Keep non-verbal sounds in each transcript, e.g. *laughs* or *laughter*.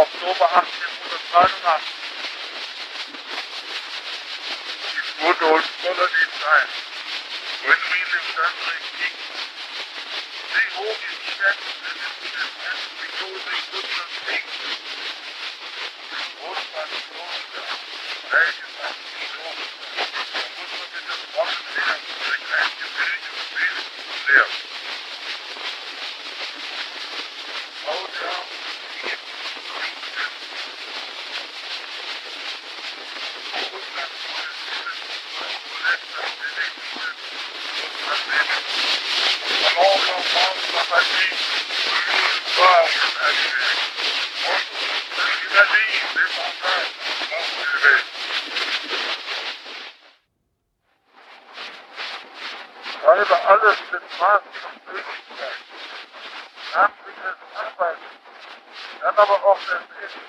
Oktober 1883. Ich wurde uns voller die Zeit. When we lived under a king, they all in check and in defense because they could not think. Großmann Kloster, welches hat die Not? Da muss man mit dem Wochenlehrer durch ein gebildetes Bild lehren. Baujahr, Schreibe alles mit Maß und Möglichkeit. Namentlich Arbeiten. Dann aber auch das Essen.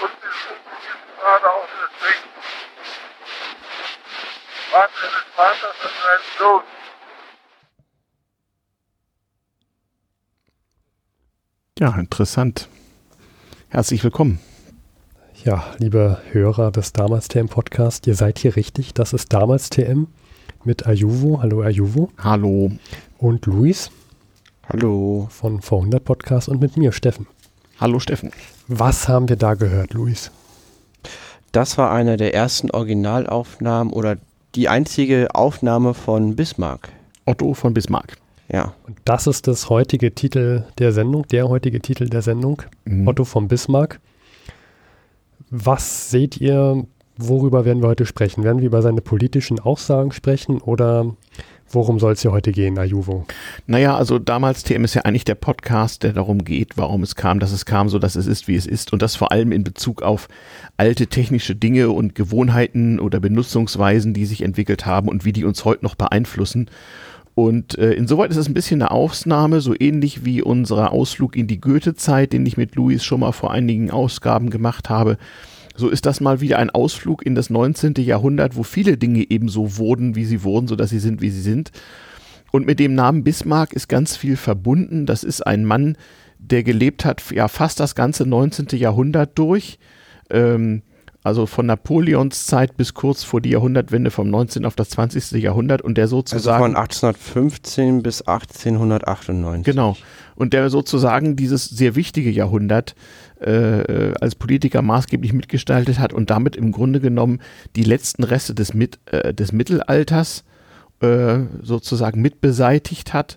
Und wir sind gerade auch das Denken. Vater des Vaters an seinen Sohn. Ja, interessant. Herzlich willkommen. Ja, liebe Hörer des Damals TM Podcast, ihr seid hier richtig. Das ist Damals TM mit Ayuvo. Hallo Ayuvo. Hallo. Und Luis Hallo. von V100 Podcast und mit mir, Steffen. Hallo Steffen. Was haben wir da gehört, Luis? Das war eine der ersten Originalaufnahmen oder die einzige Aufnahme von Bismarck. Otto von Bismarck. Ja. Das ist das heutige Titel der Sendung, der heutige Titel der Sendung, Mhm. Otto von Bismarck. Was seht ihr, worüber werden wir heute sprechen? Werden wir über seine politischen Aussagen sprechen oder worum soll es hier heute gehen, Ayuvo? Naja, also damals TM ist ja eigentlich der Podcast, der darum geht, warum es kam, dass es kam, so dass es ist, wie es ist. Und das vor allem in Bezug auf alte technische Dinge und Gewohnheiten oder Benutzungsweisen, die sich entwickelt haben und wie die uns heute noch beeinflussen. Und äh, insoweit ist es ein bisschen eine Ausnahme, so ähnlich wie unser Ausflug in die Goethe-Zeit, den ich mit Luis schon mal vor einigen Ausgaben gemacht habe. So ist das mal wieder ein Ausflug in das 19. Jahrhundert, wo viele Dinge eben so wurden, wie sie wurden, sodass sie sind, wie sie sind. Und mit dem Namen Bismarck ist ganz viel verbunden. Das ist ein Mann, der gelebt hat, ja, fast das ganze 19. Jahrhundert durch. Ähm, also von Napoleons Zeit bis kurz vor die Jahrhundertwende vom 19. auf das 20. Jahrhundert und der Also sozusagen. von 1815 bis 1898. Genau. Und der sozusagen dieses sehr wichtige Jahrhundert äh, äh, als Politiker maßgeblich mitgestaltet hat und damit im Grunde genommen die letzten Reste des, Mit, äh, des Mittelalters äh, sozusagen mitbeseitigt hat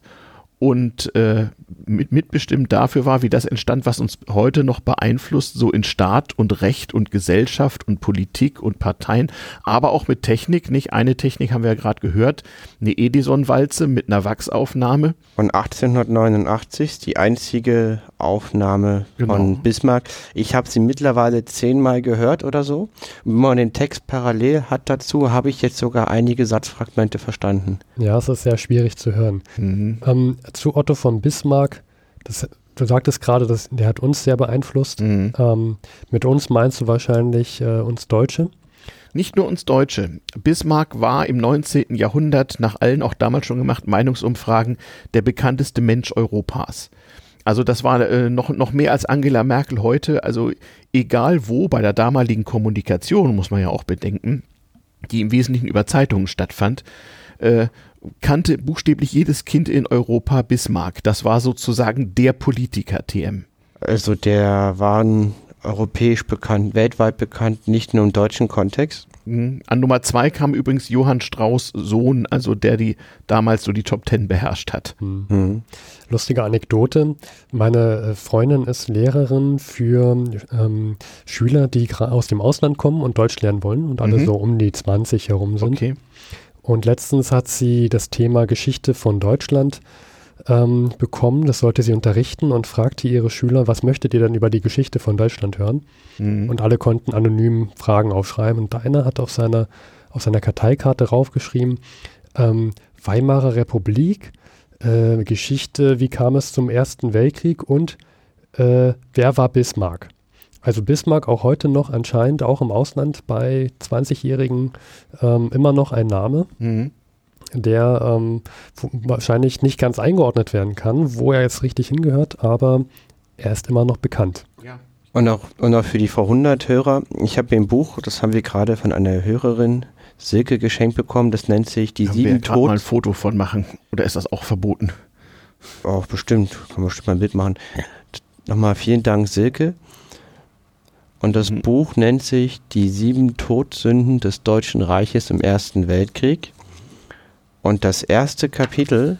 und äh, mit, mitbestimmt dafür war, wie das entstand, was uns heute noch beeinflusst, so in Staat und Recht und Gesellschaft und Politik und Parteien, aber auch mit Technik. Nicht eine Technik haben wir ja gerade gehört, eine Edison-Walze mit einer Wachsaufnahme. Von 1889 die einzige Aufnahme Genau. von Bismarck. Ich habe sie mittlerweile zehnmal gehört oder so. Wenn man den Text parallel hat dazu, habe ich jetzt sogar einige Satzfragmente verstanden. Ja, es ist sehr schwierig zu hören. Mhm. Ähm, zu Otto von Bismarck, das, du sagtest gerade, dass, der hat uns sehr beeinflusst. Mhm. Ähm, mit uns meinst du wahrscheinlich äh, uns Deutsche. Nicht nur uns Deutsche. Bismarck war im 19. Jahrhundert nach allen auch damals schon gemachten Meinungsumfragen der bekannteste Mensch Europas. Also das war äh, noch, noch mehr als Angela Merkel heute. Also egal wo bei der damaligen Kommunikation, muss man ja auch bedenken, die im Wesentlichen über Zeitungen stattfand, äh, kannte buchstäblich jedes Kind in Europa Bismarck. Das war sozusagen der Politiker TM. Also der war ein europäisch bekannt, weltweit bekannt, nicht nur im deutschen Kontext. Mhm. An Nummer zwei kam übrigens Johann Strauß Sohn, also der die damals so die Top Ten beherrscht hat. Mhm. Lustige Anekdote. Meine äh, Freundin ist Lehrerin für ähm, Schüler, die aus dem Ausland kommen und Deutsch lernen wollen und alle Mhm. so um die 20 herum sind. Okay. Und letztens hat sie das Thema Geschichte von Deutschland ähm, bekommen. Das sollte sie unterrichten und fragte ihre Schüler, was möchtet ihr denn über die Geschichte von Deutschland hören? Mhm. Und alle konnten anonym Fragen aufschreiben. Und einer hat auf seiner, auf seiner Karteikarte raufgeschrieben, ähm, Weimarer Republik, äh, Geschichte, wie kam es zum Ersten Weltkrieg und äh, wer war Bismarck? Also Bismarck auch heute noch anscheinend auch im Ausland bei 20-Jährigen ähm, immer noch ein Name, Mhm. der ähm, wahrscheinlich nicht ganz eingeordnet werden kann, wo er jetzt richtig hingehört, aber er ist immer noch bekannt. Ja. Und auch, und auch für die V100-Hörer, ich habe ein Buch, das haben wir gerade von einer Hörerin, Silke, geschenkt bekommen, das nennt sich Die wir sieben gerade mal ein. Foto von machen? Oder ist das auch verboten? Auch bestimmt, kann man bestimmt mal ein Bild machen. Nochmal vielen Dank, Silke. Und das Mhm. Buch nennt sich Die sieben Todsünden des Deutschen Reiches im Ersten Weltkrieg. Und das erste Kapitel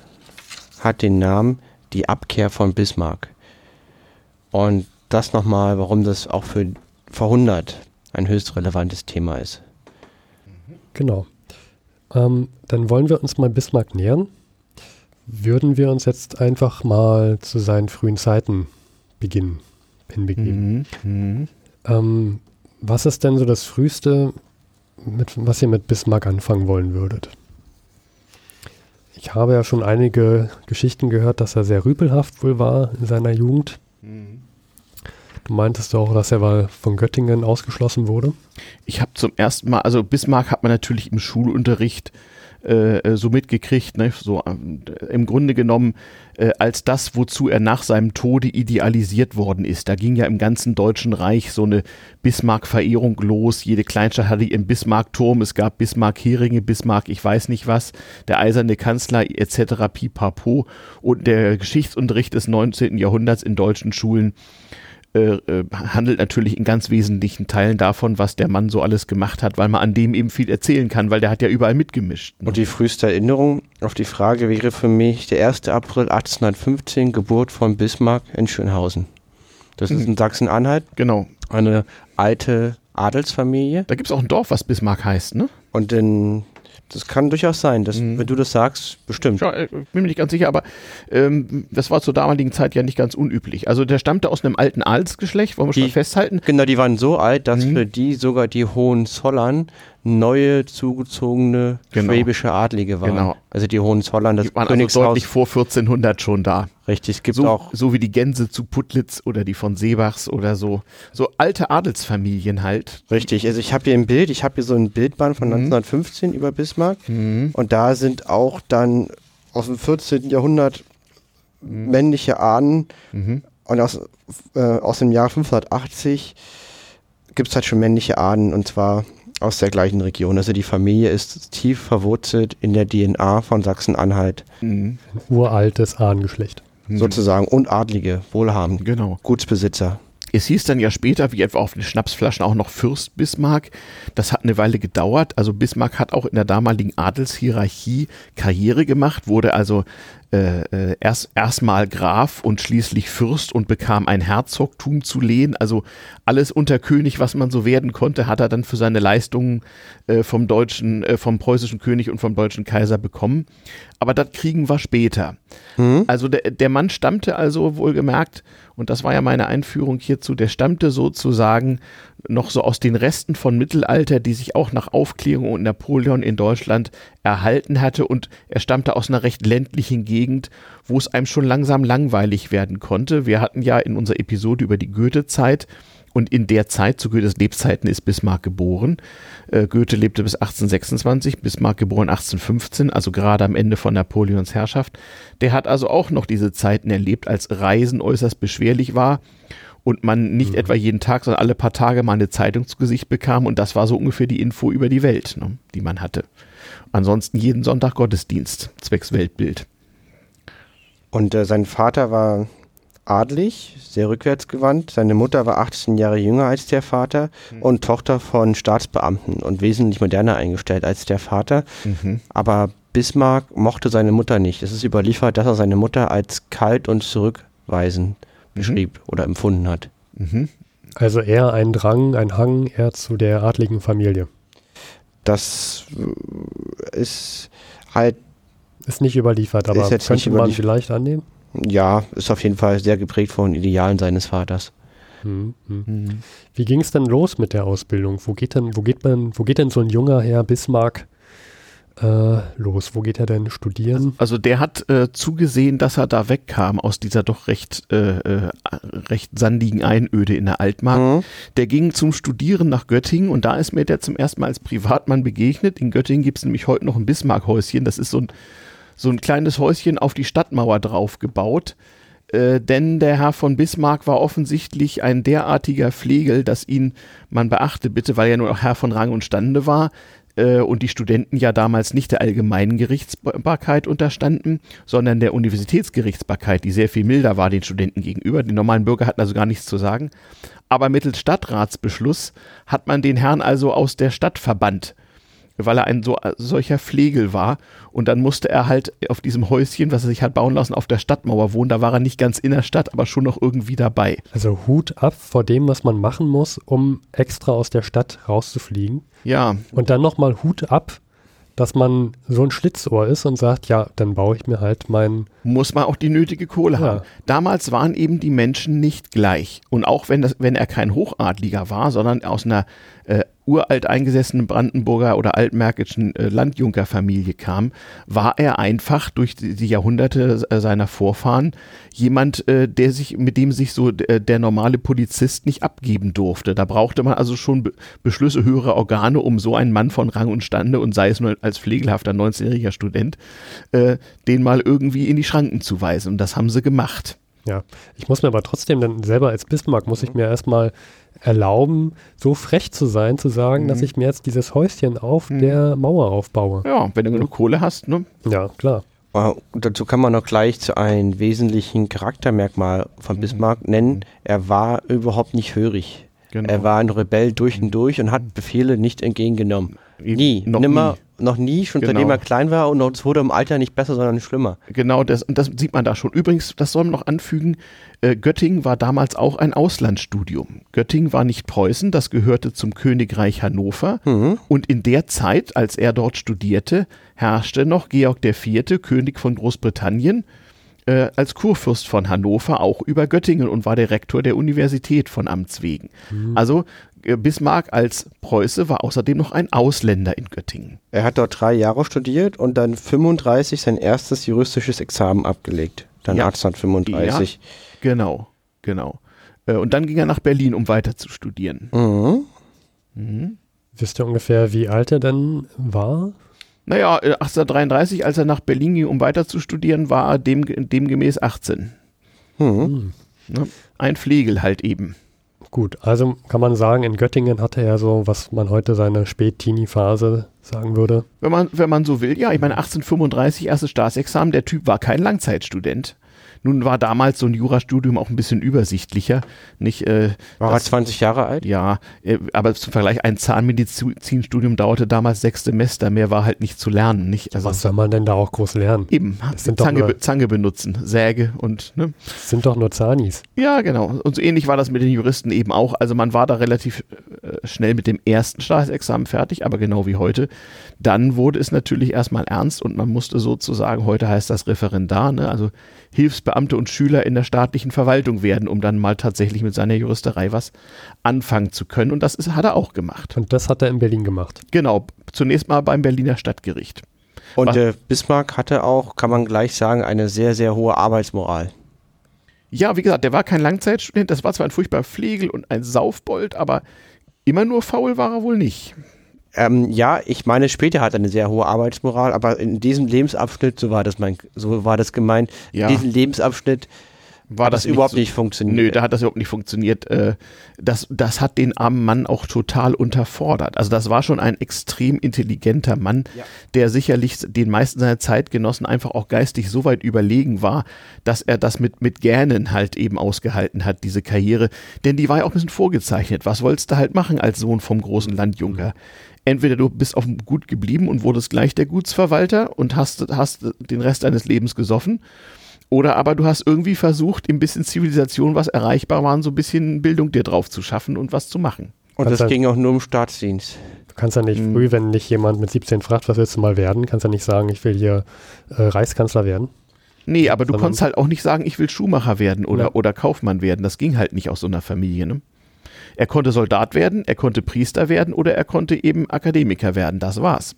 hat den Namen Die Abkehr von Bismarck. Und das nochmal, warum das auch für V100 ein höchst relevantes Thema ist. Genau. Ähm, dann wollen wir uns mal Bismarck nähern. Würden wir uns jetzt einfach mal zu seinen frühen Zeiten beginnen, hinbegeben. Mhm. Mhm. Ähm, was ist denn so das Früheste, mit, was ihr mit Bismarck anfangen wollen würdet? Ich habe ja schon einige Geschichten gehört, dass er sehr rüpelhaft wohl war in seiner Jugend. Du meintest auch, dass er mal von Göttingen ausgeschlossen wurde. Ich habe zum ersten Mal, also Bismarck hat man natürlich im Schulunterricht äh, äh, so mitgekriegt, ne? so ähm, im Grunde genommen äh, als das, wozu er nach seinem Tode idealisiert worden ist. Da ging ja im ganzen Deutschen Reich so eine Bismarck-Verehrung los. Jede Kleinstadt hatte ihren Bismarck-Turm, es gab Bismarck-Heringe, Bismarck, ich weiß nicht was, der eiserne Kanzler etc. pipapo. Und der Geschichtsunterricht des 19. Jahrhunderts in deutschen Schulen äh, äh, handelt natürlich in ganz wesentlichen Teilen davon, was der Mann so alles gemacht hat, weil man an dem eben viel erzählen kann, weil der hat ja überall mitgemischt. ne? Und die früheste Erinnerung auf die Frage wäre für mich der 1. April 1815, Geburt von Bismarck in Schönhausen. Das ist in Sachsen-Anhalt, Genau. eine alte Adelsfamilie. Da gibt es auch ein Dorf, was Bismarck heißt, ne? Und in, das kann durchaus sein, dass, Mhm. wenn du das sagst, bestimmt. Ja, äh, bin mir nicht ganz sicher, aber ähm, das war zur damaligen Zeit ja nicht ganz unüblich. Also der stammte aus einem alten Adelsgeschlecht, wollen wir schon Die- festhalten. Genau, die waren so alt, dass Mhm. für die sogar die Hohenzollern neue zugezogene Genau. schwäbische Adlige waren. Genau. Also die Hohenzollern, das Die waren also deutlich vor 1400 schon da. Richtig, es gibt So, auch so wie die Gänse zu Putlitz oder die von Seebachs oder so. So alte Adelsfamilien halt. Richtig, also ich habe hier ein Bild, ich habe hier so ein Bildband von Mhm. 1915 über Bismarck und da sind auch dann aus dem 14. Jahrhundert männliche Ahnen Mhm. und aus, äh, aus dem Jahr 580 gibt es halt schon männliche Ahnen und zwar aus der gleichen Region. Also die Familie ist tief verwurzelt in der DNA von Sachsen-Anhalt Mhm. Ein uraltes Ahnengeschlecht. Sozusagen und Adlige, wohlhabend, Genau. Gutsbesitzer. Es hieß dann ja später, wie etwa auf den Schnapsflaschen, auch noch Fürst Bismarck. Das hat eine Weile gedauert. Also Bismarck hat auch in der damaligen Adelshierarchie Karriere gemacht, wurde also äh, äh, erst erstmal Graf und schließlich Fürst und bekam ein Herzogtum zu lehen. Also alles unter König, was man so werden konnte, hat er dann für seine Leistungen äh, vom deutschen, äh, vom preußischen König und vom deutschen Kaiser bekommen. Aber das kriegen wir später. Also der, der Mann stammte also wohlgemerkt, und das war ja meine Einführung hierzu, der stammte sozusagen noch so aus den Resten von Mittelalter, die sich auch nach Aufklärung und Napoleon in Deutschland erhalten hatte. Und er stammte aus einer recht ländlichen Gegend, wo es einem schon langsam langweilig werden konnte. Wir hatten ja in unserer Episode über die Goethe-Zeit und in der Zeit, zu Goethes Lebzeiten, ist Bismarck geboren. Äh, Goethe lebte bis 1826, Bismarck geboren 1815, also gerade am Ende von Napoleons Herrschaft. Der hat also auch noch diese Zeiten erlebt, als Reisen äußerst beschwerlich war und man nicht etwa jeden Tag, sondern alle paar Tage mal eine Zeitung zu Gesicht bekam. Und das war so ungefähr die Info über die Welt, ne, die man hatte. Ansonsten jeden Sonntag Gottesdienst, zwecks Weltbild. Und äh, sein Vater war adlig, sehr rückwärtsgewandt. Seine Mutter war 18 Jahre jünger als der Vater und Tochter von Staatsbeamten und wesentlich moderner eingestellt als der Vater. Aber Bismarck mochte seine Mutter nicht. Es ist überliefert, dass er seine Mutter als kalt und zurückweisend beschrieb oder empfunden hat. Mhm. Also eher ein Drang, ein Hang eher zu der adligen Familie. Das äh, ist halt, Ist nicht überliefert, aber könnte man vielleicht annehmen. ja, ist auf jeden Fall sehr geprägt von Idealen seines Vaters. Hm, hm. Wie ging es denn los mit der Ausbildung? Wo geht denn, wo geht man, wo geht denn so ein junger Herr Bismarck äh, los? Wo geht er denn studieren? Also der hat äh, zugesehen, dass er da wegkam aus dieser doch recht, äh, äh, recht sandigen Einöde in der Altmark. Mhm. Der ging zum Studieren nach Göttingen und da ist mir der zum ersten Mal als Privatmann begegnet. In Göttingen gibt es nämlich heute noch ein Bismarck-Häuschen. Das ist so ein, so ein kleines Häuschen auf die Stadtmauer drauf gebaut. äh, denn der Herr von Bismarck war offensichtlich ein derartiger Flegel, dass ihn, man beachte bitte, weil er nur noch Herr von Rang und Stande war, äh, und die Studenten ja damals nicht der allgemeinen Gerichtsbarkeit unterstanden, sondern der Universitätsgerichtsbarkeit, die sehr viel milder war den Studenten gegenüber. Die normalen Bürger hatten also gar nichts zu sagen. Aber mittels Stadtratsbeschluss hat man den Herrn also aus der Stadt verbannt weil er ein so, solcher Flegel war. Und dann musste er halt auf diesem Häuschen, was er sich hat bauen lassen, auf der Stadtmauer wohnen. Da war er nicht ganz in der Stadt, aber schon noch irgendwie dabei. Also Hut ab vor dem, was man machen muss, um extra aus der Stadt rauszufliegen. Ja. Und dann nochmal Hut ab, dass man so ein Schlitzohr ist und sagt, ja, dann baue ich mir halt meinen. Muss man auch die nötige Kohle ja. haben. Damals waren eben die Menschen nicht gleich. Und auch wenn, das, wenn er kein Hochadliger war, sondern aus einer äh, uralt eingesessenen Brandenburger oder altmärkischen äh, Landjunkerfamilie kam, war er einfach durch die, die Jahrhunderte äh, seiner Vorfahren jemand, äh, der sich, mit dem sich so äh, der normale Polizist nicht abgeben durfte. Da brauchte man also schon Be Beschlüsse höherer Organe, um so einen Mann von Rang und Stande und sei es nur als pflegelhafter 19-jähriger Student, äh, den mal irgendwie in die Schranken zu weisen. Und das haben sie gemacht. Ja, ich muss mir aber trotzdem dann selber als Bismarck muss ich mir erstmal erlauben, so frech zu sein, zu sagen, mhm. dass ich mir jetzt dieses Häuschen auf mhm. der Mauer aufbaue. Ja, wenn du genug Kohle hast, ne? Ja, klar. Uh, dazu kann man noch gleich zu einem wesentlichen Charaktermerkmal von mhm. Bismarck nennen. Mhm. Er war überhaupt nicht hörig. Genau. Er war ein Rebell durch und durch und hat Befehle nicht entgegengenommen. Nie, noch nimmer, nie. noch nie, schon genau. seitdem er klein war und es wurde im Alter nicht besser, sondern schlimmer. Genau, das, und das sieht man da schon. Übrigens, das soll man noch anfügen, äh, Göttingen war damals auch ein Auslandsstudium. Göttingen war nicht Preußen, das gehörte zum Königreich Hannover. Mhm. Und in der Zeit, als er dort studierte, herrschte noch Georg IV., König von Großbritannien, äh, als Kurfürst von Hannover auch über Göttingen und war der Rektor der Universität von Amts wegen. Mhm. Also äh, Bismarck als Preuße war außerdem noch ein Ausländer in Göttingen. Er hat dort drei Jahre studiert und dann 35 sein erstes juristisches Examen abgelegt. Dann ja. 1835. Ja, genau, genau. Äh, und dann ging er nach Berlin, um weiter zu studieren. Mhm. Mhm. Wisst ihr ungefähr, wie alt er denn war? Naja, 1833, äh, als er nach Berlin ging, um weiter zu studieren, war er dem, demgemäß 18. Mhm. Ne? Ein Flegel halt eben. Gut, also kann man sagen, in Göttingen hatte er so, was man heute seine Spät-Teenie-Phase sagen würde. Wenn man, wenn man so will, ja. Ich meine, 1835 erstes Staatsexamen, der Typ war kein Langzeitstudent. Nun war damals so ein Jurastudium auch ein bisschen übersichtlicher. Nicht, äh, war er 20 Jahre alt? Ja, äh, aber zum Vergleich, ein Zahnmedizinstudium dauerte damals sechs Semester, mehr war halt nicht zu lernen. Nicht? Also, Was soll man denn da auch groß lernen? Eben, Zange, nur, Zange, benutzen, Säge und ne? Das sind doch nur Zahnis. Ja, genau. Und so ähnlich war das mit den Juristen eben auch. Also man war da relativ äh, schnell mit dem ersten Staatsexamen fertig, aber genau wie heute. Dann wurde es natürlich erstmal ernst und man musste sozusagen, heute heißt das Referendar, ne? also Hilfsbeamte und Schüler in der staatlichen Verwaltung werden, um dann mal tatsächlich mit seiner Juristerei was anfangen zu können. Und das ist, hat er auch gemacht. Und das hat er in Berlin gemacht. Genau, zunächst mal beim Berliner Stadtgericht. Und der Bismarck hatte auch, kann man gleich sagen, eine sehr, sehr hohe Arbeitsmoral. Ja, wie gesagt, der war kein Langzeitstudent, das war zwar ein furchtbarer Flegel und ein Saufbold, aber immer nur faul war er wohl nicht. Ähm, ja, ich meine, später hat er eine sehr hohe Arbeitsmoral, aber in diesem Lebensabschnitt, so war das mein, so war das gemeint, ja. in diesem Lebensabschnitt war das, das überhaupt so, nicht funktioniert. Nö, da hat das überhaupt nicht funktioniert. Äh, das, das hat den armen Mann auch total unterfordert. Also das war schon ein extrem intelligenter Mann, ja. der sicherlich den meisten seiner Zeitgenossen einfach auch geistig so weit überlegen war, dass er das mit, mit Gähnen halt eben ausgehalten hat, diese Karriere. Denn die war ja auch ein bisschen vorgezeichnet. Was wolltest du halt machen als Sohn vom großen Landjunker? Entweder du bist auf dem Gut geblieben und wurdest gleich der Gutsverwalter und hast, hast den Rest deines Lebens gesoffen oder aber du hast irgendwie versucht, ein bisschen Zivilisation, was erreichbar war, so ein bisschen Bildung dir drauf zu schaffen und was zu machen. Und das ging auch nur im Staatsdienst. Du kannst ja nicht hm. früh, wenn nicht jemand mit 17 fragt, was willst du mal werden, kannst ja nicht sagen, ich will hier äh, Reichskanzler werden. Nee, aber du konntest halt auch nicht sagen, ich will Schuhmacher werden oder, ja. oder Kaufmann werden. Das ging halt nicht aus so einer Familie. Ne? Er konnte Soldat werden, er konnte Priester werden oder er konnte eben Akademiker werden. Das war's.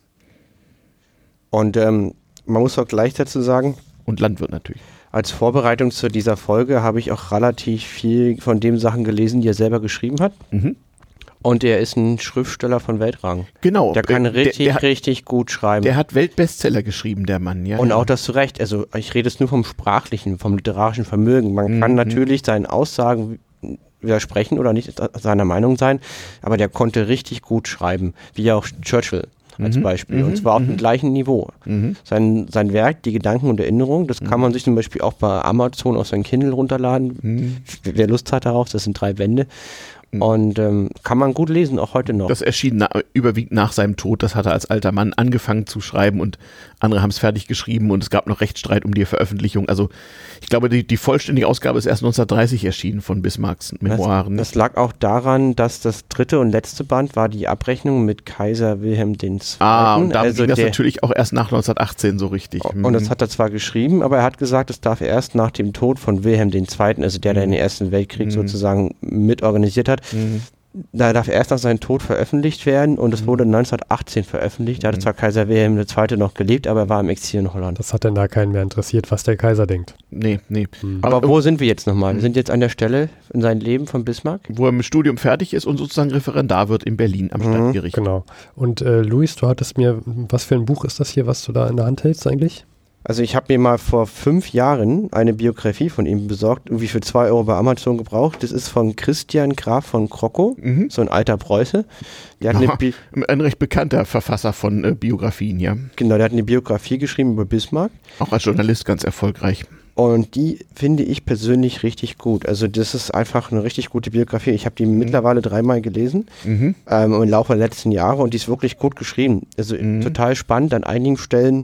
Und ähm, man muss auch gleich dazu sagen. Und Landwirt natürlich als Vorbereitung zu dieser Folge habe ich auch relativ viel von den Sachen gelesen, die er selber geschrieben hat. Mhm. Und er ist ein Schriftsteller von Weltrang. Genau. Der kann richtig, der, der, richtig gut schreiben. der hat Weltbestseller geschrieben, der Mann, ja. Und ja. auch das zu Recht. Also ich rede jetzt nur vom sprachlichen, vom literarischen Vermögen. Man kann Mhm. natürlich seinen Aussagen widersprechen oder nicht seiner Meinung sein, aber der konnte richtig gut schreiben, wie auch Churchill als Mhm, Beispiel. mhm, Und zwar auf mhm. dem gleichen Niveau. Mhm. Sein, sein Werk, die Gedanken und Erinnerungen, das kann man sich zum Beispiel auch bei Amazon auf sein Kindle runterladen. Mhm. Wer Lust hat darauf, das sind drei Bände. Und ähm, kann man gut lesen, auch heute noch. Das erschien na, überwiegend nach seinem Tod. Das hat er als alter Mann angefangen zu schreiben und andere haben es fertig geschrieben und es gab noch Rechtsstreit um die Veröffentlichung. Also ich glaube, die, die vollständige Ausgabe ist erst 1930 erschienen von Bismarcks Memoiren. Das, das lag auch daran, dass das dritte und letzte Band war die Abrechnung mit Kaiser Wilhelm II. ah, und da also ging das natürlich auch erst nach 1918 so richtig. Und das hat er zwar geschrieben, aber er hat gesagt, es darf erst nach dem Tod von Wilhelm II., also der, der den Ersten Weltkrieg Mhm. sozusagen mitorganisiert hat, Mhm. da darf erst nach seinem Tod veröffentlicht werden und es wurde 1918 veröffentlicht. Da hatte zwar Kaiser Wilhelm II. noch gelebt, aber er war im Exil in Holland. Das hat dann da keinen mehr interessiert, was der Kaiser denkt. Nee, nee. Aber wo sind wir jetzt nochmal? Wir sind jetzt an der Stelle in seinem Leben von Bismarck. wo er mit Studium fertig ist und sozusagen Referendar wird in Berlin am Mhm, Stadtgericht. Genau. Und äh, Luis, du hattest mir, was für ein Buch ist das hier, was du da in der Hand hältst eigentlich? Also ich habe mir mal vor fünf Jahren eine Biografie von ihm besorgt, irgendwie für zwei Euro bei Amazon gebraucht. Das ist von Christian Graf von Krockow, Mhm. so ein alter Preuße. Ein recht bekannter Verfasser von äh, Biografien, ja. genau, der hat eine Biografie geschrieben über Bismarck. Auch als Journalist ganz erfolgreich. Und die finde ich persönlich richtig gut. Also das ist einfach eine richtig gute Biografie. Ich habe die mittlerweile dreimal gelesen Mhm. ähm, im Laufe der letzten Jahre und die ist wirklich gut geschrieben. Also Mhm. total spannend, an einigen Stellen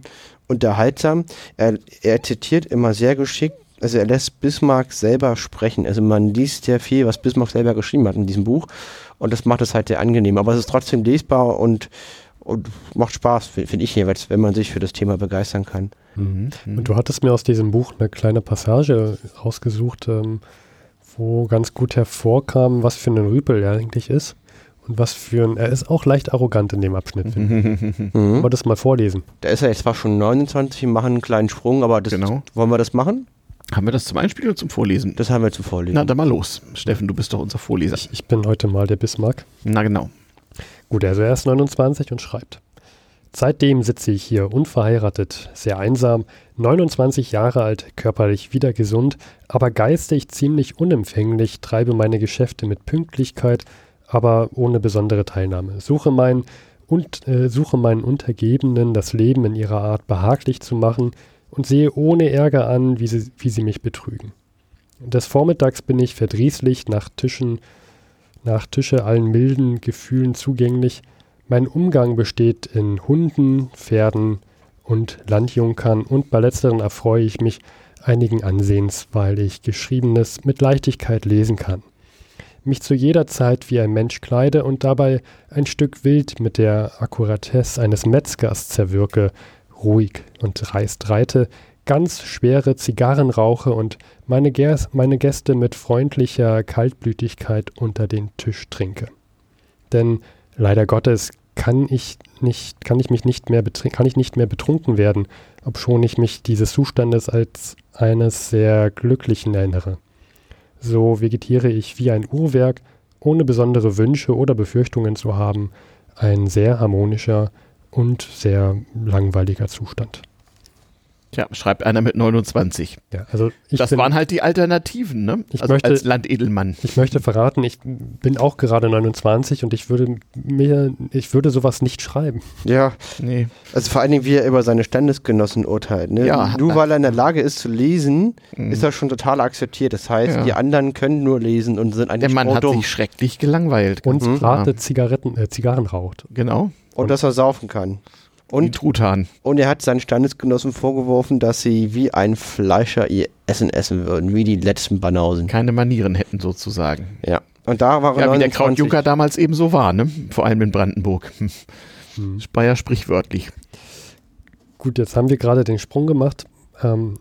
unterhaltsam. Er, er zitiert immer sehr geschickt. Also er lässt Bismarck selber sprechen. Also man liest sehr viel, was Bismarck selber geschrieben hat in diesem Buch. Und das macht es halt sehr angenehm. Aber es ist trotzdem lesbar und, und macht Spaß, finde ich jeweils, wenn man sich für das Thema begeistern kann. Mhm. Und du hattest mir aus diesem Buch eine kleine Passage rausgesucht, ähm, wo ganz gut hervorkam, was für ein Rüpel er eigentlich ist. Was für ein, er ist auch leicht arrogant in dem Abschnitt. finde ich. *laughs* Mhm. Wollen wir das mal vorlesen? Da ist er jetzt zwar schon 29, wir machen einen kleinen Sprung, aber das, Genau. wollen wir das machen? Haben wir das zum Einspielen oder zum Vorlesen? Das haben wir zu vorlesen. Na, dann mal los. Steffen, du bist doch unser Vorleser. Ich, ich bin heute mal der Bismarck. Na genau. Gut, also er ist 29 und schreibt. Seitdem sitze ich hier unverheiratet, sehr einsam, 29 Jahre alt, körperlich wieder gesund, aber geistig ziemlich unempfänglich, treibe meine Geschäfte mit Pünktlichkeit, aber ohne besondere Teilnahme. Suche, mein, und, äh, suche meinen Untergebenen das Leben in ihrer Art behaglich zu machen und sehe ohne Ärger an, wie sie, wie sie mich betrügen. Des Vormittags bin ich verdrießlich nach Tischen, nach Tische allen milden Gefühlen zugänglich. Mein Umgang besteht in Hunden, Pferden und Landjunkern und bei letzteren erfreue ich mich einigen Ansehens, weil ich Geschriebenes mit Leichtigkeit lesen kann. Mich zu jeder Zeit wie ein Mensch kleide und dabei ein Stück Wild mit der Akkuratesse eines Metzgers zerwirke, ruhig und dreist reite, ganz schwere Zigarren rauche und meine, Ger meine Gäste mit freundlicher Kaltblütigkeit unter den Tisch trinke. Denn leider Gottes kann ich nicht, kann ich mich nicht mehr kann ich nicht mehr betrunken werden, obschon ich mich dieses Zustandes als eines sehr glücklichen erinnere. So vegetiere ich wie ein Uhrwerk, ohne besondere Wünsche oder Befürchtungen zu haben, ein sehr harmonischer und sehr langweiliger Zustand. Tja, schreibt einer mit 29. Ja, also ich das bin, waren halt die Alternativen, ne? Ich also möchte- als Landedelmann. Ich möchte verraten, ich bin auch gerade 29 und ich würde mir, ich würde sowas nicht schreiben. Ja, Nee. also vor allen Dingen, wie er über seine Standesgenossen urteilt. Ne? Ja. Nur weil er in der Lage ist zu lesen, Mhm. ist er schon total akzeptiert. Das heißt, Ja. die anderen können nur lesen und sind Der eigentlich Mann hat dumm. sich schrecklich gelangweilt. Und Rate klar. Zigaretten, äh, Zigarren raucht. Genau. Und dass er saufen kann. Und Und, Truthahn. und er hat seinen Standesgenossen vorgeworfen, dass sie wie ein Fleischer ihr Essen essen würden, wie die letzten Banausen. Keine Manieren hätten sozusagen. Ja. Und da war er Ja, wie der 29. Krautjunker damals eben so war, ne? Vor allem in Brandenburg. Hm. Hm. Speyer sprichwörtlich. Gut, jetzt haben wir gerade den Sprung gemacht. Ähm,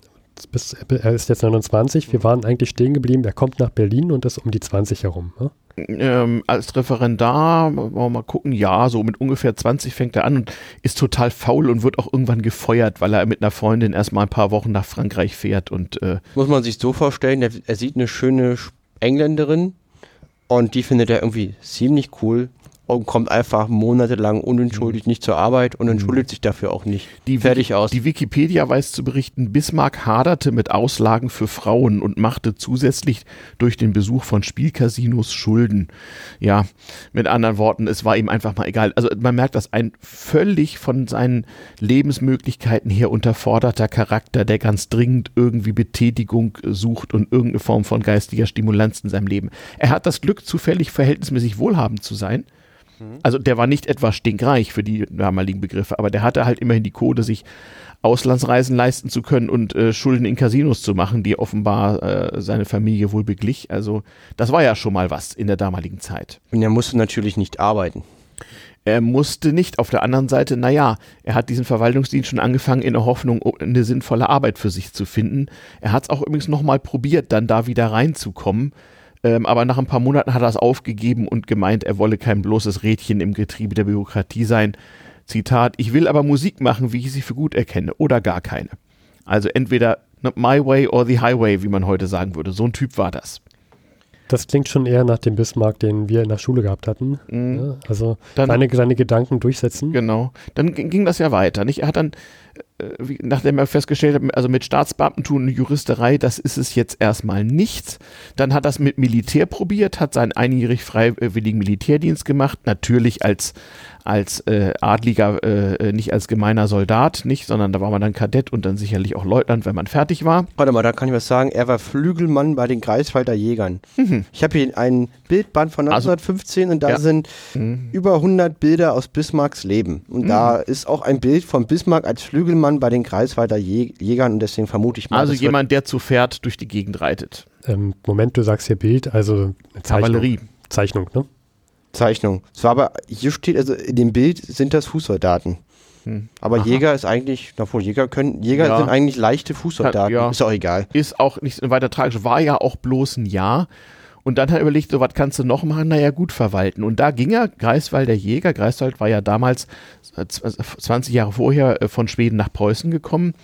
bis, er ist jetzt 29. Wir waren eigentlich stehen geblieben. Er kommt nach Berlin und ist um die 20 herum. Ne? Ähm, als Referendar, wollen wir mal gucken, ja, so mit ungefähr 20 fängt er an und ist total faul und wird auch irgendwann gefeuert, weil er mit einer Freundin erstmal ein paar Wochen nach Frankreich fährt und äh, Muss man sich so vorstellen, er, er sieht eine schöne Sch- Engländerin Und die findet er irgendwie ziemlich cool und kommt einfach monatelang unentschuldigt nicht zur Arbeit und entschuldigt sich dafür auch nicht. Die, Fertig aus. Die Wikipedia weiß zu berichten, Bismarck haderte mit Auslagen für Frauen und machte zusätzlich durch den Besuch von Spielcasinos Schulden. Ja, mit anderen Worten, es war ihm einfach mal egal. Also man merkt, dass ein völlig von seinen Lebensmöglichkeiten her unterforderter Charakter, der ganz dringend irgendwie Betätigung sucht und irgendeine Form von geistiger Stimulanz in seinem Leben. Er hat das Glück, zufällig verhältnismäßig wohlhabend zu sein. Also der war nicht etwa stinkreich für die damaligen Begriffe, aber der hatte halt immerhin die Kohle, sich Auslandsreisen leisten zu können und äh, Schulden in Casinos zu machen, die offenbar äh, seine Familie wohl beglich. Also das war ja schon mal was in der damaligen Zeit. Und er musste natürlich nicht arbeiten. Er musste nicht. Auf der anderen Seite, naja, er hat diesen Verwaltungsdienst schon angefangen in der Hoffnung, eine sinnvolle Arbeit für sich zu finden. Er hat es auch übrigens nochmal probiert, dann da wieder reinzukommen. Ähm, aber nach ein paar Monaten hat er es aufgegeben und gemeint, er wolle kein bloßes Rädchen im Getriebe der Bürokratie sein. Zitat, ich will aber Musik machen, wie ich sie für gut erkenne, oder gar keine. Also entweder my way or the highway, wie man heute sagen würde. So ein Typ war das. Das klingt schon eher nach dem Bismarck, den wir in der Schule gehabt hatten. Mhm. Ja, also Dann- seine, seine Gedanken durchsetzen. Genau. Dann ging ging das ja weiter. Nicht? Er hat dann, wie- nachdem er festgestellt hat, also mit Staatsbeamtentum und Juristerei, das ist es jetzt erstmal nichts. Dann hat er es mit Militär probiert, hat seinen einjährig freiwilligen Militärdienst gemacht, natürlich als, als äh, Adliger, äh, nicht als gemeiner Soldat, nicht, sondern da war man dann Kadett und dann sicherlich auch Leutnant, wenn man fertig war. Warte mal, da kann ich was sagen. Er war Flügelmann bei den Greifswalder Jägern. Ich habe hier ein Bildband von Mhm. Also- 1915 und da Ja. sind Mhm. über 100 Bilder aus Bismarcks Leben. Und da ist auch ein Bild von Bismarck als Flügelmann bei den Greifswalder Jä Jägern und deswegen vermute ich mal, Also jemand, der zu Pferd durch die Gegend reitet. Ähm, Moment, du sagst hier Bild, also Zeichnung. Kavallerie. Zeichnung, ne? Zeichnung. Es war aber, hier steht, also in dem Bild sind das Fußsoldaten. Hm. Aber Aha. Jäger ist eigentlich, na wohl, Jäger können, Jäger Ja. sind eigentlich leichte Fußsoldaten. Ja. Ist auch egal. ist auch nicht weiter tragisch, war ja auch bloß ein Jahr. Und dann hat er überlegt, so was kannst du noch machen? Naja, gut verwalten. Und da ging er, Greifswald der Jäger, Greifswald war ja damals äh, z- 20 Jahre vorher äh, von Schweden nach Preußen gekommen.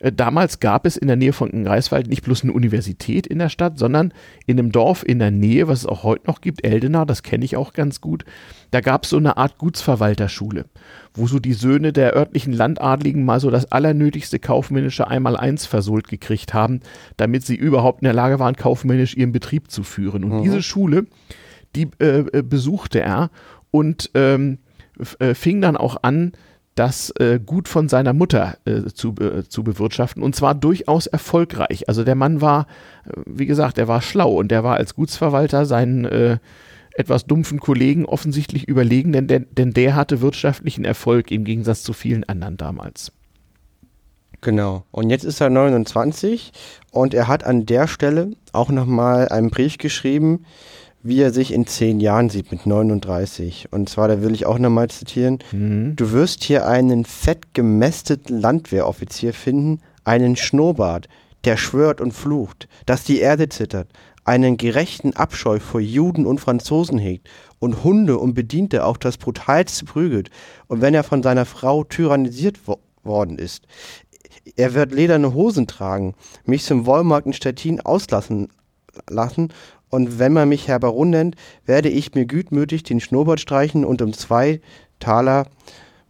Äh, Damals gab es in der Nähe von Greifswald nicht bloß eine Universität in der Stadt, sondern in einem Dorf in der Nähe, was es auch heute noch gibt, Eldena, das kenne ich auch ganz gut, da gab es so eine Art Gutsverwalterschule, wo so die Söhne der örtlichen Landadligen mal so das allernötigste kaufmännische Einmaleins versohlt gekriegt haben, damit sie überhaupt in der Lage waren, kaufmännisch ihren Betrieb zu führen. Und diese Schule, die äh, äh, besuchte er und ähm, äh, fing dann auch an, das äh, Gut von seiner Mutter äh, zu, äh, zu bewirtschaften und zwar durchaus erfolgreich. Also der Mann war, äh, wie gesagt, er war schlau und der war als Gutsverwalter seinen etwas dumpfen Kollegen offensichtlich überlegen, denn der, denn der hatte wirtschaftlichen Erfolg im Gegensatz zu vielen anderen damals. Genau. Und jetzt ist er 29 und er hat an der Stelle auch nochmal einen Brief geschrieben, wie er sich in zehn Jahren sieht mit 39. Und zwar, da will ich auch nochmal zitieren, du wirst hier einen fett gemästeten Landwehroffizier finden, einen Schnurrbart, der schwört und flucht, dass die Erde zittert, einen gerechten Abscheu vor Juden und Franzosen hegt und Hunde und Bediente auch das brutalste prügelt. Und wenn er von seiner Frau tyrannisiert wo worden ist, er wird lederne Hosen tragen, mich zum Wollmarkt in Stettin auslassen lassen und wenn man mich Herr Baron nennt, werde ich mir gütmütig den Schnurrbart streichen und um zwei Taler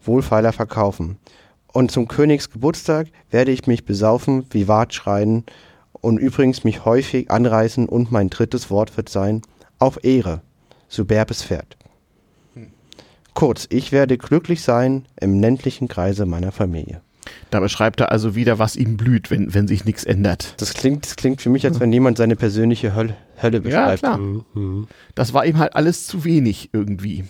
wohlfeiler verkaufen. Und zum Königsgeburtstag werde ich mich besaufen, Vivat schreien und übrigens mich häufig anreißen und mein drittes Wort wird sein, auf Ehre, superbes Pferd. Kurz, ich werde glücklich sein im ländlichen Kreise meiner Familie. Da beschreibt er also wieder, was ihm blüht, wenn, wenn sich nichts ändert. Das klingt, das klingt für mich, als wenn jemand seine persönliche Hölle, Hölle Ja, beschreibt. klar. Mhm, mhm. Das war ihm halt alles zu wenig irgendwie.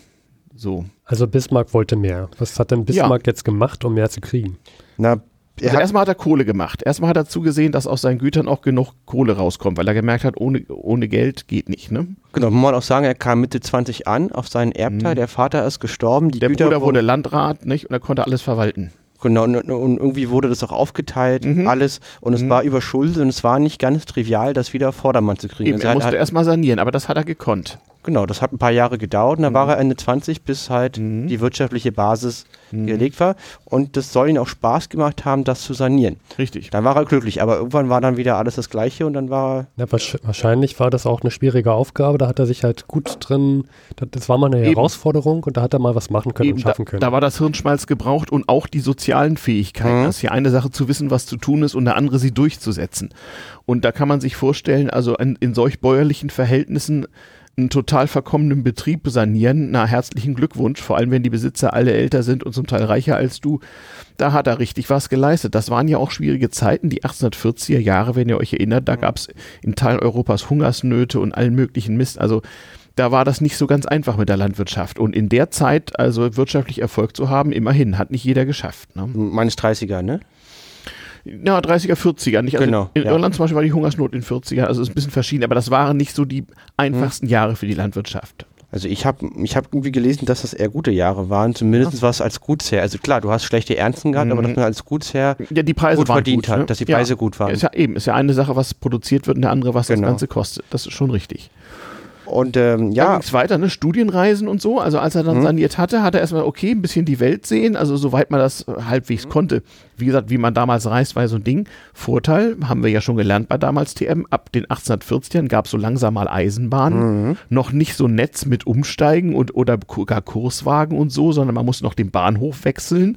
So. Also Bismarck wollte mehr. Was hat denn Bismarck jetzt gemacht, um mehr zu kriegen? Na, er Also erstmal hat er Kohle gemacht. Erstmal hat er zugesehen, dass aus seinen Gütern auch genug Kohle rauskommt, weil er gemerkt hat, ohne, ohne Geld geht nicht. Ne? genau, muss man auch sagen, er kam Mitte 20 an auf seinen Erbteil. Der Vater ist gestorben. Die Mhm. Der Güter Bruder wurde Landrat nicht? und er konnte alles verwalten. Genau, und, und irgendwie wurde das auch aufgeteilt, Mhm. alles. Und es war überschuldet und es war nicht ganz trivial, das wieder Vordermann zu kriegen. Eben, Also er musste hat, erstmal sanieren, aber das hat er gekonnt. Genau, das hat ein paar Jahre gedauert und dann Mhm. war er Ende 20, bis halt Mhm. die wirtschaftliche Basis Mhm. gelegt war. Und das soll ihm auch Spaß gemacht haben, das zu sanieren. Richtig. Dann war er glücklich, aber irgendwann war dann wieder alles das Gleiche und dann war er. Ja, wahrsch- wahrscheinlich war das auch eine schwierige Aufgabe. Da hat er sich halt gut drin, das, war mal eine Eben. Herausforderung und da hat er mal was machen können Eben, und schaffen da, können. da war das Hirnschmalz gebraucht und auch die sozialen Fähigkeiten. Mhm. Das ist ja eine Sache zu wissen, was zu tun ist und eine andere sie durchzusetzen. Und da kann man sich vorstellen, also in, in solch bäuerlichen Verhältnissen einen total verkommenen Betrieb sanieren, na herzlichen Glückwunsch, vor allem wenn die Besitzer alle älter sind und zum Teil reicher als du, da hat er richtig was geleistet. Das waren ja auch schwierige Zeiten, die 1840er Jahre, wenn ihr euch erinnert, da gab es in Teilen Europas Hungersnöte und allen möglichen Mist, also da war das nicht so ganz einfach mit der Landwirtschaft. Und in der Zeit also wirtschaftlich Erfolg zu haben, immerhin, hat nicht jeder geschafft. Ne? Meines 30er, ne? Ja, 30er, 40er. Nicht? Also Genau, in ja. Irland zum Beispiel war die Hungersnot in 40er, also ist ein bisschen verschieden, aber das waren nicht so die einfachsten Jahre für die Landwirtschaft. Also ich habe ich hab irgendwie gelesen, dass das eher gute Jahre waren, zumindest was als Gutsherr. Also klar, du hast schlechte Ernten gehabt, aber Mhm. dass man als Gutsherr Ja, die Preise gut verdient gut, hat, ne? dass die Ja. Preise gut waren. Ist ja eben, ist ja eine Sache, was produziert wird und der andere, was Genau. das Ganze kostet. Das ist schon richtig. Und ähm, Ja. Dann ging's weiter, ne? Studienreisen und so. Also als er dann Mhm. saniert hatte, hat er erstmal, okay, ein bisschen die Welt sehen, also soweit man das äh, halbwegs konnte. Wie gesagt, wie man damals reist, war so ein Ding. Vorteil, haben wir ja schon gelernt bei damals TM, ab den 1840ern gab es so langsam mal Eisenbahnen. Noch nicht so Netz mit Umsteigen und oder gar Kurswagen und so, sondern man musste noch den Bahnhof wechseln,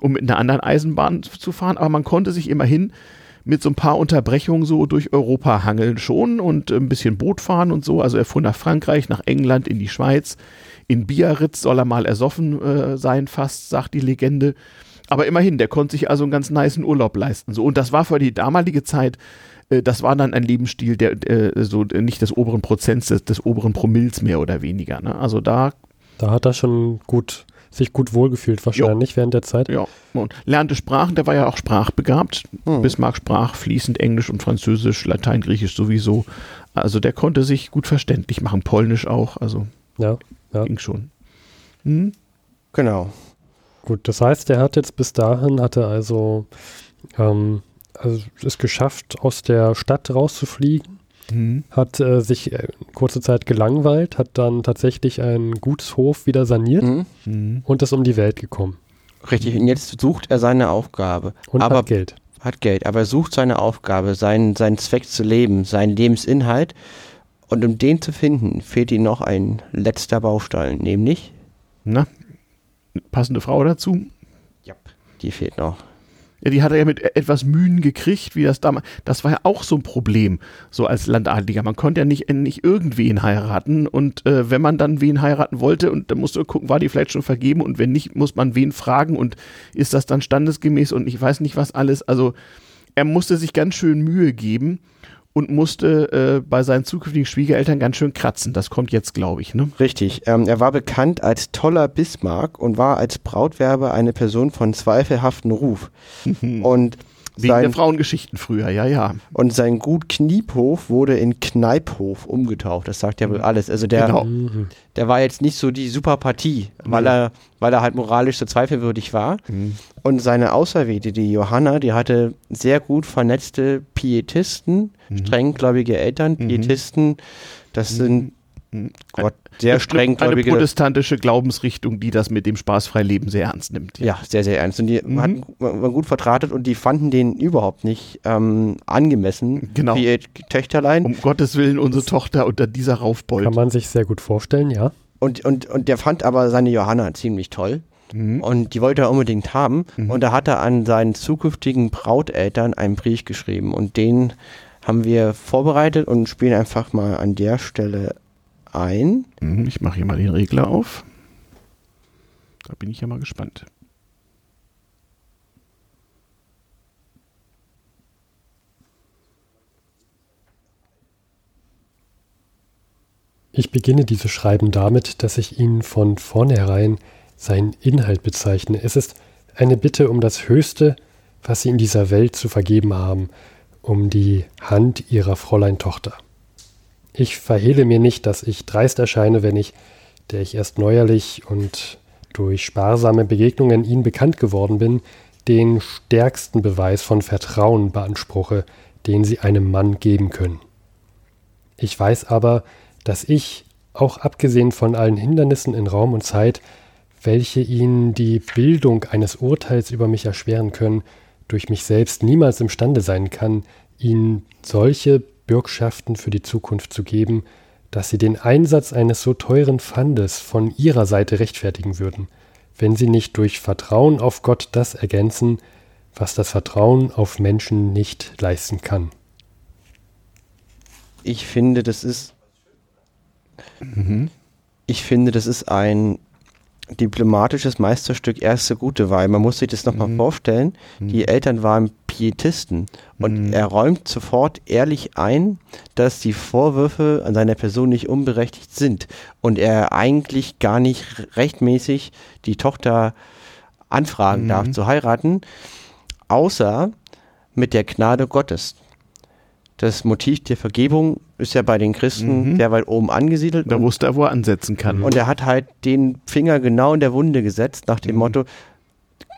um mit einer anderen Eisenbahn zu fahren. Aber man konnte sich immerhin mit so ein paar Unterbrechungen so durch Europa hangeln schon und ein bisschen Boot fahren und so. Also er fuhr nach Frankreich, nach England, in die Schweiz. In Biarritz soll er mal ersoffen äh, sein, fast, sagt die Legende. Aber immerhin, der konnte sich also einen ganz niceen Urlaub leisten. So. Und das war für die damalige Zeit, äh, das war dann ein Lebensstil, der äh, so äh, nicht des oberen Prozents, des, des oberen Promills mehr oder weniger. Ne? Also da Da hat er schon gut, sich gut wohlgefühlt wahrscheinlich während der Zeit. Ja, und lernte Sprachen, der war ja auch sprachbegabt. Hm. Bismarck sprach fließend Englisch und Französisch, Latein, Griechisch sowieso. Also der konnte sich gut verständlich machen, Polnisch auch, also Ja, ja. ging schon. Hm? genau. Gut, das heißt, er hat jetzt bis dahin, hatte also, ähm, also es geschafft, aus der Stadt rauszufliegen, Hm. hat äh, sich äh, kurze Zeit gelangweilt, hat dann tatsächlich einen Gutshof wieder saniert Mhm. Hm. und ist um die Welt gekommen. Richtig, und jetzt sucht er seine Aufgabe. Und aber hat Geld. hat Geld, aber er sucht seine Aufgabe, seinen, seinen Zweck zu leben, seinen Lebensinhalt. Und um den zu finden, fehlt ihm noch ein letzter Baustein, nämlich Na, passende Frau dazu. die fehlt noch. Ja, die hat er ja mit e- etwas Mühen gekriegt, wie das damals. Das war ja auch so ein Problem, so als Landadliger. Man konnte ja nicht, nicht irgendwen heiraten. Und äh, wenn man dann wen heiraten wollte, und dann musst du gucken, war die vielleicht schon vergeben und wenn nicht, muss man wen fragen und ist das dann standesgemäß und ich weiß nicht was alles. Also er musste sich ganz schön Mühe geben und musste äh, bei seinen zukünftigen Schwiegereltern ganz schön kratzen. Das kommt jetzt, glaube ich, ne? Richtig. Ähm, er war bekannt als toller Bismarck und war als Brautwerber eine Person von zweifelhaftem Ruf. und, Wegen der sein, Frauengeschichten früher, ja, ja. und sein Gut Kniephof wurde in Kneiphof umgetaucht. Das sagt ja wohl alles. Also der, Genau. Mhm. der war jetzt nicht so die super Partie, weil, Nee. er, weil er halt moralisch so zweifelwürdig war. Und seine Auserwählte, die Johanna, die hatte sehr gut vernetzte Pietisten, strenggläubige Eltern. Pietisten, das sind Mhm. Gott, sehr eine strenggläubige. protestantische Glaubensrichtung, die das mit dem spaßfrei Leben sehr ernst nimmt. Ja, sehr, sehr ernst. Und die Mhm. hatten, waren gut vertratet und die fanden den überhaupt nicht ähm, angemessen Genau. für ihr Töchterlein. Um Gottes Willen, unsere Tochter unter dieser Raufbold. Kann man sich sehr gut vorstellen, ja. Und, und, und der fand aber seine Johanna ziemlich toll. Mhm. Und die wollte er unbedingt haben. Und da hat er an seinen zukünftigen Brauteltern einen Brief geschrieben. Und den haben wir vorbereitet und spielen einfach mal an der Stelle ein. Mhm, Ich mache hier mal den Regler auf. Da bin ich ja mal gespannt. Ich beginne dieses Schreiben damit, dass ich Ihnen von vornherein seinen Inhalt bezeichne. Es ist eine Bitte um das Höchste, was Sie in dieser Welt zu vergeben haben, um die Hand Ihrer Fräulein Tochter. Ich verhehle mir nicht, dass ich dreist erscheine, wenn ich, der ich erst neuerlich und durch sparsame Begegnungen Ihnen bekannt geworden bin, den stärksten Beweis von Vertrauen beanspruche, den Sie einem Mann geben können. Ich weiß aber, dass ich auch abgesehen von allen Hindernissen in Raum und Zeit, welche ihn die Bildung eines Urteils über mich erschweren können, durch mich selbst niemals imstande sein kann, ihnen solche Bürgschaften für die Zukunft zu geben, dass sie den Einsatz eines so teuren Pfandes von ihrer Seite rechtfertigen würden, wenn sie nicht durch Vertrauen auf Gott das ergänzen, was das Vertrauen auf Menschen nicht leisten kann. Ich finde, das ist. Mhm. Ich finde, das ist ein diplomatisches Meisterstück erste Gute, weil man muss sich das nochmal mhm. vorstellen, mhm. die Eltern waren Pietisten und mhm. er räumt sofort ehrlich ein, dass die Vorwürfe an seiner Person nicht unberechtigt sind und er eigentlich gar nicht rechtmäßig die Tochter anfragen darf mhm. zu heiraten, außer mit der Gnade Gottes das Motiv der Vergebung ist ja bei den Christen mhm. sehr weit oben angesiedelt. Da wusste er, wo er ansetzen kann. Und er hat halt den Finger genau in der Wunde gesetzt, nach dem mhm. Motto,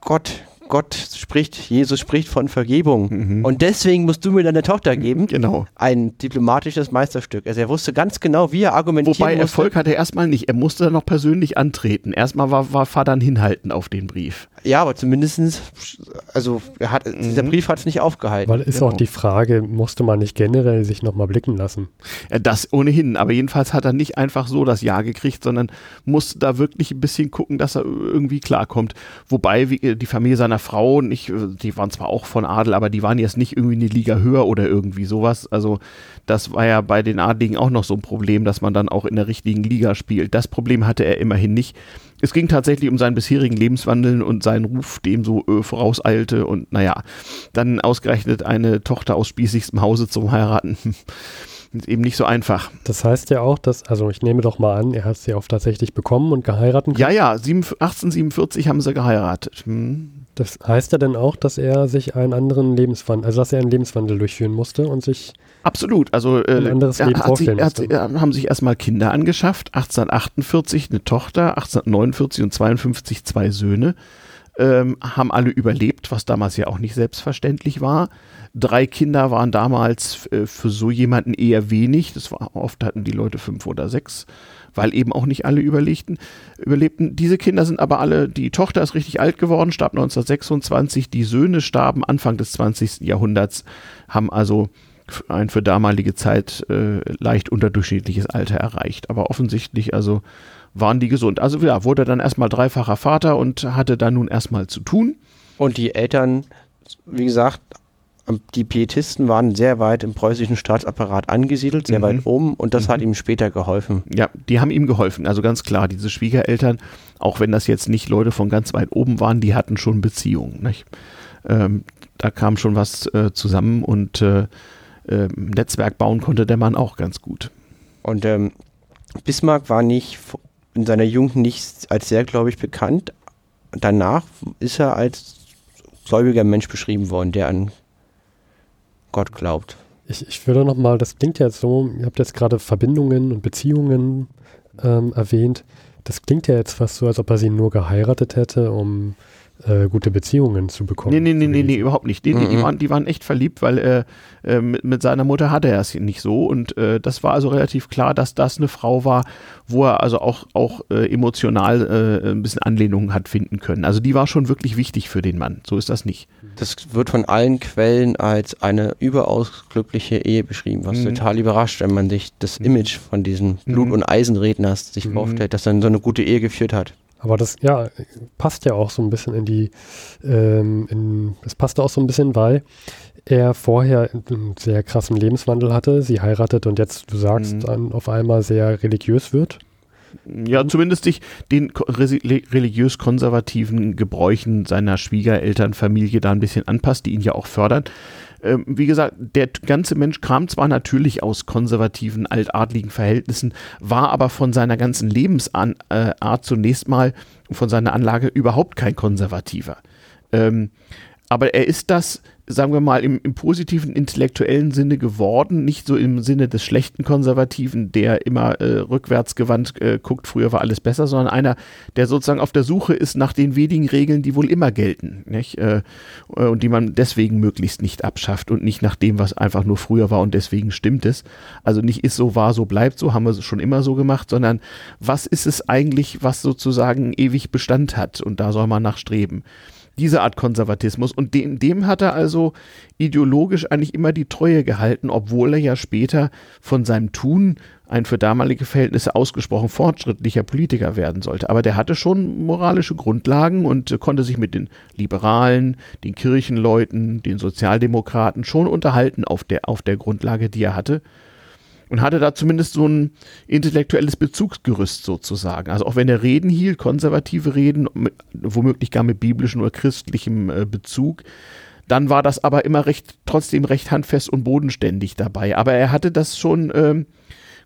Gott, Gott spricht, Jesus spricht von Vergebung. Mhm. Und deswegen musst du mir deine Tochter geben. Genau. Ein diplomatisches Meisterstück. Also er wusste ganz genau, wie er argumentieren Wobei musste. Erfolg hatte er erstmal nicht. Er musste dann noch persönlich antreten. Erstmal war, war Vater hinhalten auf den Brief. Ja, aber zumindestens, also er hat, mhm. dieser Brief hat es nicht aufgehalten. Weil ist genau. auch die Frage, musste man nicht generell sich nochmal blicken lassen? Das ohnehin, aber jedenfalls hat er nicht einfach so das Ja gekriegt, sondern musste da wirklich ein bisschen gucken, dass er irgendwie klarkommt. Wobei wie, die Familie seiner Frau, nicht, die waren zwar auch von Adel, aber die waren jetzt nicht irgendwie eine Liga höher oder irgendwie sowas. Also das war ja bei den Adligen auch noch so ein Problem, dass man dann auch in der richtigen Liga spielt. Das Problem hatte er immerhin nicht. Es ging tatsächlich um seinen bisherigen Lebenswandel und seinen Ruf, dem so äh, vorauseilte und naja, dann ausgerechnet eine Tochter aus spießigstem Hause zum Heiraten. *laughs* Ist eben nicht so einfach. Das heißt ja auch, dass, also ich nehme doch mal an, er hat sie auch tatsächlich bekommen und geheiratet. Ja, ja, 1847 haben sie geheiratet. Hm. Das heißt ja dann auch, dass er sich einen anderen Lebenswandel, also dass er einen Lebenswandel durchführen musste und sich Absolut. Also äh, ein anderes Leben vorstellen sich, er, haben sich erstmal Kinder angeschafft. 1848 eine Tochter, 1849 und 52 zwei Söhne. Ähm, haben alle überlebt, was damals ja auch nicht selbstverständlich war. Drei Kinder waren damals äh, für so jemanden eher wenig. Das war oft hatten die Leute fünf oder sechs weil eben auch nicht alle überlegten, überlebten. Diese Kinder sind aber alle, die Tochter ist richtig alt geworden, starb 1926, die Söhne starben Anfang des 20. Jahrhunderts, haben also ein für damalige Zeit äh, leicht unterdurchschnittliches Alter erreicht. Aber offensichtlich also waren die gesund. Also ja, wurde dann erstmal dreifacher Vater und hatte dann nun erstmal zu tun. Und die Eltern, wie gesagt, die Pietisten waren sehr weit im preußischen Staatsapparat angesiedelt, sehr mhm. weit oben und das mhm. hat ihm später geholfen. Ja, die haben ihm geholfen. Also ganz klar, diese Schwiegereltern, auch wenn das jetzt nicht Leute von ganz weit oben waren, die hatten schon Beziehungen. Ähm, da kam schon was äh, zusammen und äh, äh, Netzwerk bauen konnte der Mann auch ganz gut. Und ähm, Bismarck war nicht in seiner Jugend nicht als sehr gläubig bekannt. Danach ist er als gläubiger Mensch beschrieben worden, der an Gott glaubt. Ich, ich würde nochmal, das klingt ja jetzt so, ihr habt jetzt gerade Verbindungen und Beziehungen ähm, erwähnt. Das klingt ja jetzt fast so, als ob er sie nur geheiratet hätte, um äh, gute Beziehungen zu bekommen. Nee, nee, nee, nee, nee überhaupt nicht. Die, die, die, mhm. waren, die waren echt verliebt, weil äh, äh, mit, mit, seiner Mutter hatte er es nicht so. Und äh, das war also relativ klar, dass das eine Frau war, wo er also auch, auch äh, emotional äh, ein bisschen Anlehnungen hat finden können. Also die war schon wirklich wichtig für den Mann. So ist das nicht. Das wird von allen Quellen als eine überaus glückliche Ehe beschrieben, was mhm. total überrascht, wenn man sich das Image von diesem Blut- mhm. und Eisenredners sich mhm. vorstellt, dass er so eine gute Ehe geführt hat. Aber das, ja, passt ja auch so ein bisschen in die, ähm, in, das passte auch so ein bisschen, weil er vorher einen sehr krassen Lebenswandel hatte, sie heiratet und jetzt, du sagst, mhm. dann auf einmal sehr religiös wird. Ja, zumindest sich den religiös-konservativen Gebräuchen seiner Schwiegerelternfamilie da ein bisschen anpasst, die ihn ja auch fördern. Ähm, wie gesagt, der ganze Mensch kam zwar natürlich aus konservativen, altadligen Verhältnissen, war aber von seiner ganzen Lebensart äh, zunächst mal, von seiner Anlage überhaupt kein Konservativer. Ähm, aber er ist das sagen wir mal, im, im, positiven intellektuellen Sinne geworden, nicht so im Sinne des schlechten Konservativen, der immer äh, rückwärtsgewandt äh, guckt, früher war alles besser, sondern einer, der sozusagen auf der Suche ist nach den wenigen Regeln, die wohl immer gelten, nicht? Äh, äh, und die man deswegen möglichst nicht abschafft und nicht nach dem, was einfach nur früher war und deswegen stimmt es. Also nicht ist so, war so, bleibt so, haben wir es schon immer so gemacht, sondern was ist es eigentlich, was sozusagen ewig Bestand hat und da soll man nachstreben diese Art Konservatismus. Und dem, dem hat er also ideologisch eigentlich immer die Treue gehalten, obwohl er ja später von seinem Tun ein für damalige Verhältnisse ausgesprochen fortschrittlicher Politiker werden sollte. Aber der hatte schon moralische Grundlagen und konnte sich mit den Liberalen, den Kirchenleuten, den Sozialdemokraten schon unterhalten auf der, auf der Grundlage, die er hatte und hatte da zumindest so ein intellektuelles Bezugsgerüst sozusagen. Also auch wenn er Reden hielt, konservative Reden, womöglich gar mit biblischem oder christlichem äh, Bezug, dann war das aber immer recht, trotzdem recht handfest und bodenständig dabei. Aber er hatte das schon ähm,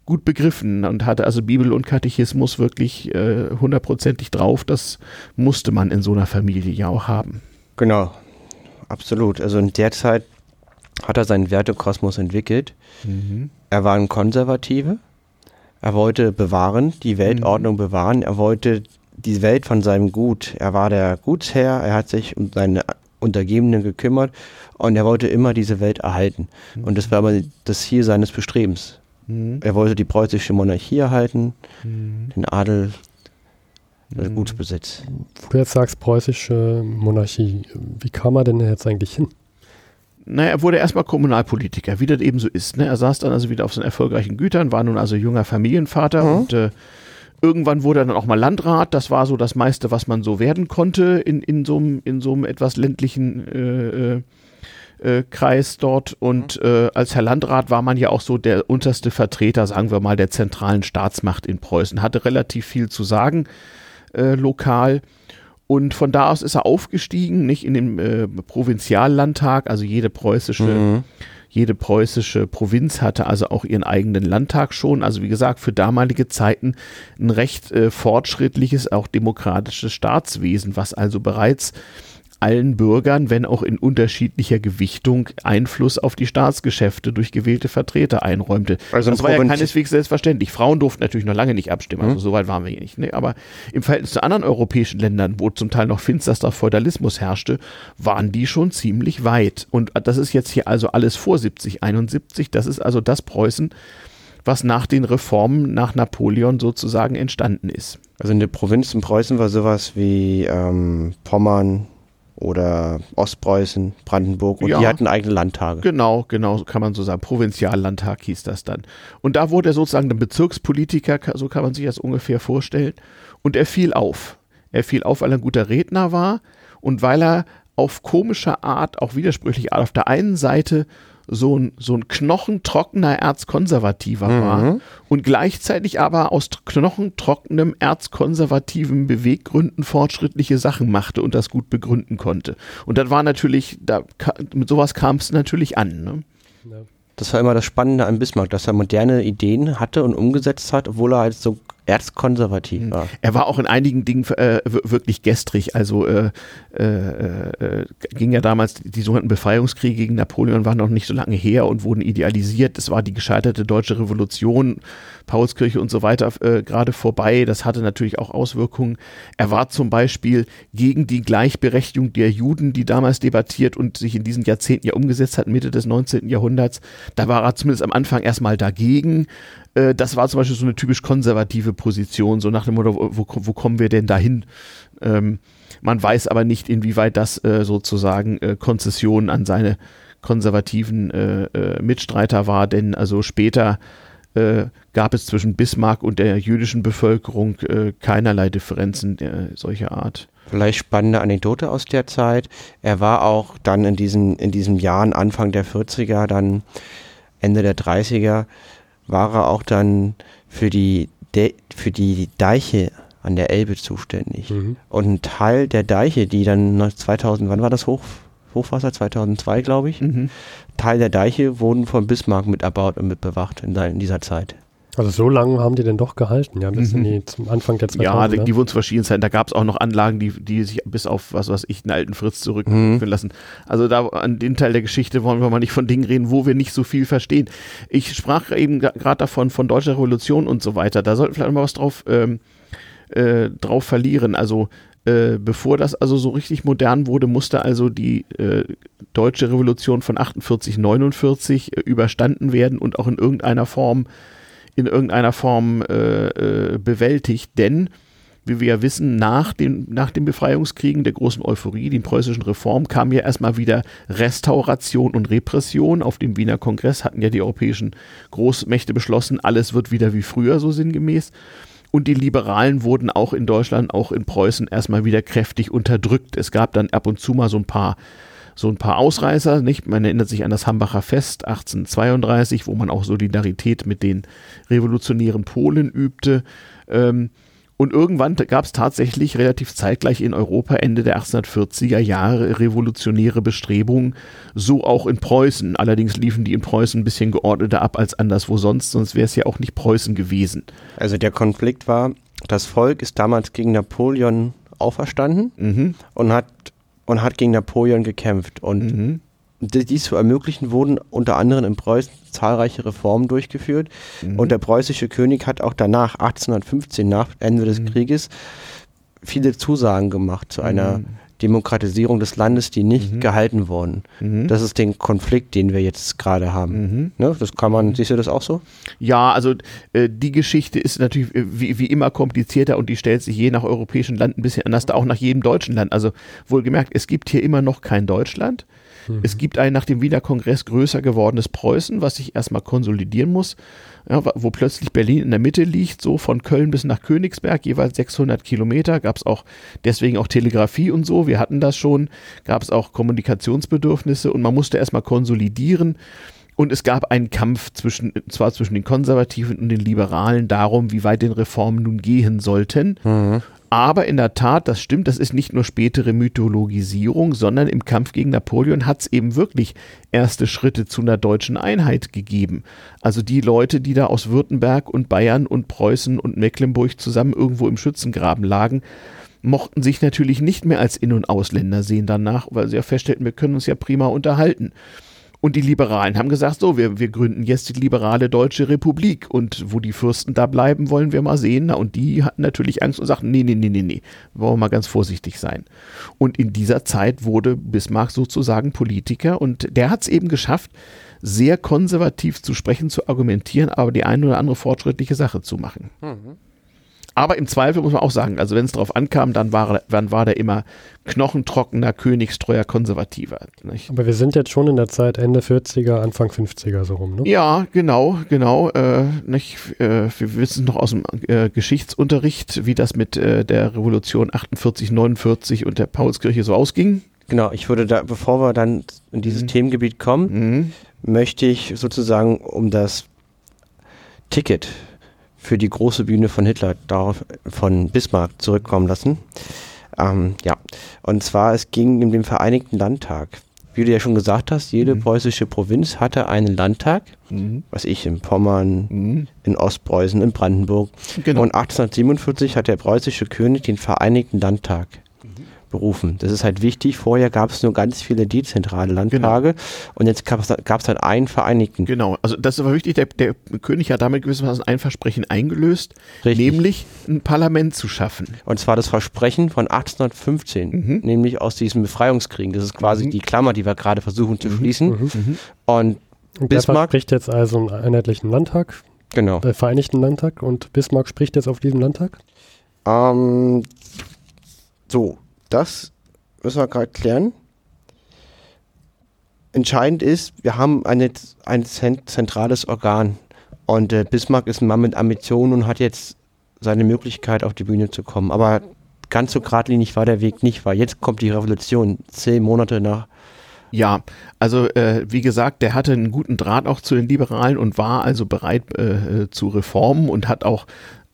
gut begriffen und hatte also Bibel und Katechismus wirklich äh, hundertprozentig drauf. Das musste man in so einer Familie ja auch haben. Genau, absolut. Also in der Zeit hat er seinen Wertekosmos entwickelt. Mhm. Er war ein Konservative. Er wollte bewahren, die Weltordnung mhm. bewahren. Er wollte die Welt von seinem Gut. Er war der Gutsherr. Er hat sich um seine Untergebenen gekümmert und er wollte immer diese Welt erhalten. Mhm. Und das war aber das Ziel seines Bestrebens. Mhm. Er wollte die preußische Monarchie erhalten, mhm. den Adel, den mhm. Gutsbesitz. Du jetzt sagst preußische Monarchie, wie kam er denn jetzt eigentlich hin? Naja, er wurde erstmal Kommunalpolitiker, wie das eben so ist. Ne? Er saß dann also wieder auf seinen erfolgreichen Gütern, war nun also junger Familienvater mhm. und äh, irgendwann wurde er dann auch mal Landrat. Das war so das meiste, was man so werden konnte in, in so einem in etwas ländlichen äh, äh, äh Kreis dort. Und mhm. äh, als Herr Landrat war man ja auch so der unterste Vertreter, sagen wir mal, der zentralen Staatsmacht in Preußen. Hatte relativ viel zu sagen äh, lokal. Und von da aus ist er aufgestiegen, nicht in den äh, Provinziallandtag, also jede preußische, mhm. jede preußische Provinz hatte also auch ihren eigenen Landtag schon. Also wie gesagt, für damalige Zeiten ein recht äh, fortschrittliches, auch demokratisches Staatswesen, was also bereits allen Bürgern, wenn auch in unterschiedlicher Gewichtung, Einfluss auf die Staatsgeschäfte durch gewählte Vertreter einräumte. Also das war ja keineswegs selbstverständlich. Frauen durften natürlich noch lange nicht abstimmen, also mhm. so weit waren wir hier nicht. Ne? Aber im Verhältnis zu anderen europäischen Ländern, wo zum Teil noch finsterster Feudalismus herrschte, waren die schon ziemlich weit. Und das ist jetzt hier also alles vor 70, 71. Das ist also das Preußen, was nach den Reformen nach Napoleon sozusagen entstanden ist. Also in der Provinz in Preußen war sowas wie ähm, Pommern, oder Ostpreußen, Brandenburg und ja, die hatten eigene Landtage. Genau, genau, kann man so sagen. Provinziallandtag hieß das dann. Und da wurde er sozusagen ein Bezirkspolitiker, so kann man sich das ungefähr vorstellen. Und er fiel auf. Er fiel auf, weil er ein guter Redner war und weil er auf komische Art, auch widersprüchlich Art, auf der einen Seite so ein, so ein knochentrockener Erzkonservativer mhm. war und gleichzeitig aber aus knochentrockenem erzkonservativen Beweggründen fortschrittliche Sachen machte und das gut begründen konnte. Und das war natürlich, da, mit sowas kam es natürlich an. Ne? Ja. Das war immer das Spannende an Bismarck, dass er moderne Ideen hatte und umgesetzt hat, obwohl er halt so erzkonservativ hm. war. Er war auch in einigen Dingen äh, wirklich gestrig. Also äh, äh, äh, ging ja damals, die sogenannten Befreiungskriege gegen Napoleon waren noch nicht so lange her und wurden idealisiert. Es war die gescheiterte deutsche Revolution, Paulskirche und so weiter äh, gerade vorbei. Das hatte natürlich auch Auswirkungen. Er war zum Beispiel gegen die Gleichberechtigung der Juden, die damals debattiert und sich in diesen Jahrzehnten ja umgesetzt hat, Mitte des 19. Jahrhunderts. Da war er zumindest am Anfang erstmal dagegen. Äh, das war zum Beispiel so eine typisch konservative Position, so nach dem Motto, wo, wo kommen wir denn dahin? Ähm, man weiß aber nicht, inwieweit das äh, sozusagen äh, Konzession an seine konservativen äh, äh Mitstreiter war, denn also später gab es zwischen Bismarck und der jüdischen Bevölkerung keinerlei Differenzen solcher Art. Vielleicht spannende Anekdote aus der Zeit. Er war auch dann in diesen, in diesen Jahren, Anfang der 40er, dann Ende der 30er, war er auch dann für die, De für die Deiche an der Elbe zuständig. Mhm. Und ein Teil der Deiche, die dann 2000, wann war das Hoch, Hochwasser? 2002, glaube ich. Mhm. Teil der Deiche wurden von Bismarck mit erbaut und mit bewacht in, in dieser Zeit. Also so lange haben die denn doch gehalten, ja, bis mhm. die zum Anfang der 2000er. Ja, die, die wurden zu verschiedenen Zeiten. Da gab es auch noch Anlagen, die, die sich bis auf, was weiß ich, einen alten Fritz zurückführen mhm. lassen. Also da an den Teil der Geschichte wollen wir mal nicht von Dingen reden, wo wir nicht so viel verstehen. Ich sprach eben gerade davon, von deutscher Revolution und so weiter. Da sollten wir vielleicht mal was drauf, ähm, äh, drauf verlieren. Also äh, bevor das also so richtig modern wurde, musste also die äh, deutsche Revolution von 48, 49 äh, überstanden werden und auch in irgendeiner Form in irgendeiner Form äh, äh, bewältigt, denn wie wir ja wissen, nach den, nach den Befreiungskriegen der großen Euphorie, den preußischen Reformen, kam ja erstmal wieder Restauration und Repression. Auf dem Wiener Kongress hatten ja die europäischen Großmächte beschlossen, alles wird wieder wie früher, so sinngemäß. Und die Liberalen wurden auch in Deutschland, auch in Preußen erstmal wieder kräftig unterdrückt. Es gab dann ab und zu mal so ein paar so ein paar Ausreißer, nicht? Man erinnert sich an das Hambacher Fest 1832, wo man auch Solidarität mit den revolutionären Polen übte. Ähm, und irgendwann gab es tatsächlich relativ zeitgleich in Europa Ende der 1840er Jahre revolutionäre Bestrebungen, so auch in Preußen. Allerdings liefen die in Preußen ein bisschen geordneter ab als anderswo sonst, sonst wäre es ja auch nicht Preußen gewesen. Also der Konflikt war, das Volk ist damals gegen Napoleon auferstanden mhm. und hat und hat gegen Napoleon gekämpft. Und mhm. dies zu ermöglichen, wurden unter anderem in Preußen zahlreiche Reformen durchgeführt. Mhm. Und der preußische König hat auch danach, 1815, nach Ende des mhm. Krieges, viele Zusagen gemacht zu einer mhm. Demokratisierung des Landes, die nicht mhm. gehalten wurden. Mhm. Das ist den Konflikt, den wir jetzt gerade haben. Mhm. Ne? Das kann man, siehst du das auch so? Ja, also äh, die Geschichte ist natürlich äh, wie, wie immer komplizierter und die stellt sich je nach europäischen Land ein bisschen anders, da auch nach jedem deutschen Land. Also wohlgemerkt, es gibt hier immer noch kein Deutschland. Es gibt ein nach dem Wiener Kongress größer gewordenes Preußen, was sich erstmal konsolidieren muss ja, wo plötzlich Berlin in der Mitte liegt, so von Köln bis nach Königsberg, jeweils 600 Kilometer, gab es auch deswegen auch Telegrafie und so, wir hatten das schon, gab es auch Kommunikationsbedürfnisse und man musste erstmal konsolidieren. Und es gab einen Kampf zwischen, zwar zwischen den Konservativen und den Liberalen darum, wie weit den Reformen nun gehen sollten. Mhm. Aber in der Tat, das stimmt, das ist nicht nur spätere Mythologisierung, sondern im Kampf gegen Napoleon hat es eben wirklich erste Schritte zu einer deutschen Einheit gegeben. Also die Leute, die da aus Württemberg und Bayern und Preußen und Mecklenburg zusammen irgendwo im Schützengraben lagen, mochten sich natürlich nicht mehr als In- und Ausländer sehen danach, weil sie ja feststellten, wir können uns ja prima unterhalten. Und die Liberalen haben gesagt, so, wir, wir gründen jetzt die liberale Deutsche Republik. Und wo die Fürsten da bleiben, wollen wir mal sehen. Na, und die hatten natürlich Angst und sagten, nee, nee, nee, nee, nee, wollen wir mal ganz vorsichtig sein. Und in dieser Zeit wurde Bismarck sozusagen Politiker und der hat es eben geschafft, sehr konservativ zu sprechen, zu argumentieren, aber die eine oder andere fortschrittliche Sache zu machen. Mhm. Aber im Zweifel muss man auch sagen, also wenn es darauf ankam, dann war, dann war der immer knochentrockener, königstreuer Konservativer. Nicht? Aber wir sind jetzt schon in der Zeit Ende 40er, Anfang 50er so rum, ne? Ja, genau, genau. Äh, nicht, äh, wir wissen noch aus dem äh, Geschichtsunterricht, wie das mit äh, der Revolution 48, 49 und der Paulskirche so ausging. Genau, ich würde da, bevor wir dann in dieses mhm. Themengebiet kommen, mhm. möchte ich sozusagen um das Ticket für die große Bühne von Hitler, darauf von Bismarck zurückkommen lassen. Ähm, ja, und zwar es ging in den Vereinigten Landtag. Wie du ja schon gesagt hast, jede mhm. preußische Provinz hatte einen Landtag, mhm. was ich in Pommern, mhm. in Ostpreußen, in Brandenburg. Genau. Und 1847 hat der preußische König den Vereinigten Landtag berufen. Das ist halt wichtig. Vorher gab es nur ganz viele dezentrale Landtage genau. und jetzt gab es halt einen Vereinigten. Genau, also das ist aber wichtig. Der, der König hat damit gewissermaßen ein Versprechen eingelöst, Richtig. nämlich ein Parlament zu schaffen. Und zwar das Versprechen von 1815, mhm. nämlich aus diesem Befreiungskrieg. Das ist quasi mhm. die Klammer, die wir gerade versuchen zu mhm. schließen. Mhm. Mhm. Und, und Bismarck spricht jetzt also einen einheitlichen Landtag. Genau. Der Vereinigten Landtag und Bismarck spricht jetzt auf diesem Landtag? Ähm, so, das müssen wir gerade klären. Entscheidend ist, wir haben eine, ein zentrales Organ. Und äh, Bismarck ist ein Mann mit Ambitionen und hat jetzt seine Möglichkeit, auf die Bühne zu kommen. Aber ganz so geradlinig war der Weg nicht, weil jetzt kommt die Revolution, zehn Monate nach. Ja, also äh, wie gesagt, der hatte einen guten Draht auch zu den Liberalen und war also bereit äh, zu Reformen und hat auch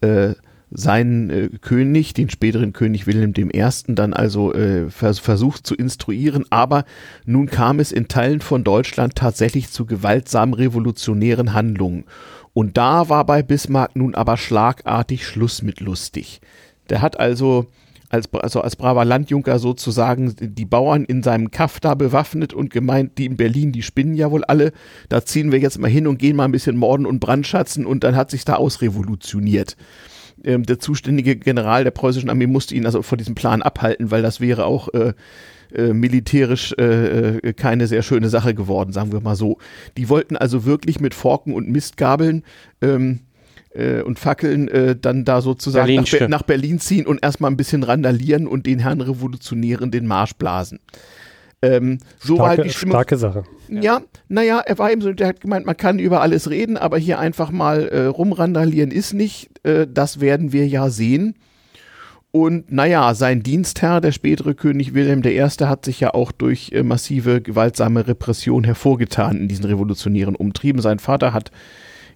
äh, seinen äh, König, den späteren König Wilhelm I., dann also äh, vers versucht zu instruieren. Aber nun kam es in Teilen von Deutschland tatsächlich zu gewaltsamen revolutionären Handlungen. Und da war bei Bismarck nun aber schlagartig Schluss mit lustig. Der hat also als, also als braver Landjunker sozusagen die Bauern in seinem Kaff da bewaffnet und gemeint, die in Berlin, die spinnen ja wohl alle. Da ziehen wir jetzt mal hin und gehen mal ein bisschen morden und brandschatzen und dann hat sich da ausrevolutioniert. Ähm, der zuständige General der preußischen Armee musste ihn also von diesem Plan abhalten, weil das wäre auch äh, äh, militärisch äh, äh, keine sehr schöne Sache geworden, sagen wir mal so. Die wollten also wirklich mit Forken und Mistgabeln ähm, äh, und Fackeln äh, dann da sozusagen Berlin nach, Be nach, Berlin ziehen und erstmal ein bisschen randalieren und den Herren Revolutionären den Marsch blasen. Ähm, so starke, war halt die Stimmung. Starke Sache. Ja, naja, er war eben so, der hat gemeint, man kann über alles reden, aber hier einfach mal äh, rumrandalieren ist nicht. Äh, das werden wir ja sehen. Und naja, sein Dienstherr, der spätere König Wilhelm I., hat sich ja auch durch äh, massive gewaltsame Repression hervorgetan in diesen revolutionären Umtrieben. Sein Vater hat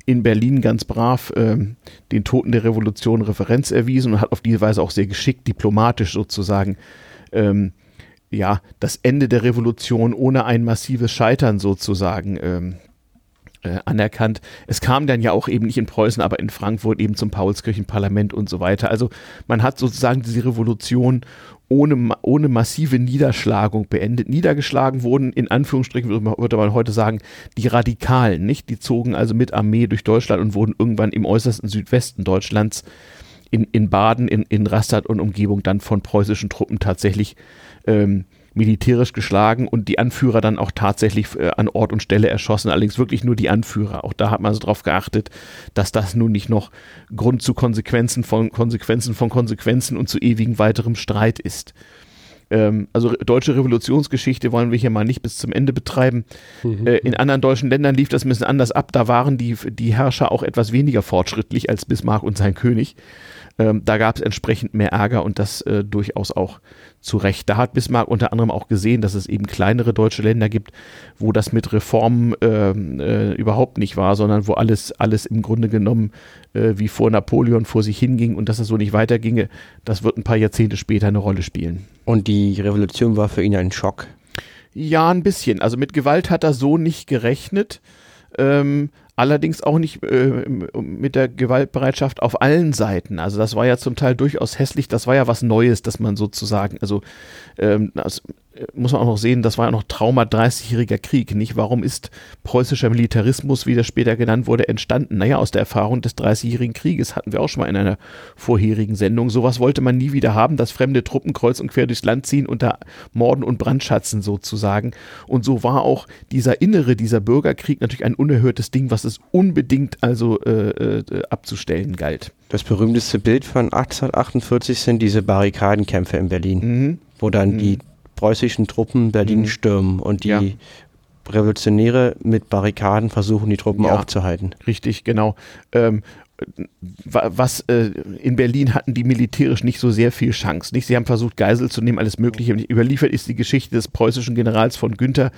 in Berlin ganz brav äh, den Toten der Revolution Referenz erwiesen und hat auf diese Weise auch sehr geschickt, diplomatisch sozusagen, ähm, ja, das Ende der Revolution ohne ein massives Scheitern sozusagen ähm, äh, anerkannt. Es kam dann ja auch eben nicht in Preußen, aber in Frankfurt eben zum Paulskirchenparlament und so weiter. Also man hat sozusagen diese Revolution ohne, ohne massive Niederschlagung beendet. Niedergeschlagen wurden, in Anführungsstrichen würde man heute sagen, die Radikalen, nicht? Die zogen also mit Armee durch Deutschland und wurden irgendwann im äußersten Südwesten Deutschlands in, in Baden, in, in Rastatt und Umgebung dann von preußischen Truppen tatsächlich ähm, militärisch geschlagen und die Anführer dann auch tatsächlich äh, an Ort und Stelle erschossen, allerdings wirklich nur die Anführer. Auch da hat man so drauf geachtet, dass das nun nicht noch Grund zu Konsequenzen von Konsequenzen von Konsequenzen und zu ewigen weiterem Streit ist. Ähm, also deutsche Revolutionsgeschichte wollen wir hier mal nicht bis zum Ende betreiben. Mhm. Äh, in anderen deutschen Ländern lief das ein bisschen anders ab. Da waren die, die Herrscher auch etwas weniger fortschrittlich als Bismarck und sein König. Ähm, da gab es entsprechend mehr Ärger und das äh, durchaus auch zu Recht. Da hat Bismarck unter anderem auch gesehen, dass es eben kleinere deutsche Länder gibt, wo das mit Reformen äh, äh, überhaupt nicht war, sondern wo alles, alles im Grunde genommen äh, wie vor Napoleon vor sich hinging und dass es so nicht weiterginge. Das wird ein paar Jahrzehnte später eine Rolle spielen. Und die Revolution war für ihn ein Schock. Ja, ein bisschen. Also mit Gewalt hat er so nicht gerechnet. Ähm, allerdings auch nicht äh, mit der Gewaltbereitschaft auf allen Seiten. Also das war ja zum Teil durchaus hässlich, das war ja was Neues, dass man sozusagen, also ähm, muss man auch noch sehen, das war ja noch Trauma 30-jähriger Krieg, nicht? Warum ist preußischer Militarismus, wie das später genannt wurde, entstanden? Naja, aus der Erfahrung des 30-jährigen Krieges hatten wir auch schon mal in einer vorherigen Sendung. Sowas wollte man nie wieder haben, dass fremde Truppen kreuz und quer durchs Land ziehen unter Morden und Brandschatzen sozusagen. Und so war auch dieser innere, dieser Bürgerkrieg natürlich ein unerhörtes Ding, was es unbedingt also äh, äh, abzustellen galt. Das berühmteste Bild von 1848 sind diese Barrikadenkämpfe in Berlin, mhm. wo dann mhm. die preußischen Truppen Berlin mhm. stürmen und die ja. Revolutionäre mit Barrikaden versuchen, die Truppen ja, aufzuhalten. Richtig, genau. Ähm, was äh, in Berlin hatten die militärisch nicht so sehr viel Chance. Nicht? Sie haben versucht, Geisel zu nehmen, alles Mögliche. Überliefert ist die Geschichte des preußischen Generals von Günther,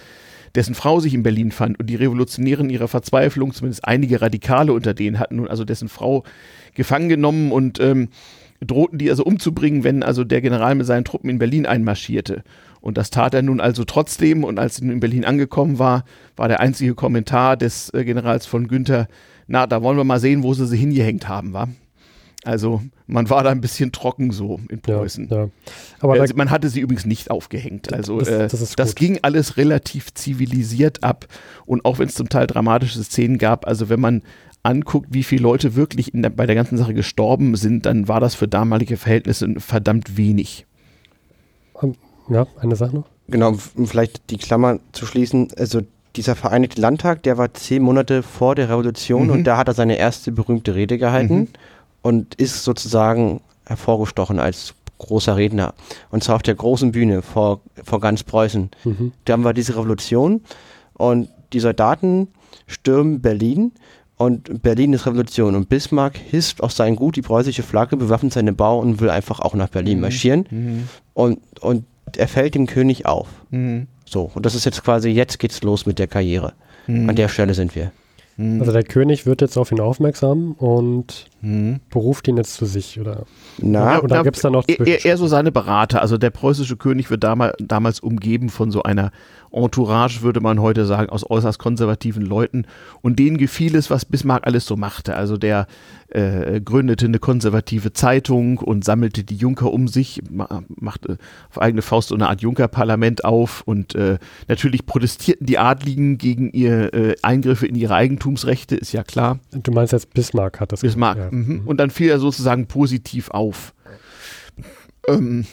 dessen Frau sich in Berlin fand und die Revolutionären ihrer Verzweiflung, zumindest einige Radikale unter denen hatten nun also dessen Frau gefangen genommen und ähm, drohten die also umzubringen, wenn also der General mit seinen Truppen in Berlin einmarschierte. Und das tat er nun also trotzdem. Und als er in Berlin angekommen war, war der einzige Kommentar des äh, Generals von Günther, na, da wollen wir mal sehen, wo sie sie hingehängt haben, war. Also man war da ein bisschen trocken so in Preußen. Ja, ja. Aber also, man hatte sie übrigens nicht aufgehängt. Also das, äh, das, das ging alles relativ zivilisiert ab. Und auch wenn es zum Teil dramatische Szenen gab, also wenn man anguckt, wie viele Leute wirklich der, bei der ganzen Sache gestorben sind, dann war das für damalige Verhältnisse verdammt wenig. Ja, eine Sache noch. Genau, um vielleicht die Klammer zu schließen. Also dieser Vereinigte Landtag, der war zehn Monate vor der Revolution mhm. und da hat er seine erste berühmte Rede gehalten mhm. und ist sozusagen hervorgestochen als großer Redner. Und zwar auf der großen Bühne vor, vor ganz Preußen. Mhm. Da haben wir diese Revolution und die Soldaten stürmen Berlin und Berlin ist Revolution. Und Bismarck hisst aus seinem Gut die preußische Flagge, bewaffnet seine Bau und will einfach auch nach Berlin mhm. marschieren. Mhm. Und, und er fällt dem König auf. Mhm. So, und das ist jetzt quasi, jetzt geht's los mit der Karriere. Mhm. An der Stelle sind wir. Mhm. Also der König wird jetzt auf ihn aufmerksam und beruft ihn jetzt zu sich? Oder, Na, oder na, gibt es da noch eher, eher- eher so seine Berater. Also der preußische König wird damals, damals umgeben von so einer Entourage, würde man heute sagen, aus äußerst konservativen Leuten. Und denen gefiel es, was Bismarck alles so machte. Also der äh, gründete eine konservative Zeitung und sammelte die Junker um sich, ma machte auf eigene Faust so eine Art Junkerparlament auf. Und äh, natürlich protestierten die Adligen gegen ihr äh, Eingriffe in ihre Eigentumsrechte, ist ja klar. Du meinst jetzt Bismarck hat das Bismarck. Ja. Mhm. Und dann fiel er sozusagen positiv auf. Ähm,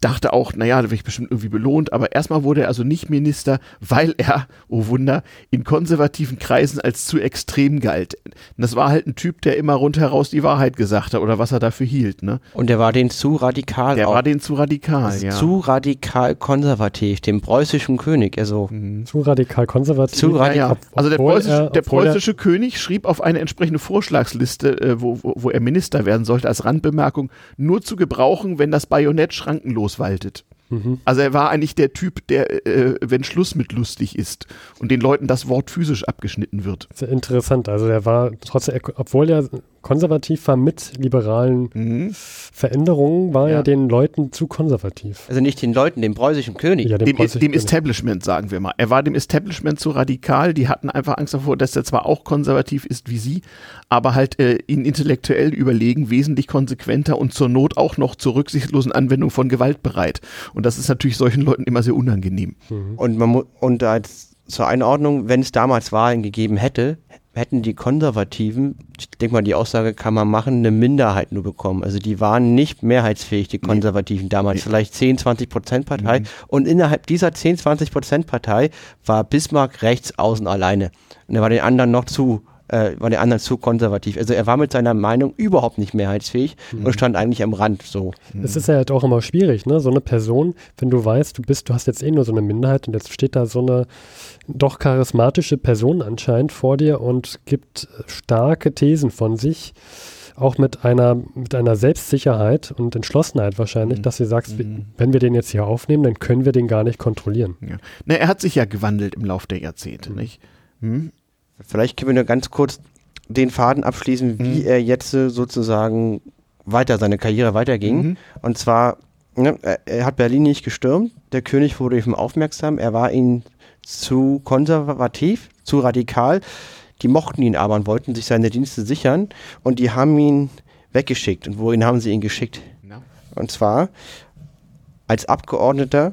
dachte auch, naja, da werde ich bestimmt irgendwie belohnt, aber erstmal wurde er also nicht Minister, weil er, oh Wunder, in konservativen Kreisen als zu extrem galt. Das war halt ein Typ, der immer rundheraus die Wahrheit gesagt hat oder was er dafür hielt. Ne? und der war den zu radikal. Der auch. war den zu radikal, Also ja. zu radikal konservativ, dem preußischen König. Also Zu radikal konservativ. Zu radikal. Ja, ja. Also der preußische, er- der er- preußische König schrieb auf eine entsprechende Vorschlagsliste, äh, wo, wo, wo er Minister werden sollte, als Randbemerkung, nur zu gebrauchen, wenn das Bajonett schrankenlos waltet. Mhm. Also er war eigentlich der Typ, der, äh, wenn Schluss mit lustig ist und den Leuten das Wort physisch abgeschnitten wird. Sehr interessant. Also er war trotzdem, obwohl er konservativ war mit liberalen Mhm. Veränderungen, war Ja. er den Leuten zu konservativ. Also nicht den Leuten, dem preußischen König. Ja, Dem, preußischen dem König. Establishment, sagen wir mal. Er war dem Establishment zu radikal. Die hatten einfach Angst davor, dass er zwar auch konservativ ist wie sie, aber halt äh, ihnen intellektuell überlegen, wesentlich konsequenter und zur Not auch noch zur rücksichtslosen Anwendung von Gewalt bereit. Und das ist natürlich solchen Leuten immer sehr unangenehm. Und, man und als zur Einordnung, wenn es damals Wahlen gegeben hätte, hätten die Konservativen, ich denke mal, die Aussage kann man machen, eine Minderheit nur bekommen. Also die waren nicht mehrheitsfähig, die Konservativen damals. Vielleicht 10, 20 Prozent Partei. Und innerhalb dieser 10, 20 Prozent Partei war Bismarck rechts außen alleine. Und er war den anderen noch zu äh, war der anderen zu konservativ. Also er war mit seiner Meinung überhaupt nicht mehrheitsfähig und stand eigentlich am Rand so. Es ist ja halt auch immer schwierig, ne? So eine Person, wenn du weißt, du bist, du hast jetzt eh nur so eine Minderheit und jetzt steht da so eine doch charismatische Person anscheinend vor dir und gibt starke Thesen von sich, auch mit einer, mit einer Selbstsicherheit und Entschlossenheit wahrscheinlich, Mhm. dass du sagst, wie- wenn wir den jetzt hier aufnehmen, dann können wir den gar nicht kontrollieren. Ja. Na, er hat sich ja gewandelt im Laufe der Jahrzehnte, nicht? Hm? Vielleicht können wir nur ganz kurz den Faden abschließen, wie Mhm. er jetzt äh, sozusagen weiter, seine Karriere weiterging. Mhm. Und zwar, ne, er, hat Berlin nicht gestürmt, der König wurde ihn aufmerksam, er war ihnen zu konservativ, zu radikal. Die mochten ihn aber und wollten sich seine Dienste sichern und die haben ihn weggeschickt. Und wohin haben sie ihn geschickt? Ja. Und zwar als Abgeordneter,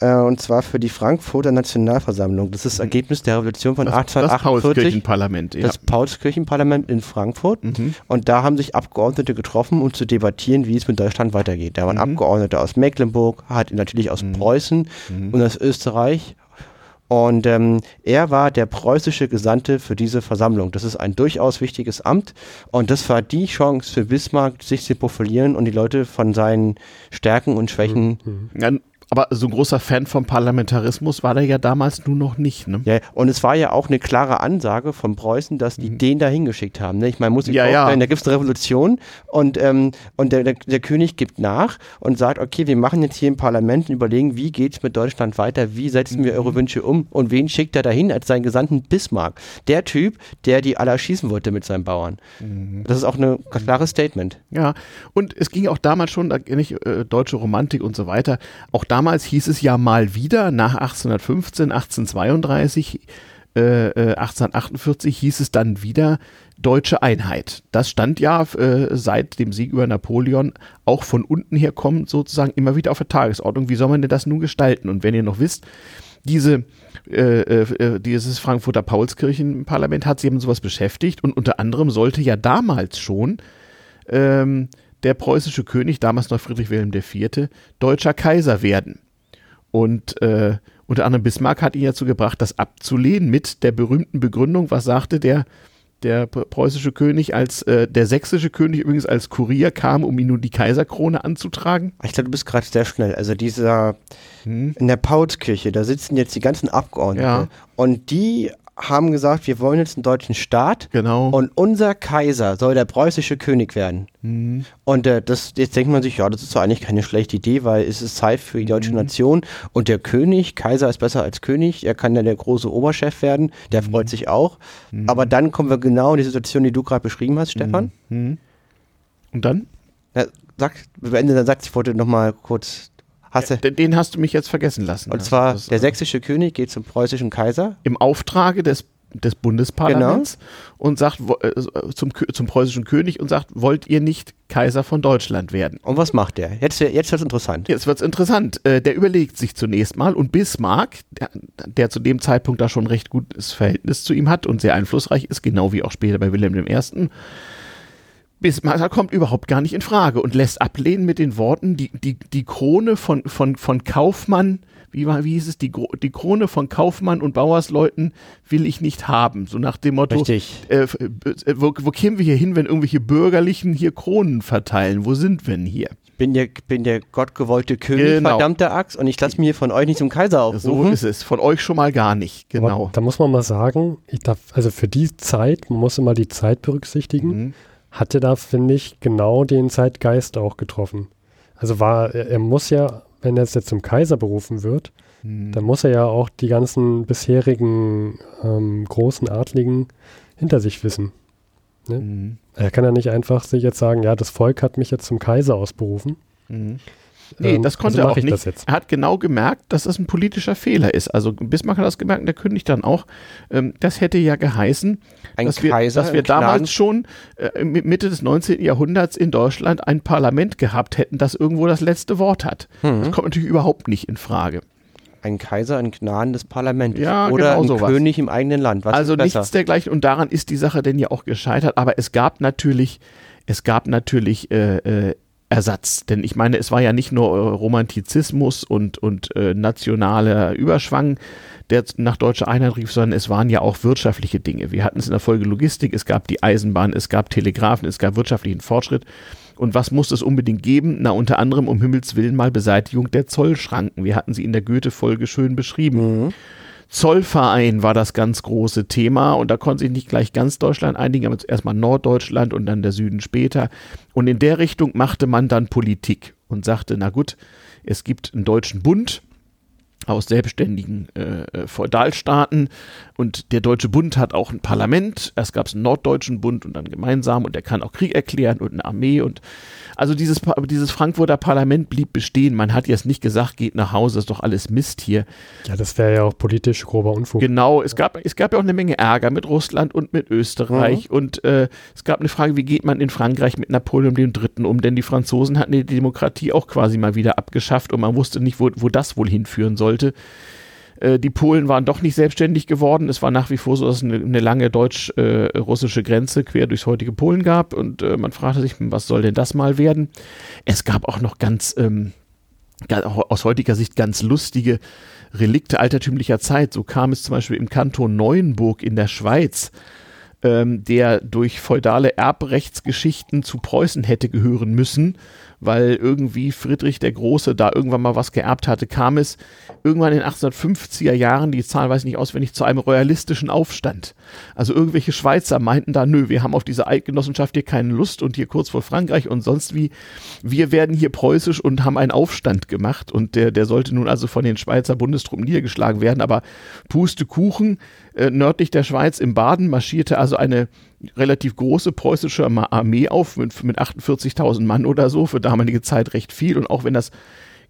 und zwar für die Frankfurter Nationalversammlung. Das ist das Ergebnis der Revolution von Mhm. Das, das 1848 Paulskirchenparlament, ja. das Paulskirchenparlament in Frankfurt. Mhm. Und da haben sich Abgeordnete getroffen, um zu debattieren, wie es mit Deutschland weitergeht. Da waren Mhm. Abgeordnete aus Mecklenburg, hat natürlich aus Preußen Mhm. und aus Österreich. Und ähm, er war der preußische Gesandte für diese Versammlung. Das ist ein durchaus wichtiges Amt. Und das war die Chance für Bismarck, sich zu profilieren und die Leute von seinen Stärken und Schwächen Ja, aber so ein großer Fan vom Parlamentarismus war der ja damals nur noch nicht, ne? Ja, und es war ja auch eine klare Ansage von Preußen, dass die den da hingeschickt haben. Ne? Ich meine, muss ich Mhm. Ja, ja. da gibt es eine Revolution und, ähm, und der, der, der König gibt nach und sagt, okay, wir machen jetzt hier im Parlament und überlegen, wie geht's mit Deutschland weiter, wie setzen Mhm. wir eure Wünsche um und wen schickt er dahin als seinen Gesandten Bismarck? Der Typ, der die alle erschießen wollte mit seinen Bauern. Mhm. Das ist auch ein klares Statement. Ja, und es ging auch damals schon, da ich äh, deutsche Romantik und so weiter. Auch damals hieß es ja mal wieder, nach 1815, 1832, äh, äh, 1848 hieß es dann wieder deutsche Einheit. Das stand ja äh, seit dem Sieg über Napoleon auch von unten her kommend sozusagen immer wieder auf der Tagesordnung. Wie soll man denn das nun gestalten? Und wenn ihr noch wisst, diese, äh, äh, dieses Frankfurter Paulskirchenparlament hat sich eben sowas beschäftigt und unter anderem sollte ja damals schon ähm, der preußische König, damals noch Friedrich Wilhelm IV., deutscher Kaiser werden. Und äh, unter anderem Bismarck hat ihn dazu gebracht, das abzulehnen mit der berühmten Begründung, was sagte der, der preußische König, als äh, der sächsische König übrigens als Kurier kam, um ihm nun die Kaiserkrone anzutragen. Ich glaube, du bist gerade sehr schnell. Also dieser Hm. in der Paulskirche, da sitzen jetzt die ganzen Abgeordneten Ja. und die haben gesagt, wir wollen jetzt einen deutschen Staat Genau. und unser Kaiser soll der preußische König werden. Mhm. Und äh, das, jetzt denkt man sich, ja, das ist doch eigentlich keine schlechte Idee, weil es ist Zeit für die deutsche Mhm. Nation und der König, Kaiser ist besser als König, er kann dann der große Oberchef werden, der Mhm. freut sich auch. Aber dann kommen wir genau in die Situation, die du gerade beschrieben hast, Stefan. Mhm. Und dann? Ja, sag, beende deinen Satz, ich wollte nochmal kurz. Hast du, Den, hast du mich jetzt vergessen lassen. und Das- zwar, das, der äh, sächsische König geht zum preußischen Kaiser. im Auftrage des, des Bundesparlaments Genau. und sagt äh, zum, zum preußischen König und sagt, wollt ihr nicht Kaiser von Deutschland werden? Und was macht der? Jetzt, jetzt wird es interessant. Jetzt wird's interessant. Äh, der überlegt sich zunächst mal und Bismarck, der, der zu dem Zeitpunkt da schon ein recht gutes Verhältnis zu ihm hat und sehr einflussreich ist, genau wie auch später bei Wilhelm I., Bismarck kommt überhaupt gar nicht in Frage und lässt ablehnen mit den Worten, die, die, die Krone von, von, von Kaufmann, wie, war, wie hieß es, die, die Krone von Kaufmann und Bauersleuten will ich nicht haben. So nach dem Motto, Richtig. äh, äh, wo, wo kämen wir hier hin, wenn irgendwelche Bürgerlichen hier Kronen verteilen? Wo sind wir denn hier? Bin der, bin der gottgewollte König, Genau. verdammte Axt, und ich lasse mir von euch nicht zum Kaiser aufrufen. So ist es. Von euch schon mal gar nicht. Aber Genau. da muss man mal sagen, ich darf, also für die Zeit, man muss immer die Zeit berücksichtigen, Mhm. Hatte da, finde ich, genau den Zeitgeist auch getroffen. Also war, er, er muss ja, wenn er jetzt zum Kaiser berufen wird, Mhm. dann muss er ja auch die ganzen bisherigen ähm, großen Adligen hinter sich wissen. Mhm. Er kann ja nicht einfach sich jetzt sagen, ja, das Volk hat mich jetzt zum Kaiser ausberufen. Mhm. Nee, Ähm, das konnte also er auch ich nicht. das jetzt. Er hat genau gemerkt, dass das ein politischer Fehler ist. Also Bismarck hat das gemerkt und der König dann auch. Ähm, das hätte ja geheißen, Ein dass wir, Kaiser, dass wir damals schon äh, mi- Mitte des 19. Jahrhunderts in Deutschland ein Parlament gehabt hätten, das irgendwo das letzte Wort hat. Mhm. Das kommt natürlich überhaupt nicht in Frage. Ein Kaiser, ein Gnaden des Parlaments. Ja, Oder genau ein sowas. König im eigenen Land. Was also nichts dergleichen und daran ist die Sache denn ja auch gescheitert. Aber es gab natürlich, es gab natürlich äh, äh, Ersatz. Denn ich meine, es war ja nicht nur äh, Romantizismus und, und äh, nationaler Überschwang, der nach deutscher Einheit rief, sondern es waren ja auch wirtschaftliche Dinge. Wir hatten es in der Folge Logistik, es gab die Eisenbahn, es gab Telegrafen, es gab wirtschaftlichen Fortschritt. Und was muss es unbedingt geben? Na, unter anderem um Himmels Willen mal Beseitigung der Zollschranken. Wir hatten sie in der Goethe-Folge schön beschrieben. Mhm. Zollverein war das ganz große Thema und da konnte sich nicht gleich ganz Deutschland einigen, aber erstmal Norddeutschland und dann der Süden später. Und in der Richtung machte man dann Politik und sagte, na gut, es gibt einen deutschen Bund aus selbstständigen äh, Feudalstaaten und der Deutsche Bund hat auch ein Parlament. Erst gab es einen norddeutschen Bund und dann gemeinsam und der kann auch Krieg erklären und eine Armee und also dieses, dieses Frankfurter Parlament blieb bestehen. Man hat jetzt nicht gesagt, geht nach Hause, ist doch alles Mist hier. Ja, das wäre ja auch politisch grober Unfug. Genau, es gab, es gab ja auch eine Menge Ärger mit Russland und mit Österreich und äh, es gab eine Frage, wie geht man in Frankreich mit Napoleon III. um, denn die Franzosen hatten die Demokratie auch quasi mal wieder abgeschafft und man wusste nicht, wo, wo das wohl hinführen sollte. Äh, die Polen waren doch nicht selbstständig geworden. Es war nach wie vor so, dass es eine, eine lange deutsch-russische Grenze quer durchs heutige Polen gab und äh, man fragte sich, was soll denn das mal werden? Es gab auch noch ganz, ähm, aus heutiger Sicht ganz lustige Relikte altertümlicher Zeit. So kam es zum Beispiel im Kanton Neuenburg in der Schweiz, ähm, der durch feudale Erbrechtsgeschichten zu Preußen hätte gehören müssen, weil irgendwie Friedrich der Große da irgendwann mal was geerbt hatte, kam es irgendwann in den 1850er Jahren, die Zahl weiß ich nicht auswendig, zu einem royalistischen Aufstand. Also irgendwelche Schweizer meinten da, nö, wir haben auf diese Eidgenossenschaft hier keine Lust und hier kurz vor Frankreich und sonst wie, wir werden hier preußisch und haben einen Aufstand gemacht. Und der, der sollte nun also von den Schweizer Bundestruppen niedergeschlagen werden, aber Pustekuchen, äh, nördlich der Schweiz im Baden marschierte also eine relativ große preußische Armee auf mit, mit 48.000 Mann oder so, für damalige Zeit recht viel. Und auch wenn das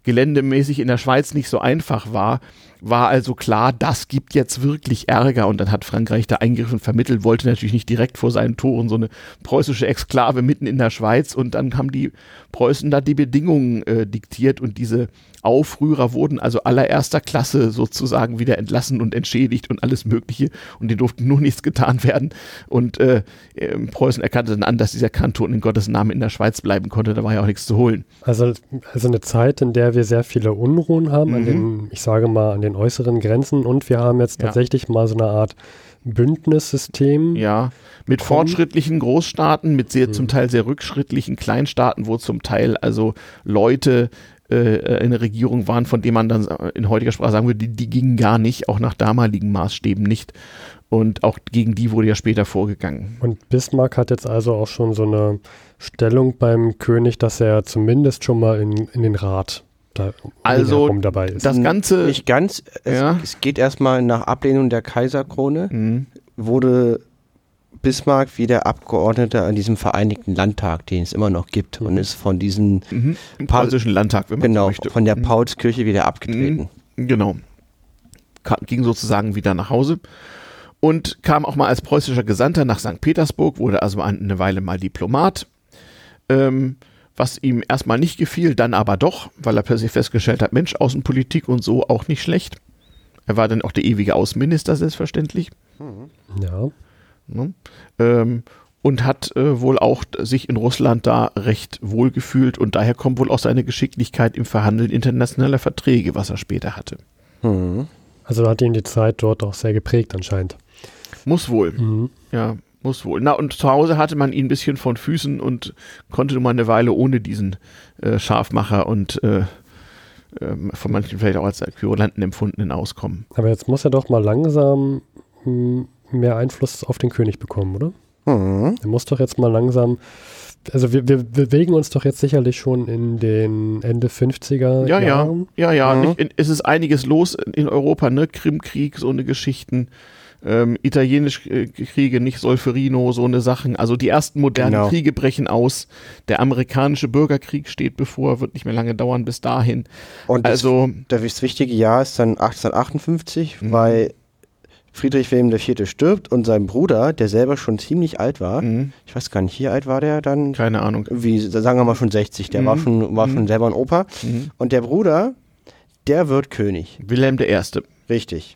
geländemäßig in der Schweiz nicht so einfach war, war also klar, das gibt jetzt wirklich Ärger. Und dann hat Frankreich da eingegriffen, vermittelt, wollte natürlich nicht direkt vor seinen Toren so eine preußische Exklave mitten in der Schweiz. Und dann haben die Preußen da die Bedingungen äh, diktiert und diese Aufrührer wurden also allererster Klasse sozusagen wieder entlassen und entschädigt und alles Mögliche und denen durfte nur nichts getan werden und äh, Preußen erkannte dann an, dass dieser Kanton in Gottes Namen in der Schweiz bleiben konnte, da war ja auch nichts zu holen. Also, also eine Zeit, in der wir sehr viele Unruhen haben, an Mhm. den, ich sage mal, an den äußeren Grenzen und wir haben jetzt Ja. tatsächlich mal so eine Art Bündnissystem. Ja, mit Kommen. fortschrittlichen Großstaaten, mit sehr, zum Teil sehr rückschrittlichen Kleinstaaten, wo zum Teil also Leute äh, eine Regierung waren, von denen man dann in heutiger Sprache sagen würde, die, die gingen gar nicht, auch nach damaligen Maßstäben nicht. Und auch gegen die wurde ja später vorgegangen. Und Bismarck hat jetzt also auch schon so eine Stellung beim König, dass er zumindest schon mal in, in den Rat da also dabei ist. Das Ganze. Nicht ganz. Es, Ja. es geht erstmal nach Ablehnung der Kaiserkrone, Mhm. wurde Bismarck wieder Abgeordneter an diesem Vereinigten Landtag, den es immer noch gibt, und ist von diesen, Mhm. Preußischen Landtag, wenn man so genau, möchte. von der Mhm. Paulskirche wieder abgetreten. Genau. Ka- Ging sozusagen wieder nach Hause und kam auch mal als preußischer Gesandter nach St. Petersburg, wurde also ein- eine Weile mal Diplomat, ähm, was ihm erstmal nicht gefiel, dann aber doch, weil er plötzlich festgestellt hat, Mensch, Außenpolitik und so auch nicht schlecht. Er war dann auch der ewige Außenminister, selbstverständlich. ja. Ne? Ähm, und hat äh, wohl auch sich in Russland da recht wohl gefühlt und daher kommt wohl auch seine Geschicklichkeit im Verhandeln internationaler Verträge, was er später hatte. Mhm. Also hat ihn die Zeit dort auch sehr geprägt anscheinend. Muss wohl. Mhm. Ja, muss wohl. Na, und zu Hause hatte man ihn ein bisschen von Füßen und konnte nun mal eine Weile ohne diesen äh, Scharfmacher und äh, ähm, von manchen vielleicht auch als Querulanten empfundenen auskommen. Aber jetzt muss er doch mal langsam hm, mehr Einfluss auf den König bekommen, oder? Mhm. Er muss doch jetzt mal langsam. Also wir, wir bewegen uns doch jetzt sicherlich schon in den Ende 50er Ja, ja, Jahren. ja, ja. Mhm. Nicht, in, es ist einiges los in, in Europa, ne? Krimkrieg, so eine Geschichten. Ähm, italienische äh, Kriege, nicht Solferino, so eine Sachen. Also die ersten modernen Genau. Kriege brechen aus. Der amerikanische Bürgerkrieg steht bevor, wird nicht mehr lange dauern bis dahin. Und das, Also, das wichtige Jahr ist dann 1858, Mhm. weil Friedrich Wilhelm IV. stirbt und sein Bruder, der selber schon ziemlich alt war, mh, ich weiß gar nicht, wie alt war der dann? keine Ahnung. Wie, sagen wir mal schon 60, der war, Mhm. schon, war schon Mhm. selber ein Opa. Mhm. Und der Bruder, der wird König. Wilhelm I. Richtig.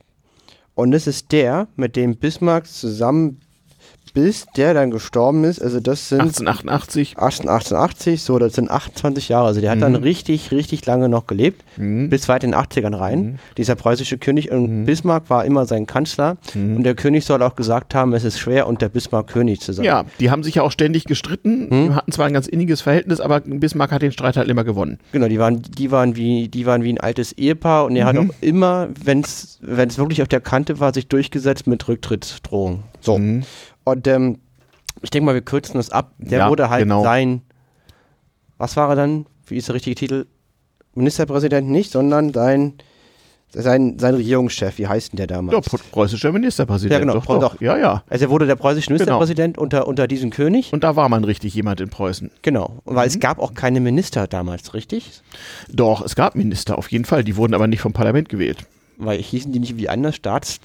Und es ist der, mit dem Bismarck zusammen bis der dann gestorben ist. Also das sind 1888. 18, 1880, so, das sind 28 Jahre. Also der hat dann Mhm. richtig, richtig lange noch gelebt, Mhm. bis weit in den 80ern rein. Mhm. Dieser preußische König und Mhm. Bismarck war immer sein Kanzler. Mhm. Und der König soll auch gesagt haben, es ist schwer, unter Bismarck König zu sein. Ja, die haben sich ja auch ständig gestritten. Hatten zwar ein ganz inniges Verhältnis, aber Bismarck hat den Streit halt immer gewonnen. Genau, die waren, die waren wie, die waren wie ein altes Ehepaar und er hat auch immer, wenn es wirklich auf der Kante war, sich durchgesetzt mit Rücktrittsdrohung. So. Und ähm, ich denke mal, wir kürzen das ab. Der Ja, wurde halt genau. sein, was war er dann? Wie ist der richtige Titel? Ministerpräsident nicht, sondern sein, sein, sein Regierungschef. Wie heißt denn der Ja, damals? preu- preußischer Ministerpräsident. Ja, genau, Doch, doch. doch. Ja, ja. also er wurde der preußische Genau. Ministerpräsident unter, unter diesem König. Und da war man richtig jemand in Preußen. Genau, weil Mhm. es gab auch keine Minister damals, richtig? Doch, es gab Minister auf jeden Fall. Die wurden aber nicht vom Parlament gewählt. Weil hießen die nicht wie anders? Staats...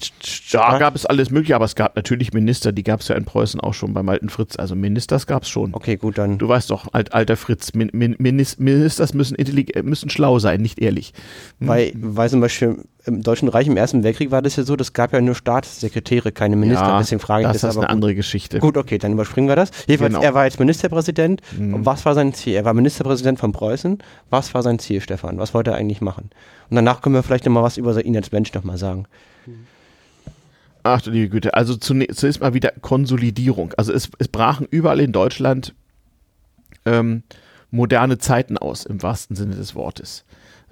Da gab es alles Mögliche, aber es gab natürlich Minister. Die gab es ja in Preußen auch schon beim alten Fritz. Also Ministers gab es schon. Okay, gut, dann. Du weißt doch, alt, alter Fritz, Min, Min, Minis- Ministers müssen, äh, müssen schlau sein, nicht ehrlich. Hm? Weil, weil zum Beispiel im Deutschen Reich im Ersten Weltkrieg war das ja so, das gab ja nur Staatssekretäre, keine Minister. ja, Deswegen frage ich das das, ist aber eine gut. andere Geschichte. Gut, okay, dann überspringen wir das. Jedenfalls, Genau. er war jetzt Ministerpräsident. Mhm. Was war sein Ziel? Er war Ministerpräsident von Preußen. Was war sein Ziel, Stefan? Was wollte er eigentlich machen? Und danach können wir vielleicht noch mal was über ihn als Mensch noch mal sagen. Ach du liebe Güte. Also zunächst, zunächst mal wieder Konsolidierung. Also es, es brachen überall in Deutschland ähm, moderne Zeiten aus, im wahrsten Sinne des Wortes.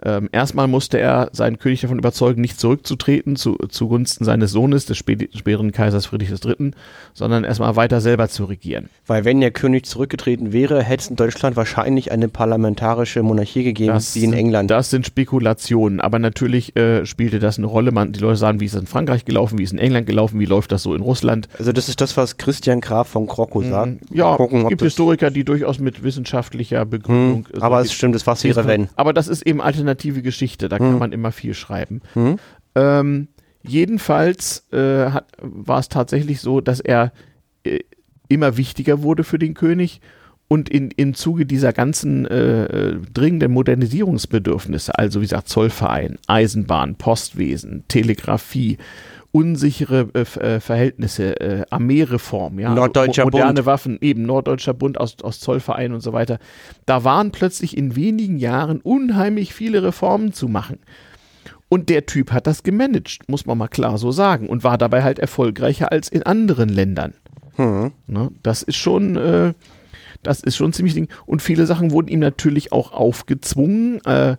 Ähm, erstmal musste er seinen König davon überzeugen, nicht zurückzutreten zu, zugunsten seines Sohnes, des spä späteren Kaisers Friedrich III., sondern erstmal weiter selber zu regieren. Weil wenn der König zurückgetreten wäre, hätte es in Deutschland wahrscheinlich eine parlamentarische Monarchie gegeben, wie in England. Das sind Spekulationen, aber natürlich äh, spielte das eine Rolle. Man, die Leute sagen, wie ist es in Frankreich gelaufen, wie ist es in England gelaufen, wie läuft das so in Russland. also das ist das, was Christian Graf von Krockow sagt. Mhm. Ja, gucken, es gibt das- Historiker, die durchaus mit wissenschaftlicher Begründung. Hm, aber es stimmt, das was wäre wenn. Aber das ist eben alternative Geschichte, da kann Hm. man immer viel schreiben. Hm? Ähm, jedenfalls äh, hat, war es tatsächlich so, dass er äh, immer wichtiger wurde für den König und in, im Zuge dieser ganzen äh, dringenden Modernisierungsbedürfnisse, also wie gesagt Zollverein, Eisenbahn, Postwesen, Telegrafie, unsichere äh, äh, Verhältnisse, äh, Armeereform, ja, Norddeutscher mo- moderne Bund. Waffen, eben Norddeutscher Bund aus, aus Zollverein und so weiter. Da waren plötzlich in wenigen Jahren unheimlich viele Reformen zu machen. Und der Typ hat das gemanagt, muss man mal klar so sagen, und war dabei halt erfolgreicher als in anderen Ländern. Hm. Ne? Das ist schon, äh, Das ist schon ziemlich Ding. Und viele Sachen wurden ihm natürlich auch aufgezwungen. Äh,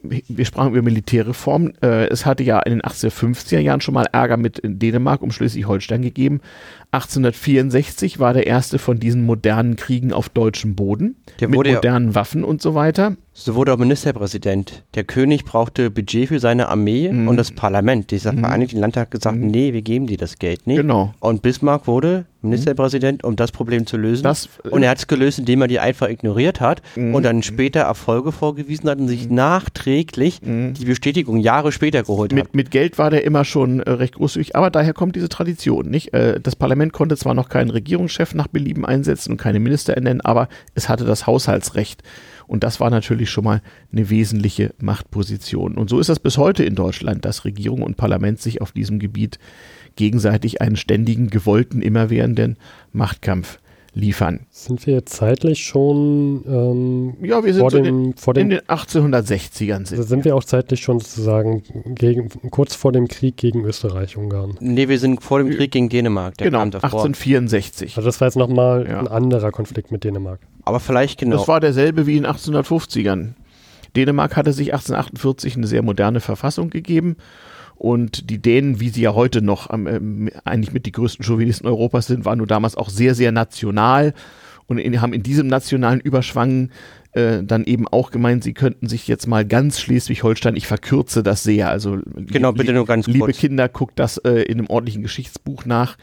wir sprachen über Militärreform. Äh, es hatte ja in den 1850er Jahren schon mal Ärger mit Dänemark um Schleswig-Holstein gegeben. 1864 war der erste von diesen modernen Kriegen auf deutschem Boden. Der mit wurde ja- modernen Waffen und so weiter. So wurde er Ministerpräsident. Der König brauchte Budget für seine Armee Mhm. und das Parlament, dieser Vereinigte Landtag, hat gesagt, nee, wir geben dir das Geld nicht. Genau. Und Bismarck wurde Ministerpräsident, um das Problem zu lösen. Das- und er hat es gelöst, indem er die einfach ignoriert hat Mhm. und dann später Erfolge vorgewiesen hat und sich nachträglich die Bestätigung Jahre später geholt hat. Mhm. Mit, mit Geld war der immer schon äh, recht großzügig, aber daher kommt diese Tradition, nicht? Äh, das Parlament konnte zwar noch keinen Regierungschef nach Belieben einsetzen und keine Minister ernennen, aber es hatte das Haushaltsrecht. Und das war natürlich schon mal eine wesentliche Machtposition. Und so ist das bis heute in Deutschland, dass Regierung und Parlament sich auf diesem Gebiet gegenseitig einen ständigen, gewollten, immerwährenden Machtkampf liefern. Sind wir jetzt zeitlich schon ähm, Ja, wir sind vor so in dem, den, vor in dem den 1860ern also sind. sind wir auch zeitlich schon sozusagen gegen, kurz vor dem Krieg gegen Österreich-Ungarn. nee, wir sind vor dem Krieg gegen Dänemark. Der Genau, kam davor. 1864. Also das war jetzt nochmal Ja. ein anderer Konflikt mit Dänemark. Aber vielleicht genau. Das war derselbe wie in 1850ern. Dänemark hatte sich 1848 eine sehr moderne Verfassung gegeben und die Dänen, wie sie ja heute noch am, ähm, eigentlich mit die größten Chauvinisten Europas sind, waren nur damals auch sehr, sehr national und in, haben in diesem nationalen Überschwang äh, dann eben auch gemeint, sie könnten sich jetzt mal ganz Schleswig-Holstein, ich verkürze das sehr, also Genau, bitte nur ganz liebe kurz. Kinder, guckt das äh, in einem ordentlichen Geschichtsbuch nach.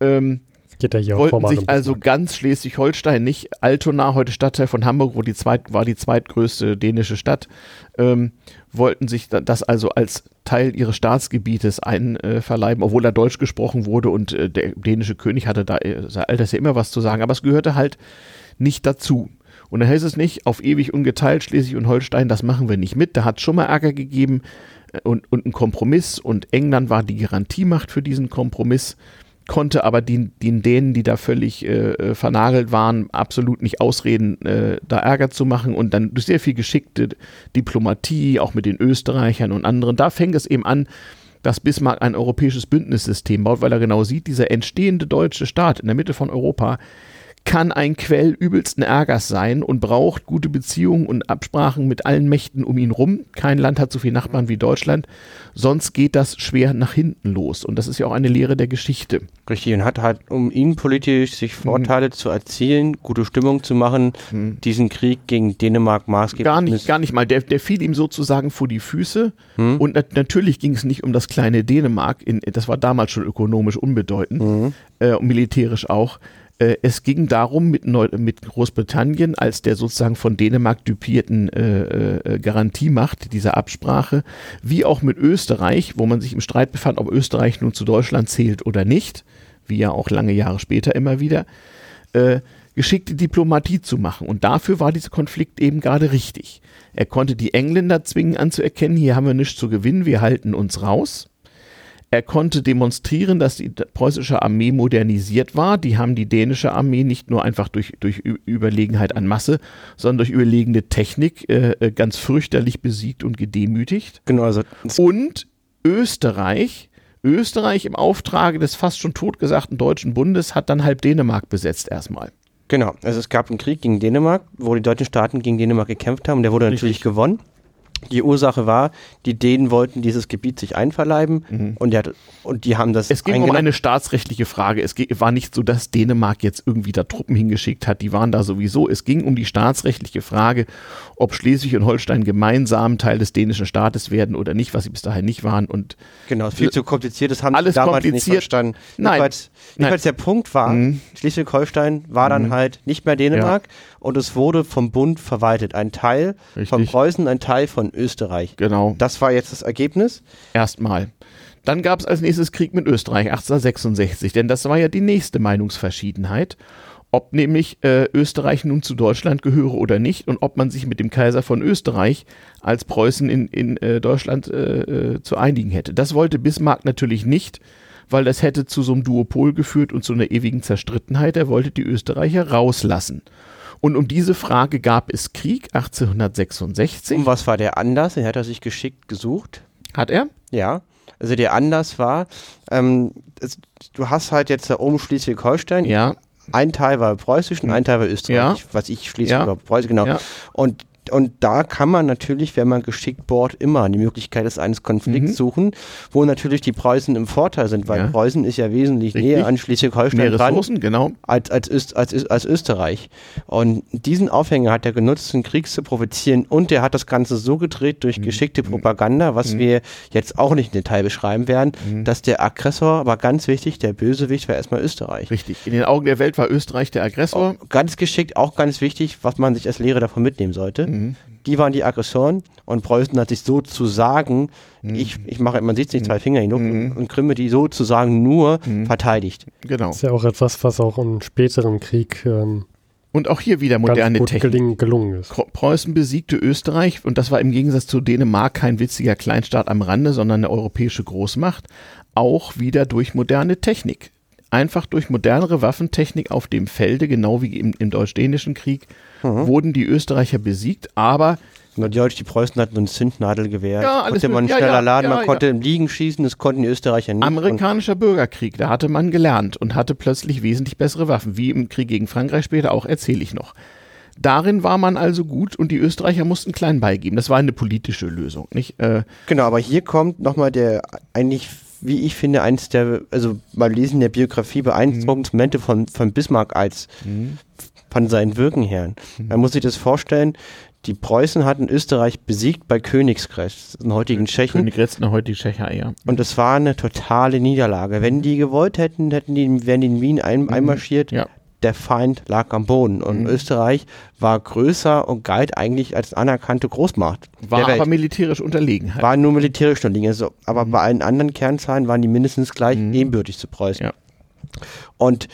Ähm, Geht ja hier wollten sich also ganz Schleswig-Holstein, nicht Altona, heute Stadtteil von Hamburg, wo die zweit, war die zweitgrößte dänische Stadt, ähm, wollten sich da- das also als Teil ihres Staatsgebietes einverleiben, obwohl da Deutsch gesprochen wurde und äh, der dänische König hatte da äh, sei all das ja immer was zu sagen, aber es gehörte halt nicht dazu. Und da heißt es nicht, auf ewig ungeteilt Schleswig und Holstein, das machen wir nicht mit. Da hat es schon mal Ärger gegeben äh, und, und einen Kompromiss und England war die Garantiemacht für diesen Kompromiss konnte aber den, den Dänen, die da völlig äh, äh, vernagelt waren, absolut nicht ausreden, äh, da Ärger zu machen und dann durch sehr viel geschickte Diplomatie, auch mit den Österreichern und anderen, da fängt es eben an, dass Bismarck ein europäisches Bündnissystem baut, weil er genau sieht, dieser entstehende deutsche Staat in der Mitte von Europa kann ein Quell übelsten Ärgers sein und braucht gute Beziehungen und Absprachen mit allen Mächten um ihn rum. Kein Land hat so viele Nachbarn wie Deutschland, sonst geht das schwer nach hinten los. Und das ist ja auch eine Lehre der Geschichte. Richtig, und hat halt, um innenpolitisch sich Vorteile zu erzielen, gute Stimmung zu machen, diesen Krieg gegen Dänemark maßgeblich. Gar nicht, gar nicht mal. Der, der fiel ihm sozusagen vor die Füße. Und nat natürlich ging es nicht um das kleine Dänemark. In, das war damals schon ökonomisch unbedeutend äh, und militärisch auch. Äh, es ging darum, mit, Neu mit Großbritannien als der sozusagen von Dänemark dupierten äh, äh, Garantiemacht dieser Absprache, wie auch mit Österreich, wo man sich im Streit befand, ob Österreich nun zu Deutschland zählt oder nicht, wie ja auch lange Jahre später immer wieder, äh, geschickte Diplomatie zu machen. Und dafür war dieser Konflikt eben gerade richtig. Er konnte die Engländer zwingen anzuerkennen, hier haben wir nichts zu gewinnen, wir halten uns raus. Er konnte demonstrieren, dass die preußische Armee modernisiert war. Die haben die dänische Armee nicht nur einfach durch, durch Überlegenheit an Masse, sondern durch überlegene Technik äh, äh, ganz fürchterlich besiegt und gedemütigt. Genau, also Und Österreich, Österreich im Auftrage des fast schon totgesagten Deutschen Bundes hat dann halb Dänemark besetzt erstmal. Genau, also es gab einen Krieg gegen Dänemark, wo die deutschen Staaten gegen Dänemark gekämpft haben. Der wurde natürlich Richtig. gewonnen. Die Ursache war, die Dänen wollten dieses Gebiet sich einverleiben und, der, hat- und die haben das Mhm. Es ging um eine staatsrechtliche Frage. Es war nicht so, dass Dänemark jetzt irgendwie da Truppen hingeschickt hat. Die waren da sowieso. Es ging um die staatsrechtliche Frage, ob Schleswig und Holstein gemeinsam Teil des dänischen Staates werden oder nicht, was sie bis dahin nicht waren. Und Genau, viel zu kompliziert, das haben Alles sie damals nicht kompliziert. verstanden. Nein. Jedenfalls, der Punkt war, Mhm. Schleswig-Holstein war dann halt nicht mehr Dänemark und es wurde vom Bund verwaltet. Ein Teil von Richtig. Preußen, ein Teil von Österreich. genau, Das war jetzt das Ergebnis. erstmal. Dann gab es als nächstes Krieg mit Österreich 1866, denn das war ja die nächste Meinungsverschiedenheit, ob nämlich äh, Österreich nun zu Deutschland gehöre oder nicht und ob man sich mit dem Kaiser von Österreich als Preußen in, in äh, Deutschland äh, äh, zu einigen hätte. Das wollte Bismarck natürlich nicht, weil das hätte zu so einem Duopol geführt und zu einer ewigen Zerstrittenheit. Er wollte die Österreicher rauslassen. Und um diese Frage gab es Krieg 1866. Und was war der Anlass? Den hat er sich geschickt gesucht. Hat er? Ja. Also der Anlass war, ähm, es, du hast halt jetzt da oben Schleswig-Holstein. Ja. ein Teil war preußisch und ein Teil war österreichisch, Ja. was ich schließlich Ja. Preußen, genau. Ja. Und und da kann man natürlich, wenn man geschickt bohrt, immer die Möglichkeit des eines Konflikts Mhm. suchen, wo natürlich die Preußen im Vorteil sind, weil Ja. Preußen ist ja wesentlich Richtig. näher an Schleswig-Holstein dran genau. als, als, Öst, als, als Österreich. Und diesen Aufhänger hat er genutzt, den Krieg zu provozieren und er hat das Ganze so gedreht durch Mhm. geschickte Propaganda, was wir jetzt auch nicht im Detail beschreiben werden, Mhm. dass der Aggressor, war ganz wichtig, der Bösewicht war erstmal Österreich. Richtig. In den Augen der Welt war Österreich der Aggressor. Ganz geschickt, auch ganz wichtig, was man sich als Lehre davon mitnehmen sollte. Mhm. Die waren die Aggressoren und Preußen hat sich sozusagen, Mhm. ich, ich mache, man sieht es nicht, zwei Finger genug, und Krimme die sozusagen nur Mhm. verteidigt. Genau. Das ist ja auch etwas, was auch im späteren Krieg ähm, Und auch hier wieder moderne Technik. gelingen, gelungen ist. Preußen besiegte Österreich und das war im Gegensatz zu Dänemark kein witziger Kleinstaat am Rande, sondern eine europäische Großmacht, auch wieder durch moderne Technik. Einfach durch modernere Waffentechnik auf dem Felde, genau wie im, im Deutsch-Dänischen Krieg, Mhm. wurden die Österreicher besiegt, aber Nur die, Deutschen, die Preußen hatten so ein Zündnadelgewehr. Ja, konnte man möglich. Ja, schneller ja, laden, ja, man konnte im Liegen schießen, das konnten die Österreicher nicht. Amerikanischer Bürgerkrieg, da hatte man gelernt und hatte plötzlich wesentlich bessere Waffen, wie im Krieg gegen Frankreich später auch, erzähle ich noch. Darin war man also gut und die Österreicher mussten klein beigeben. Das war eine politische Lösung, nicht? Äh, Genau, aber hier kommt nochmal der eigentlich, wie ich finde, eins der, also beim Lesen der Biografie beeindruckendsten Momente von, von Bismarck als von seinen Wirken her. Man muss sich das vorstellen, die Preußen hatten Österreich besiegt bei Königsgrätz, im heutigen Tschechen. König Retzner, heute die Tschecher, ja. Und es war eine totale Niederlage. Wenn die gewollt hätten, hätten die, wären die in Wien ein, einmarschiert. Ja. Der Feind lag am Boden. Und Mhm. Österreich war größer und galt eigentlich als anerkannte Großmacht. War aber militärisch unterlegen. Halt. War nur militärisch unterlegen. Also, aber bei allen anderen Kernzahlen waren die mindestens gleich Mhm. ebenbürtig zu Preußen. Ja. Und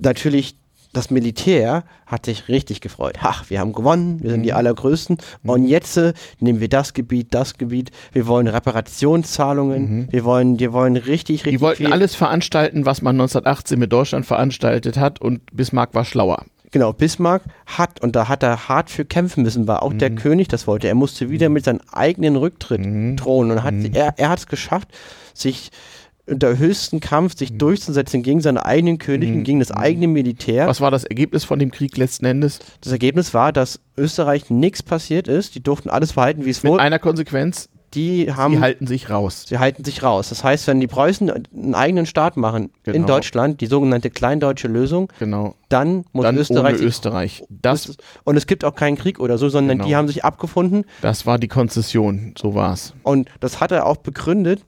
natürlich das Militär hat sich richtig gefreut. Ach, wir haben gewonnen, wir sind Mhm. die Allergrößten. Und jetzt äh, nehmen wir das Gebiet, das Gebiet. Wir wollen Reparationszahlungen. Wir wollen, wir wollen richtig, richtig Mhm. Die wollten viel. alles veranstalten, was man 1918 mit Deutschland veranstaltet hat und Bismarck war schlauer. Genau, Bismarck hat, und da hat er hart für kämpfen müssen, war auch der Mhm. König das wollte. Er musste wieder mit seinem eigenen Rücktritt drohen und hat, Mhm. er, er hat es geschafft, sich unter höchsten Kampf sich durchzusetzen gegen seine eigenen König und gegen das eigene Militär. Mhm. Was war das Ergebnis von dem Krieg letzten Endes? Das Ergebnis war, dass Österreich nichts passiert ist. Die durften alles behalten, wie es Mit wurde. einer Konsequenz, Die haben, die halten sich raus. sie halten sich raus. Das heißt, wenn die Preußen einen eigenen Staat machen in Genau. Deutschland, die sogenannte kleindeutsche Lösung, Genau. dann muss Dann Österreich Österreich. Das, und es gibt auch keinen Krieg oder so, sondern Genau. die haben sich abgefunden das war die Konzession, so war's. Und das hat er auch begründet.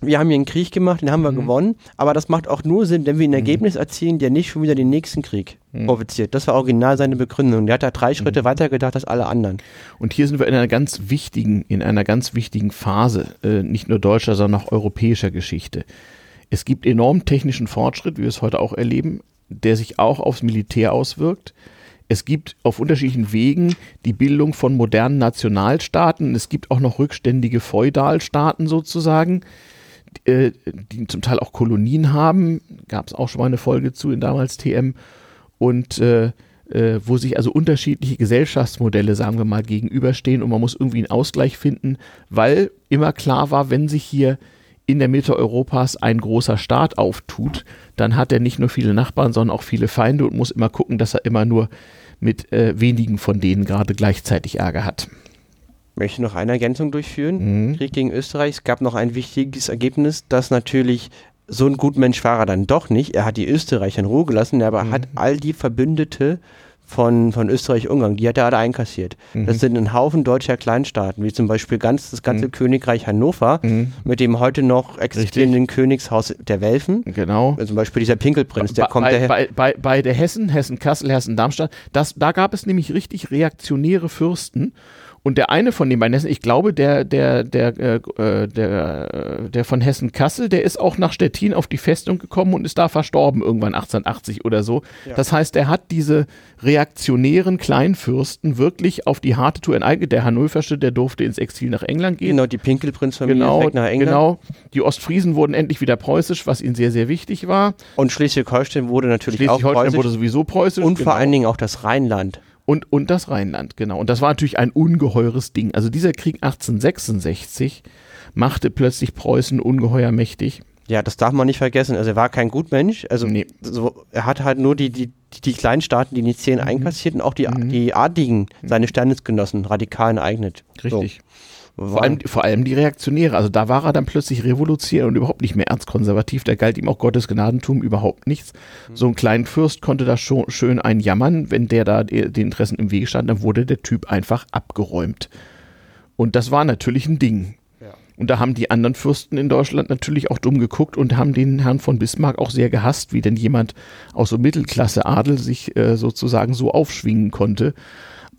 Wir haben hier einen Krieg gemacht, den haben Mhm. wir gewonnen, aber das macht auch nur Sinn, wenn wir ein Ergebnis erzielen, der nicht schon wieder den nächsten Krieg Mhm. provoziert. Das war original seine Begründung. Der hat da drei Schritte weiter gedacht als alle anderen. Und hier sind wir in einer ganz wichtigen, in einer ganz wichtigen Phase, äh, nicht nur deutscher, sondern auch europäischer Geschichte. Es gibt enormen technischen Fortschritt, wie wir es heute auch erleben, der sich auch aufs Militär auswirkt. Es gibt auf unterschiedlichen Wegen die Bildung von modernen Nationalstaaten. Es gibt auch noch rückständige Feudalstaaten sozusagen, äh, die zum Teil auch Kolonien haben. Gab es auch schon mal eine Folge zu in damals TM. Und äh, äh, wo sich also unterschiedliche Gesellschaftsmodelle, sagen wir mal, gegenüberstehen und man muss irgendwie einen Ausgleich finden, weil immer klar war, wenn sich hier in der Mitte Europas ein großer Staat auftut, dann hat er nicht nur viele Nachbarn, sondern auch viele Feinde und muss immer gucken, dass er immer nur mit äh, wenigen von denen gerade gleichzeitig Ärger hat. Möchte noch eine Ergänzung durchführen. Mhm. Krieg gegen Österreich. Es gab noch ein wichtiges Ergebnis, dass natürlich so ein Gutmensch war er dann doch nicht. Er hat die Österreicher in Ruhe gelassen, aber Mhm. hat all die Verbündete von, von Österreich-Ungarn, die hat er alle einkassiert. Mhm. Das sind ein Haufen deutscher Kleinstaaten, wie zum Beispiel ganz, das ganze Königreich Hannover, Mhm. mit dem heute noch existierenden Königshaus der Welfen. Genau. Also Zum Beispiel dieser Pinkelprinz, der bei, kommt bei, daher. bei, bei, bei der Hessen, Hessen-Kassel, Hessen-Darmstadt, da gab es nämlich richtig reaktionäre Fürsten. Und der eine von den beiden Hessen, ich glaube, der, der, der, äh, der, der von Hessen-Kassel, der ist auch nach Stettin auf die Festung gekommen und ist da verstorben, irgendwann 1880 oder so. Das heißt, er hat diese reaktionären Kleinfürsten wirklich auf die harte Tour enteignet. Der Hannoversche, der durfte ins Exil nach England gehen. Genau, die Pinkelprinzfamilie Genau, weg nach England. genau. Die Ostfriesen wurden endlich wieder preußisch, was ihnen sehr, sehr wichtig war. Und Schleswig-Holstein wurde natürlich auch Schleswig-Holstein preußisch. wurde sowieso preußisch. Und genau. vor allen Dingen auch das Rheinland. Und, und das Rheinland, genau. Und das war natürlich ein ungeheures Ding. Also dieser Krieg 1866 machte plötzlich Preußen ungeheuer mächtig. Ja, das darf man nicht vergessen. Also er war kein Gutmensch. Also Nee. so, er hat halt nur die, die, die, die kleinen Staaten, die Nizäen einkassiert und auch die, die Adligen, seine Standesgenossen, radikal enteignet. Richtig. So. Vor allem, vor allem die Reaktionäre. Also da war er dann plötzlich revolutionär und überhaupt nicht mehr erzkonservativ. Da galt ihm auch Gottes Gnadentum überhaupt nichts. So ein kleinen Fürst konnte da schon schön einjammern. Wenn der da die- den Interessen im Wege stand, dann wurde der Typ einfach abgeräumt. Und das war natürlich ein Ding. Und da haben die anderen Fürsten in Deutschland natürlich auch dumm geguckt und haben den Herrn von Bismarck auch sehr gehasst, wie denn jemand aus so Mittelklasse-Adel sich äh, sozusagen so aufschwingen konnte.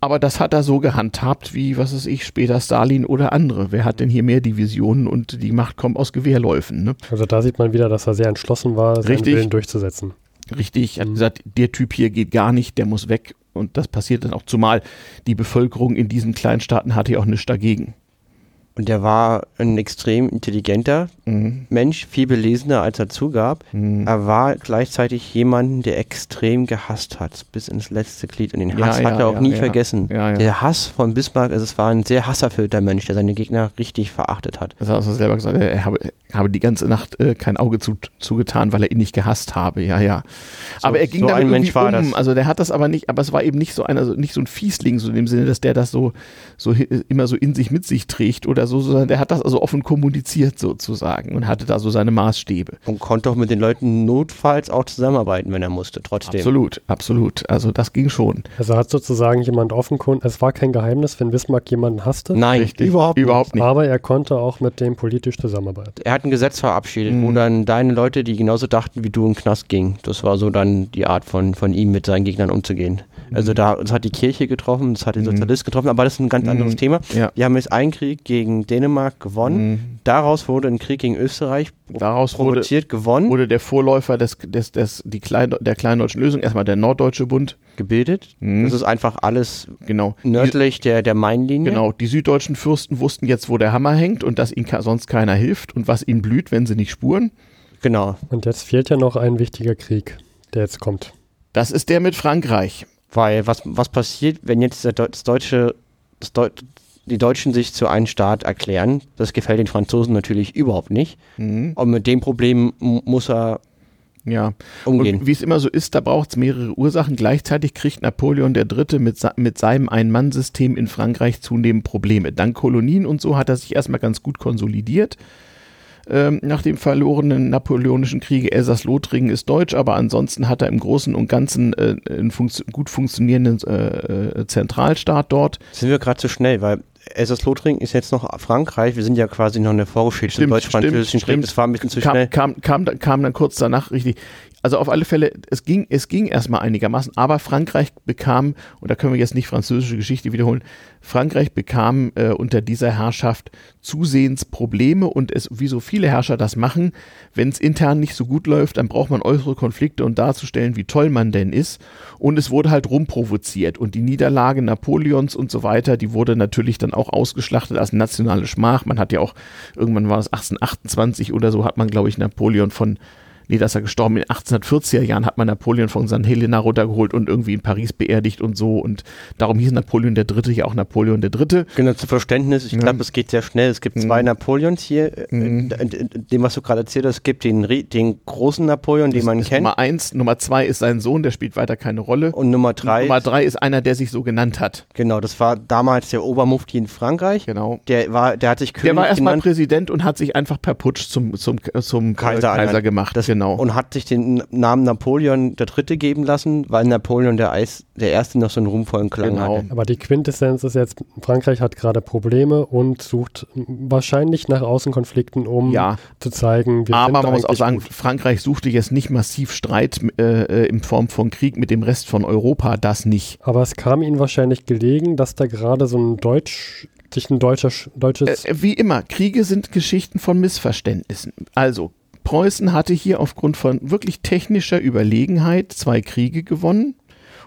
Aber das hat er so gehandhabt wie, was weiß ich, später Stalin oder andere. Wer hat denn hier mehr Divisionen und die Macht kommt aus Gewehrläufen? Ne? Also da sieht man wieder, dass er sehr entschlossen war, seinen Richtig. Willen durchzusetzen. Richtig, hat gesagt, der Typ hier geht gar nicht, der muss weg. Und das passiert dann auch, zumal die Bevölkerung in diesen Kleinstaaten hatte ja auch nichts dagegen. Und der war ein extrem intelligenter Mhm. Mensch, viel belesener, als er zugab. Mhm. Er war gleichzeitig jemand, der extrem gehasst hat, bis ins letzte Glied. Und den Ja, Hass ja, hat er auch ja, nie ja. vergessen. Ja, ja. Der Hass von Bismarck, also es war ein sehr hasserfüllter Mensch, der seine Gegner richtig verachtet hat. Das hat er selber gesagt, er habe, habe die ganze Nacht äh, kein Auge zu, zugetan, weil er ihn nicht gehasst habe. Ja, ja. aber er ging so damit ein Mensch war um. das. Also der hat das aber nicht, aber es war eben nicht so einer, so- nicht so ein Fiesling, so in dem Sinne, dass der das so, so immer so in sich mit sich trägt oder so, sondern der hat das also offen kommuniziert sozusagen und hatte da so seine Maßstäbe. Und konnte auch mit den Leuten notfalls auch zusammenarbeiten, wenn er musste, trotzdem. Absolut, absolut. Also das ging schon. Also hat sozusagen jemand offenkundig, es war kein Geheimnis, wenn Bismarck jemanden hasste, Nein, Richtig. überhaupt nicht. Überhaupt nicht. aber er konnte auch mit dem politisch zusammenarbeiten. Er hat ein Gesetz verabschiedet, Mhm. wo dann deine Leute, die genauso dachten wie du, in den Knast gingen. Das war so dann die Art von, von ihm, mit seinen Gegnern umzugehen. Mhm. Also da, das hat die Kirche getroffen, das hat den Sozialist getroffen, aber das ist ein ganz anderes Mhm. Thema. Ja. Wir haben jetzt einen Krieg gegen Dänemark gewonnen. Mhm. Daraus wurde ein Krieg gegen Österreich Daraus wurde, provoziert, gewonnen, wurde der Vorläufer des, des, des, die Klein, der kleindeutschen Lösung, erstmal der Norddeutsche Bund. gebildet. Mhm. Das ist einfach alles Genau. Die, nördlich der, der Mainlinie. genau. Die süddeutschen Fürsten wussten jetzt, wo der Hammer hängt und dass ihnen sonst keiner hilft und was ihnen blüht, wenn sie nicht spuren. Genau. Und jetzt fehlt ja noch ein wichtiger Krieg, der jetzt kommt. Das ist der mit Frankreich. Weil was, was passiert, wenn jetzt der Deu- das deutsche, das Deu die Deutschen sich zu einem Staat erklären? Das gefällt den Franzosen natürlich überhaupt nicht. Mhm. Und mit dem Problem muss er Ja. umgehen. Und wie es immer so ist, da braucht es mehrere Ursachen. Gleichzeitig kriegt Napoleon III. mit, mit seinem Ein-Mann-System in Frankreich zunehmend Probleme. Dank Kolonien und so hat er sich erstmal ganz gut konsolidiert. Ähm, nach dem verlorenen napoleonischen Kriege Elsass-Lothringen ist deutsch, aber ansonsten hat er im Großen und Ganzen äh, einen funktio gut funktionierenden äh, äh, Zentralstaat dort. Sind wir gerade zu schnell, weil Elsass-Lothringen ist jetzt noch Frankreich. Wir sind ja quasi noch in der Vorgeschichte Stimmt, deutsch-französischen stimmt, stimmt. Das war ein bisschen zu kam, schnell. kam, kam, kam dann kurz danach richtig. Also auf alle Fälle, es ging, es ging erstmal einigermaßen, aber Frankreich bekam, und da können wir jetzt nicht französische Geschichte wiederholen, Frankreich bekam äh, unter dieser Herrschaft zusehends Probleme und es, wie so viele Herrscher das machen, wenn es intern nicht so gut läuft, dann braucht man äußere Konflikte, um darzustellen, wie toll man denn ist. Und es wurde halt rumprovoziert. Und die Niederlage Napoleons und so weiter, die wurde natürlich dann auch ausgeschlachtet als nationale Schmach. Man hat ja auch, irgendwann war es 1828 oder so, hat man, glaube ich, Napoleon von nee, dass er gestorben in den 1840er Jahren hat man Napoleon von St. Helena runtergeholt und irgendwie in Paris beerdigt und so und darum hieß Napoleon der Dritte ja auch Napoleon der Dritte. Genau, zu Verständnis, ich Ja. glaube, es geht sehr schnell. Es gibt zwei Mhm. Napoleons hier. äh, Mhm. Dem, was du gerade erzählt hast, es gibt den, den großen Napoleon, den Das man ist kennt. Nummer eins, Nummer zwei ist sein Sohn, der spielt weiter keine Rolle. Und Nummer drei, Nummer drei ist einer, der sich so genannt hat. genau, das war damals der Obermufti in Frankreich. Genau. Der war, der hat sich König Der war erstmal Präsident und hat sich einfach per Putsch zum, zum, zum Kaiser Kaiser, gemacht. Das- genau. Und hat sich den Namen Napoleon der Dritte geben lassen, weil Napoleon der, Eis, der Erste noch so einen ruhmvollen Klang Genau. hatte. Aber die Quintessenz ist jetzt, Frankreich hat gerade Probleme und sucht wahrscheinlich nach Außenkonflikten, um ja, zu zeigen, wir aber sind man muss auch sagen, gut. Frankreich suchte jetzt nicht massiv Streit äh, äh, in Form von Krieg mit dem Rest von Europa, das nicht. Aber es kam ihnen wahrscheinlich gelegen, dass da gerade so ein Deutsch, sich ein deutscher, Sch- deutsches, Äh, wie immer, Kriege sind Geschichten von Missverständnissen. Also, Preußen hatte hier aufgrund von wirklich technischer Überlegenheit zwei Kriege gewonnen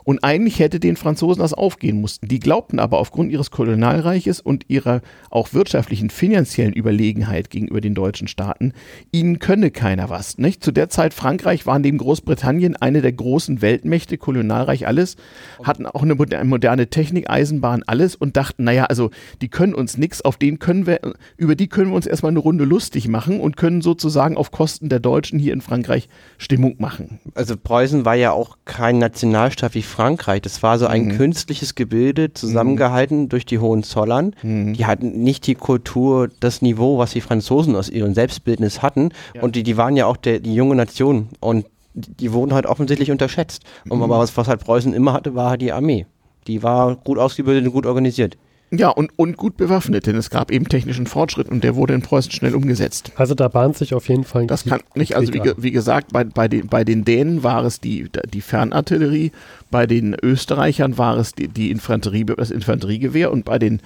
Und eigentlich hätte den Franzosen das aufgehen mussten. Die glaubten aber aufgrund ihres Kolonialreiches und ihrer auch wirtschaftlichen, finanziellen Überlegenheit gegenüber den deutschen Staaten, ihnen könne keiner was. Nicht? Zu der Zeit Frankreich war neben Großbritannien eine der großen Weltmächte, Kolonialreich alles, hatten auch eine moderne Technik, Eisenbahn, alles und dachten, naja, also die können uns nichts, auf denen können wir, über die können wir uns erstmal eine Runde lustig machen und können sozusagen auf Kosten der Deutschen hier in Frankreich Stimmung machen. Also Preußen war ja auch kein Nationalstaat wie Frankreich. Das war so ein mhm. künstliches Gebilde, zusammengehalten mhm. durch die Hohenzollern. Mhm. Die hatten nicht die Kultur, das Niveau, was die Franzosen aus ihrem Selbstbildnis hatten. Ja. Und die, die waren ja auch der, die junge Nation. Und die wurden halt offensichtlich unterschätzt. Und mhm. was, was halt Preußen immer hatte, war halt die Armee. Die war gut ausgebildet und gut organisiert. Ja, und, und gut bewaffnet, denn es gab eben technischen Fortschritt und der wurde in Preußen schnell umgesetzt. Also da bahnt sich auf jeden Fall ein Das kann nicht, also wie, wie, gesagt, bei, bei, den, bei den Dänen war es die, die Fernartillerie, bei den Österreichern war es die, die Infanterie, das Infanteriegewehr und bei den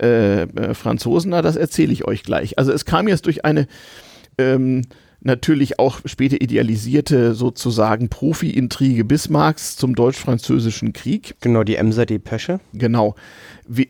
äh, äh, Franzosen, na, das erzähle ich euch gleich. Also es kam jetzt durch eine ähm, natürlich auch später idealisierte sozusagen Profi-Intrige Bismarcks zum deutsch-französischen Krieg. Genau, die Emser Depesche. Genau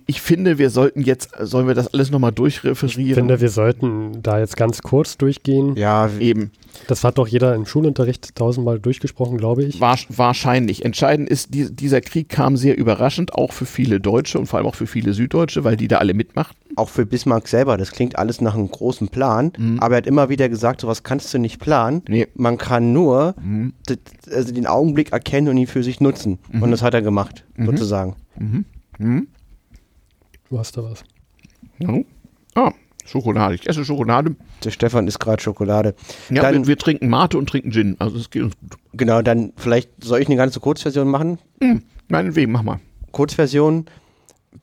ich finde, wir sollten jetzt, sollen wir das alles nochmal durchreferieren? Ich finde, wir sollten da jetzt ganz kurz durchgehen. Ja, eben. Das hat doch jeder im Schulunterricht tausendmal durchgesprochen, glaube ich. War, wahrscheinlich. Entscheidend ist, die, dieser Krieg kam sehr überraschend, auch für viele Deutsche und vor allem auch für viele Süddeutsche, weil die da alle mitmachten. Auch für Bismarck selber, das klingt alles nach einem großen Plan, mhm. aber er hat immer wieder gesagt, sowas kannst du nicht planen. Nee. Man kann nur mhm. also den Augenblick erkennen und ihn für sich nutzen. Mhm. Und das hat er gemacht, mhm. sozusagen. Mhm. Mhm. Du hast da was. Ja. Ah, Schokolade. Ich esse Schokolade. Der Stefan isst gerade Schokolade. Ja, dann, wir, wir, trinken Mate und trinken Gin. Also es geht uns gut. Genau, dann vielleicht soll ich eine ganze Kurzversion machen? Hm, meinetwegen, mach mal. Kurzversion.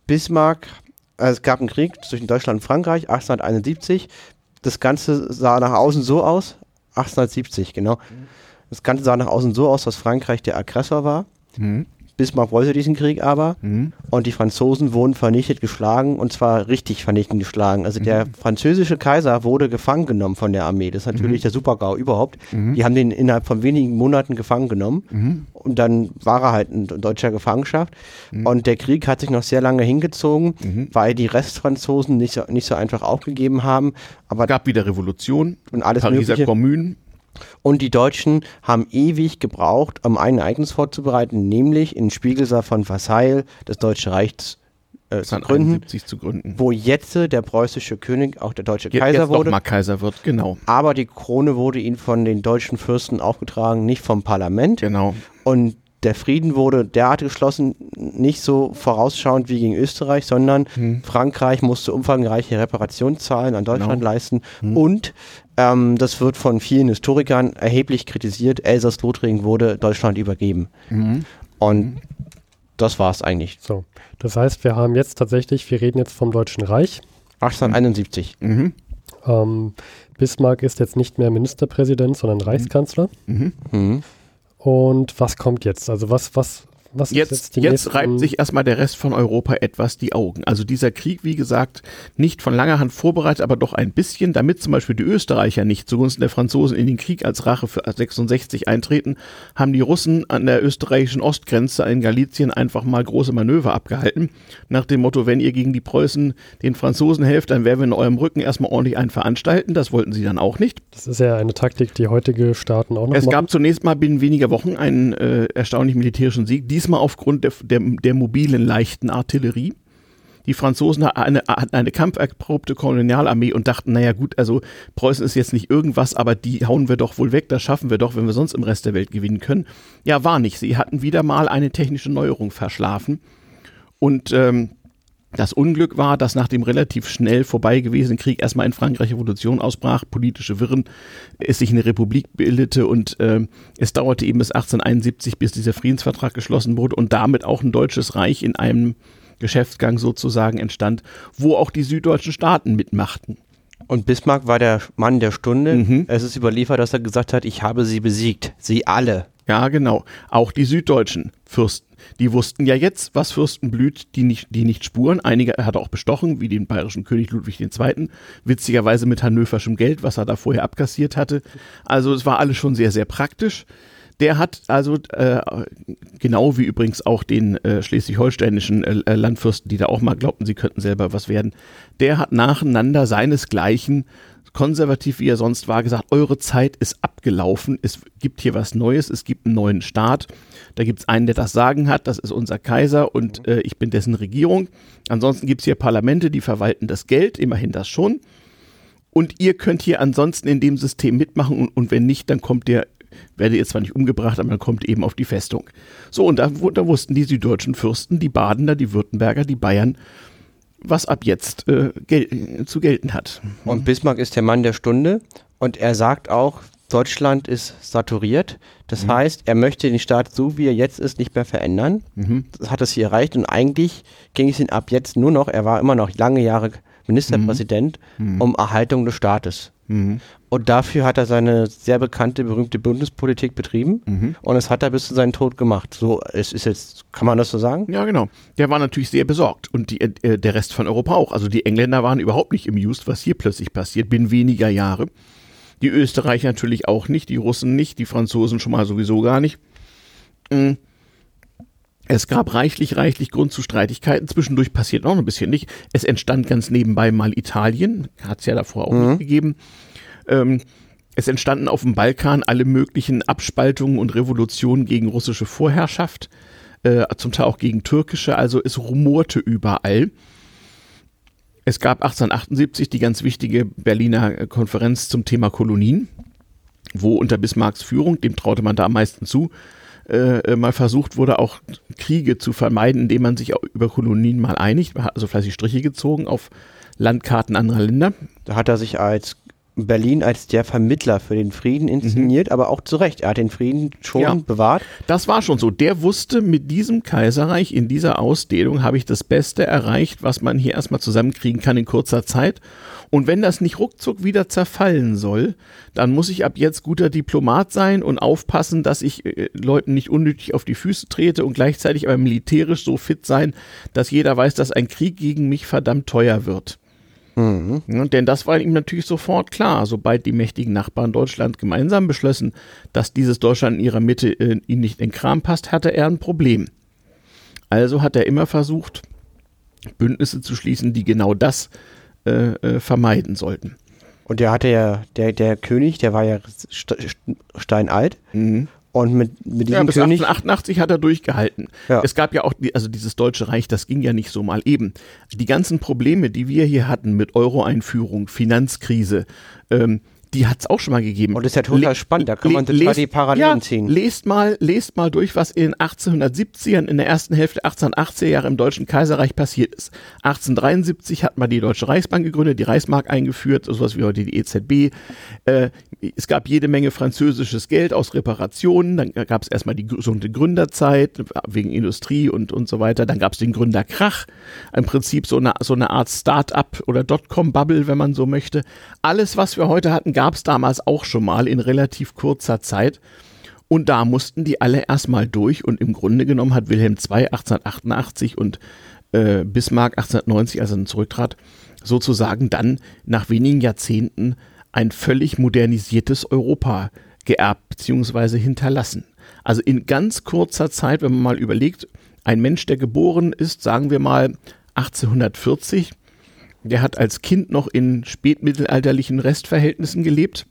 Bismarck, also es gab einen Krieg zwischen Deutschland und Frankreich, 1871. Das Ganze sah nach außen so aus, 1870, genau. Das Ganze sah nach außen so aus, dass Frankreich der Aggressor war. Mhm. Bismarck wollte diesen Krieg aber mhm. und die Franzosen wurden vernichtet geschlagen und zwar richtig vernichtend geschlagen. Also mhm. der französische Kaiser wurde gefangen genommen von der Armee. Das ist natürlich mhm. der Supergau überhaupt. Mhm. Die haben den innerhalb von wenigen Monaten gefangen genommen mhm. und dann war er halt in deutscher Gefangenschaft. Mhm. Und der Krieg hat sich noch sehr lange hingezogen, weil die Restfranzosen nicht so, nicht so einfach aufgegeben haben. Aber es gab wieder Revolution und alles Pariser Mögliche. Kommunen. Und die Deutschen haben ewig gebraucht, um ein Ereignis vorzubereiten, nämlich in Spiegelsaal von Versailles das Deutsche Reich äh, zu, gründen, zu gründen, wo jetzt der preußische König auch der deutsche Je Kaiser jetzt wurde. Mal Kaiser wird, genau. Aber die Krone wurde ihm von den deutschen Fürsten aufgetragen, nicht vom Parlament. Genau. Und der Frieden wurde derart geschlossen, nicht so vorausschauend wie gegen Österreich, sondern hm. Frankreich musste umfangreiche Reparationszahlen an Deutschland genau. leisten hm. und ähm, das wird von vielen Historikern erheblich kritisiert. Elsass-Lothringen wurde Deutschland übergeben. Mhm. Und das war es eigentlich. So, das heißt, wir haben jetzt tatsächlich, wir reden jetzt vom Deutschen Reich. 1871. Mhm. Ähm, Bismarck ist jetzt nicht mehr Ministerpräsident, sondern Reichskanzler. Mhm. Mhm. Und was kommt jetzt? Also was, was, was jetzt, jetzt, jetzt reibt sich erstmal der Rest von Europa etwas die Augen. Also dieser Krieg, wie gesagt, nicht von langer Hand vorbereitet, aber doch ein bisschen, damit zum Beispiel die Österreicher nicht zugunsten der Franzosen in den Krieg als Rache für 66 eintreten, haben die Russen an der österreichischen Ostgrenze in Galizien einfach mal große Manöver abgehalten. Nach dem Motto, wenn ihr gegen die Preußen den Franzosen helft, dann werden wir in eurem Rücken erstmal ordentlich einen veranstalten. Das wollten sie dann auch nicht. Das ist ja eine Taktik, die heutige Staaten auch noch Es machen. gab zunächst mal binnen weniger Wochen einen äh, erstaunlich militärischen Sieg. Dies diesmal aufgrund der, der, der mobilen leichten Artillerie. Die Franzosen hatten eine, eine kampferprobte Kolonialarmee und dachten, naja gut, also Preußen ist jetzt nicht irgendwas, aber die hauen wir doch wohl weg, das schaffen wir doch, wenn wir sonst im Rest der Welt gewinnen können. Ja, war nicht. Sie hatten wieder mal eine technische Neuerung verschlafen. Und ähm, das Unglück war, dass nach dem relativ schnell vorbei gewesenen Krieg erstmal in Frankreich Revolution ausbrach, politische Wirren, es sich eine Republik bildete und äh, es dauerte eben bis 1871, bis dieser Friedensvertrag geschlossen wurde und damit auch ein deutsches Reich in einem Geschäftsgang sozusagen entstand, wo auch die süddeutschen Staaten mitmachten. Und Bismarck war der Mann der Stunde. Mhm. Es ist überliefert, dass er gesagt hat, ich habe sie besiegt. Sie alle. Ja, genau. Auch die süddeutschen Fürsten. Die wussten ja jetzt, was Fürsten blüht, die nicht, die nicht spuren. Einige hat er auch bestochen, wie den bayerischen König Ludwig II. Witzigerweise mit hannoverschem Geld, was er da vorher abkassiert hatte. Also es war alles schon sehr, sehr praktisch. Der hat also, äh, genau wie übrigens auch den äh, schleswig-holsteinischen äh, äh, Landfürsten, die da auch mal glaubten, sie könnten selber was werden, der hat nacheinander seinesgleichen, konservativ wie er sonst war, gesagt, eure Zeit ist abgelaufen, es gibt hier was Neues, es gibt einen neuen Staat, da gibt es einen, der das Sagen hat, das ist unser Kaiser und äh, ich bin dessen Regierung. Ansonsten gibt es hier Parlamente, die verwalten das Geld, immerhin das schon. Und ihr könnt hier ansonsten in dem System mitmachen. Und, und wenn nicht, dann kommt der werdet ihr zwar nicht umgebracht, aber man kommt eben auf die Festung. So, und da, da wussten die süddeutschen Fürsten, die Badener, die Württemberger, die Bayern, was ab jetzt äh, gel zu gelten hat. Und Bismarck ist der Mann der Stunde und er sagt auch, Deutschland ist saturiert. Das mhm. heißt, er möchte den Staat so, wie er jetzt ist, nicht mehr verändern. Mhm. Das hat es hier erreicht und eigentlich ging es ihn ab jetzt nur noch, er war immer noch lange Jahre Ministerpräsident, mhm. um Erhaltung des Staates. Und dafür hat er seine sehr bekannte, berühmte Bundespolitik betrieben. Mhm. Und das hat er bis zu seinem Tod gemacht. So, es ist jetzt, kann man das so sagen? Ja, genau. Der war natürlich sehr besorgt. Und die, äh, der Rest von Europa auch. Also die Engländer waren überhaupt nicht amused, was hier plötzlich passiert, binnen weniger Jahre. Die Österreicher natürlich auch nicht, die Russen nicht, die Franzosen schon mal sowieso gar nicht. Mhm. Es gab reichlich, reichlich Grund zu Streitigkeiten. Zwischendurch passiert noch ein bisschen nicht. Es entstand ganz nebenbei mal Italien. Hat es ja davor auch mhm. nicht gegeben. Ähm, es entstanden auf dem Balkan alle möglichen Abspaltungen und Revolutionen gegen russische Vorherrschaft, äh, zum Teil auch gegen türkische. Also es rumorte überall. Es gab 1878 die ganz wichtige Berliner Konferenz zum Thema Kolonien, wo unter Bismarcks Führung, dem traute man da am meisten zu, äh, äh, mal versucht wurde, auch Kriege zu vermeiden, indem man sich über Kolonien mal einigt. Man hat also fleißig Striche gezogen auf Landkarten anderer Länder. Da hat er sich als Berlin als der Vermittler für den Frieden inszeniert, mhm. aber auch zu Recht. Er hat den Frieden schon ja, bewahrt. Das war schon so. Der wusste, mit diesem Kaiserreich in dieser Ausdehnung habe ich das Beste erreicht, was man hier erstmal zusammenkriegen kann in kurzer Zeit. Und wenn das nicht ruckzuck wieder zerfallen soll, dann muss ich ab jetzt guter Diplomat sein und aufpassen, dass ich äh, Leuten nicht unnötig auf die Füße trete und gleichzeitig aber militärisch so fit sein, dass jeder weiß, dass ein Krieg gegen mich verdammt teuer wird. Mhm. Ja, denn das war ihm natürlich sofort klar, sobald die mächtigen Nachbarn Deutschland gemeinsam beschlossen, dass dieses Deutschland in ihrer Mitte äh, ihn nicht in Kram passt, hatte er ein Problem. Also hat er immer versucht, Bündnisse zu schließen, die genau das äh, äh, vermeiden sollten. Und der hatte ja, der, der König, der war ja steinalt. Mhm. Und mit, mit diesem ja, bis König 1888 hat er durchgehalten. Ja. Es gab ja auch, die, also dieses Deutsche Reich, das ging ja nicht so mal eben. Die ganzen Probleme, die wir hier hatten mit Euro-Einführung, Finanzkrise, ähm, die hat es auch schon mal gegeben. Und das ist ja total le spannend, da kann man total lest, die Parallelen ja, ziehen. Lest mal, lest mal durch, was in den 1870ern, in der ersten Hälfte 1880er Jahre im Deutschen Kaiserreich passiert ist. 1873 hat man die Deutsche Reichsbank gegründet, die Reichsmark eingeführt, sowas wie heute die EZB. Äh, es gab jede Menge französisches Geld aus Reparationen, dann gab es erstmal die sogenannte Gründerzeit wegen Industrie und, und so weiter, dann gab es den Gründerkrach, im Prinzip so eine, so eine Art Start-up oder Dotcom-Bubble, wenn man so möchte. Alles, was wir heute hatten, gab es damals auch schon mal in relativ kurzer Zeit. Und da mussten die alle erstmal durch und im Grunde genommen hat Wilhelm II 1888 und äh, Bismarck 1890, als er dann zurücktrat, sozusagen dann nach wenigen Jahrzehnten ein völlig modernisiertes Europa geerbt bzw. hinterlassen. Also in ganz kurzer Zeit, wenn man mal überlegt, ein Mensch, der geboren ist, sagen wir mal 1840, der hat als Kind noch in spätmittelalterlichen Restverhältnissen gelebt.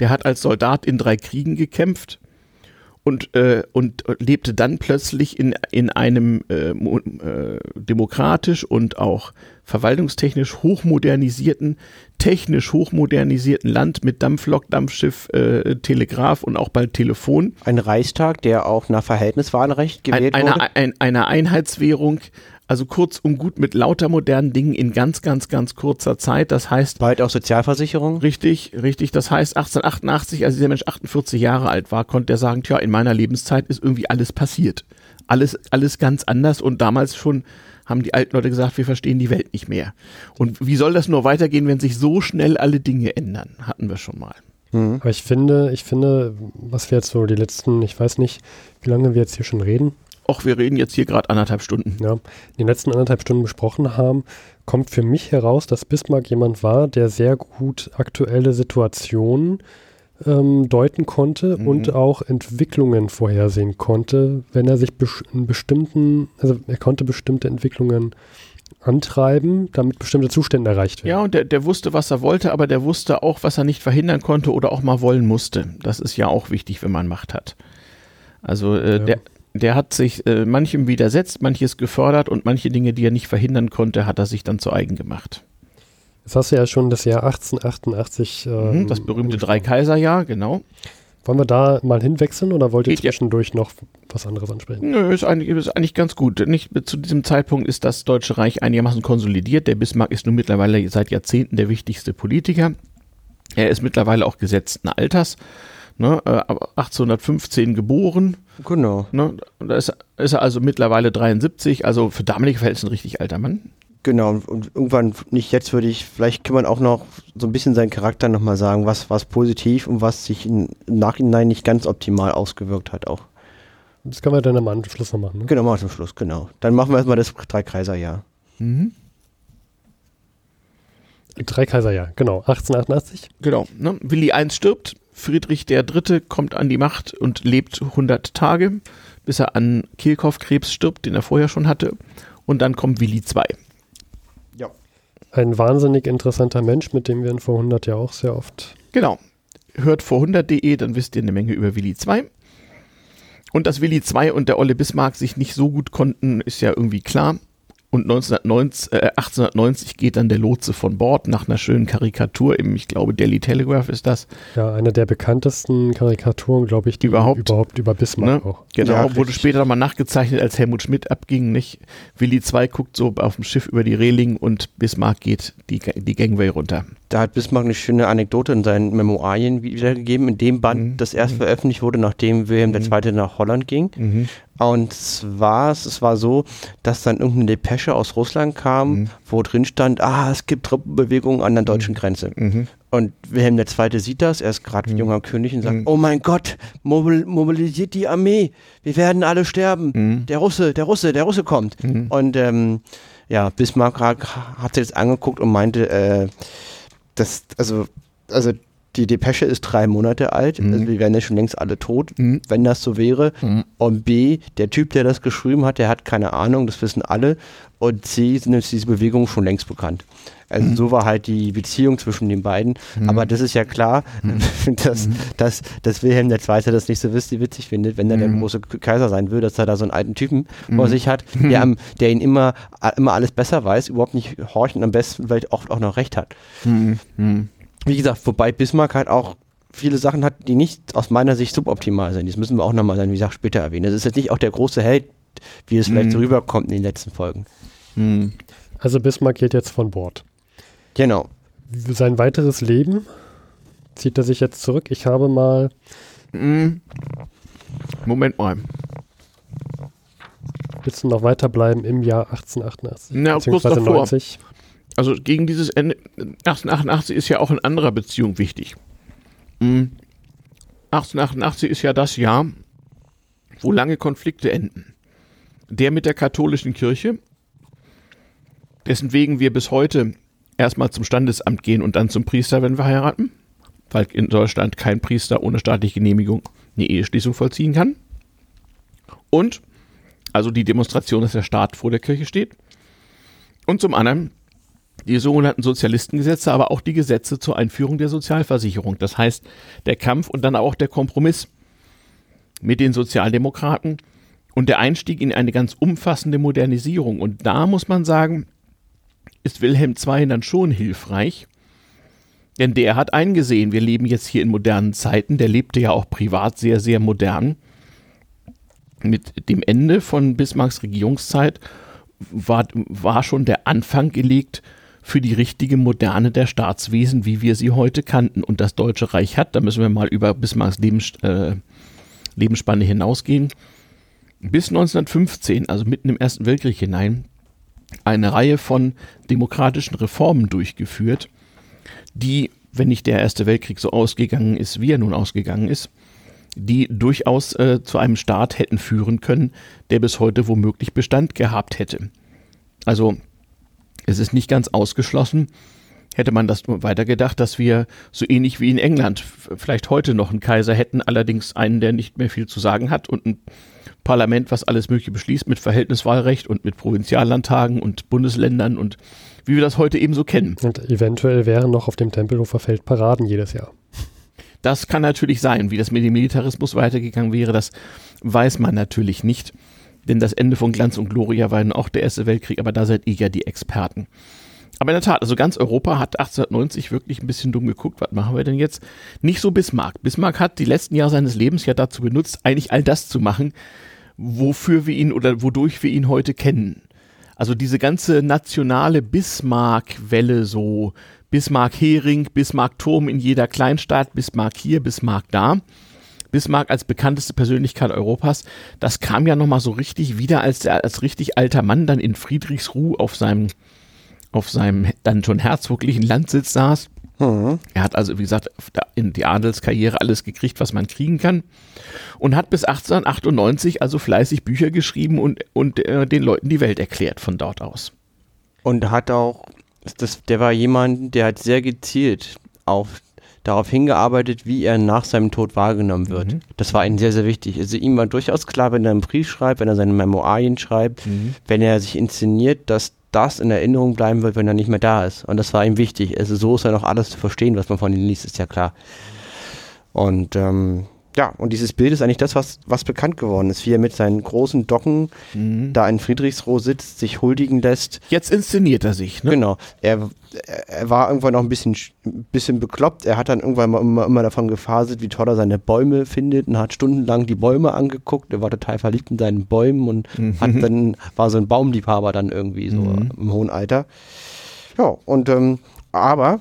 Der hat als Soldat in drei Kriegen gekämpft und, äh, und lebte dann plötzlich in, in einem äh, äh, demokratisch und auch verwaltungstechnisch hochmodernisierten, technisch hochmodernisierten Land mit Dampflok, Dampfschiff, äh, Telegraph und auch bald Telefon. Ein Reichstag, der auch nach Verhältniswahlrecht gewählt ein, eine, wurde? Ein, eine Einheitswährung, also kurz und gut mit lauter modernen Dingen in ganz, ganz, ganz kurzer Zeit. Das heißt. Bald auch Sozialversicherung? Richtig, richtig. Das heißt, 1888, als dieser Mensch 48 Jahre alt war, konnte er sagen, tja, in meiner Lebenszeit ist irgendwie alles passiert. Alles, alles ganz anders und damals schon haben die alten Leute gesagt, wir verstehen die Welt nicht mehr. Und wie soll das nur weitergehen, wenn sich so schnell alle Dinge ändern? Hatten wir schon mal. Mhm. Aber ich finde, ich finde, was wir jetzt so die letzten, ich weiß nicht, wie lange wir jetzt hier schon reden, Och, wir reden jetzt hier gerade anderthalb Stunden. Ja, die letzten anderthalb Stunden besprochen haben, kommt für mich heraus, dass Bismarck jemand war, der sehr gut aktuelle Situationen ähm, deuten konnte mhm. und auch Entwicklungen vorhersehen konnte, wenn er sich bes bestimmten, also er konnte bestimmte Entwicklungen antreiben, damit bestimmte Zustände erreicht werden. Ja, und der, der wusste, was er wollte, aber der wusste auch, was er nicht verhindern konnte oder auch mal wollen musste. Das ist ja auch wichtig, wenn man Macht hat. Also äh, ja. der, der hat sich äh, manchem widersetzt, manches gefördert und manche Dinge, die er nicht verhindern konnte, hat er sich dann zu eigen gemacht. Jetzt hast du ja schon das Jahr 1888. Ähm, mhm, das berühmte Drei-Kaiser-Jahr, genau. Wollen wir da mal hinwechseln oder wollt ihr Geht zwischendurch ja. noch was anderes ansprechen? Nö, ist eigentlich, ist eigentlich ganz gut. Nicht, zu diesem Zeitpunkt ist das Deutsche Reich einigermaßen konsolidiert. Der Bismarck ist nun mittlerweile seit Jahrzehnten der wichtigste Politiker. Er ist mittlerweile auch gesetzten Alters. Ne, 1815 äh, geboren. Genau. Ne, da ist, ist, er also mittlerweile 73, also für damalige Verhältnisse ein richtig alter Mann. Genau, und irgendwann, nicht jetzt würde ich, vielleicht kann man auch noch so ein bisschen seinen Charakter nochmal sagen, was, was positiv und was sich im Nachhinein nicht ganz optimal ausgewirkt hat auch. Das können wir dann am Anschluss noch machen. Ne? Genau, mal zum Schluss, genau. Dann machen wir erstmal das Drei-Kaiser-Jahr. Mhm. Drei-Kaiser-Jahr, genau. 1888. Genau. Ne? Willi I stirbt, Friedrich III. kommt an die Macht und lebt 100 Tage, bis er an Kehlkopfkrebs stirbt, den er vorher schon hatte. Und dann kommt Willi II ein wahnsinnig interessanter Mensch, mit dem wir ihn vor 100 ja auch sehr oft. Genau. Hört vor 100.de, dann wisst ihr eine Menge über Willi 2. Und dass Willi 2 und der Olle Bismarck sich nicht so gut konnten, ist ja irgendwie klar. Und 1990, äh, 1890 geht dann der Lotse von Bord nach einer schönen Karikatur im, ich glaube, Daily Telegraph ist das. Ja, eine der bekanntesten Karikaturen, glaube ich, die überhaupt, überhaupt über Bismarck ne? auch. Genau, ja, wurde später nochmal nachgezeichnet, als Helmut Schmidt abging, nicht? Willi II guckt so auf dem Schiff über die Reling und Bismarck geht die, die Gangway runter. Da hat Bismarck eine schöne Anekdote in seinen Memoirien wiedergegeben, in dem Band, mhm. das erst mhm. veröffentlicht wurde, nachdem Wilhelm mhm. II. nach Holland ging. Mhm. Und zwar, es war so, dass dann irgendeine Depesche aus Russland kam, mhm. wo drin stand, ah, es gibt Truppenbewegungen an der deutschen mhm. Grenze. Und Wilhelm II. sieht das, er ist gerade mhm. junger König und sagt, mhm. oh mein Gott, mobil mobilisiert die Armee, wir werden alle sterben, mhm. der Russe, der Russe, der Russe kommt. Und ähm, ja, Bismarck hat sich das angeguckt und meinte, äh, das, also, also die Depesche ist drei Monate alt, mhm. also wir wären ja schon längst alle tot, mhm. wenn das so wäre. Mhm. Und B, der Typ, der das geschrieben hat, der hat keine Ahnung, das wissen alle. Und C, sind jetzt diese Bewegung schon längst bekannt. Also mhm. so war halt die Beziehung zwischen den beiden. Mhm. Aber das ist ja klar, mhm. *laughs* dass, dass, dass Wilhelm II. das nicht so witzig findet, wenn er der große Kaiser sein will, dass er da so einen alten Typen vor sich hat, der, der ihn immer, immer alles besser weiß, überhaupt nicht horcht und am besten vielleicht auch, auch noch recht hat wie gesagt, wobei Bismarck halt auch viele Sachen hat, die nicht aus meiner Sicht suboptimal sind. Das müssen wir auch nochmal dann, wie gesagt, später erwähnen. Das ist jetzt nicht auch der große Held, wie es vielleicht so mhm. rüberkommt in den letzten Folgen. Mhm. Also Bismarck geht jetzt von Bord. Genau. Sein weiteres Leben zieht er sich jetzt zurück. Ich habe mal. Mhm. Moment mal. Willst du noch weiterbleiben im Jahr 1888? Na, kurz davor. 90? Also gegen dieses Ende 1888 ist ja auch in anderer Beziehung wichtig. 1888 hm. ist ja das Jahr, wo lange Konflikte enden. Der mit der katholischen Kirche, dessen wegen wir bis heute erstmal zum Standesamt gehen und dann zum Priester, wenn wir heiraten, weil in Deutschland kein Priester ohne staatliche Genehmigung eine Eheschließung vollziehen kann. Und, also die Demonstration, dass der Staat vor der Kirche steht. Und zum anderen die sogenannten Sozialistengesetze, aber auch die Gesetze zur Einführung der Sozialversicherung. Das heißt, der Kampf und dann auch der Kompromiss mit den Sozialdemokraten und der Einstieg in eine ganz umfassende Modernisierung. Und da muss man sagen, ist Wilhelm II dann schon hilfreich, denn der hat eingesehen, wir leben jetzt hier in modernen Zeiten, der lebte ja auch privat sehr, sehr modern. Mit dem Ende von Bismarcks Regierungszeit war, war schon der Anfang gelegt für die richtige Moderne der Staatswesen, wie wir sie heute kannten. Und das Deutsche Reich hat, da müssen wir mal über Bismarcks Lebens, äh, Lebensspanne hinausgehen, bis 1915, also mitten im Ersten Weltkrieg hinein, eine Reihe von demokratischen Reformen durchgeführt, die, wenn nicht der Erste Weltkrieg so ausgegangen ist, wie er nun ausgegangen ist, die durchaus äh, zu einem Staat hätten führen können, der bis heute womöglich Bestand gehabt hätte. Also es ist nicht ganz ausgeschlossen, hätte man das weitergedacht, dass wir so ähnlich wie in England vielleicht heute noch einen Kaiser hätten, allerdings einen, der nicht mehr viel zu sagen hat und ein Parlament, was alles Mögliche beschließt mit Verhältniswahlrecht und mit Provinziallandtagen und Bundesländern und wie wir das heute eben so kennen. Und eventuell wären noch auf dem Tempelhofer Feld Paraden jedes Jahr. Das kann natürlich sein. Wie das mit dem Militarismus weitergegangen wäre, das weiß man natürlich nicht. Denn das Ende von Glanz und Gloria war dann auch der Erste Weltkrieg, aber da seid ihr ja die Experten. Aber in der Tat, also ganz Europa hat 1890 wirklich ein bisschen dumm geguckt, was machen wir denn jetzt? Nicht so Bismarck. Bismarck hat die letzten Jahre seines Lebens ja dazu benutzt, eigentlich all das zu machen, wofür wir ihn oder wodurch wir ihn heute kennen. Also diese ganze nationale Bismarck-Welle, so Bismarck-Hering, Bismarck-Turm in jeder Kleinstadt, Bismarck hier, Bismarck da. Bismarck als bekannteste Persönlichkeit Europas, das kam ja nochmal so richtig wieder, als er als richtig alter Mann dann in Friedrichsruh auf seinem, auf seinem dann schon herzoglichen Landsitz saß. Mhm. Er hat also, wie gesagt, in die Adelskarriere alles gekriegt, was man kriegen kann. Und hat bis 1898 also fleißig Bücher geschrieben und, und äh, den Leuten die Welt erklärt von dort aus. Und hat auch, das, der war jemand, der hat sehr gezielt auf darauf hingearbeitet, wie er nach seinem Tod wahrgenommen wird. Mhm. Das war ihm sehr, sehr wichtig. Also ihm war durchaus klar, wenn er einen Brief schreibt, wenn er seine Memoirien schreibt, mhm. wenn er sich inszeniert, dass das in Erinnerung bleiben wird, wenn er nicht mehr da ist. Und das war ihm wichtig. Also so ist ja noch alles zu verstehen, was man von ihm liest, ist ja klar. Und ähm, ja, und dieses Bild ist eigentlich das, was, was bekannt geworden ist, wie er mit seinen großen Docken mhm. da in Friedrichsruh sitzt, sich huldigen lässt. Jetzt inszeniert er sich, ne? Genau. Er, er war irgendwann noch ein bisschen, bisschen bekloppt. Er hat dann irgendwann mal immer, immer davon gefaselt, wie toll er seine Bäume findet und hat stundenlang die Bäume angeguckt. Er war total verliebt in seinen Bäumen und mhm. hat dann, war so ein Baumliebhaber dann irgendwie so mhm. im hohen Alter. Ja, und ähm, aber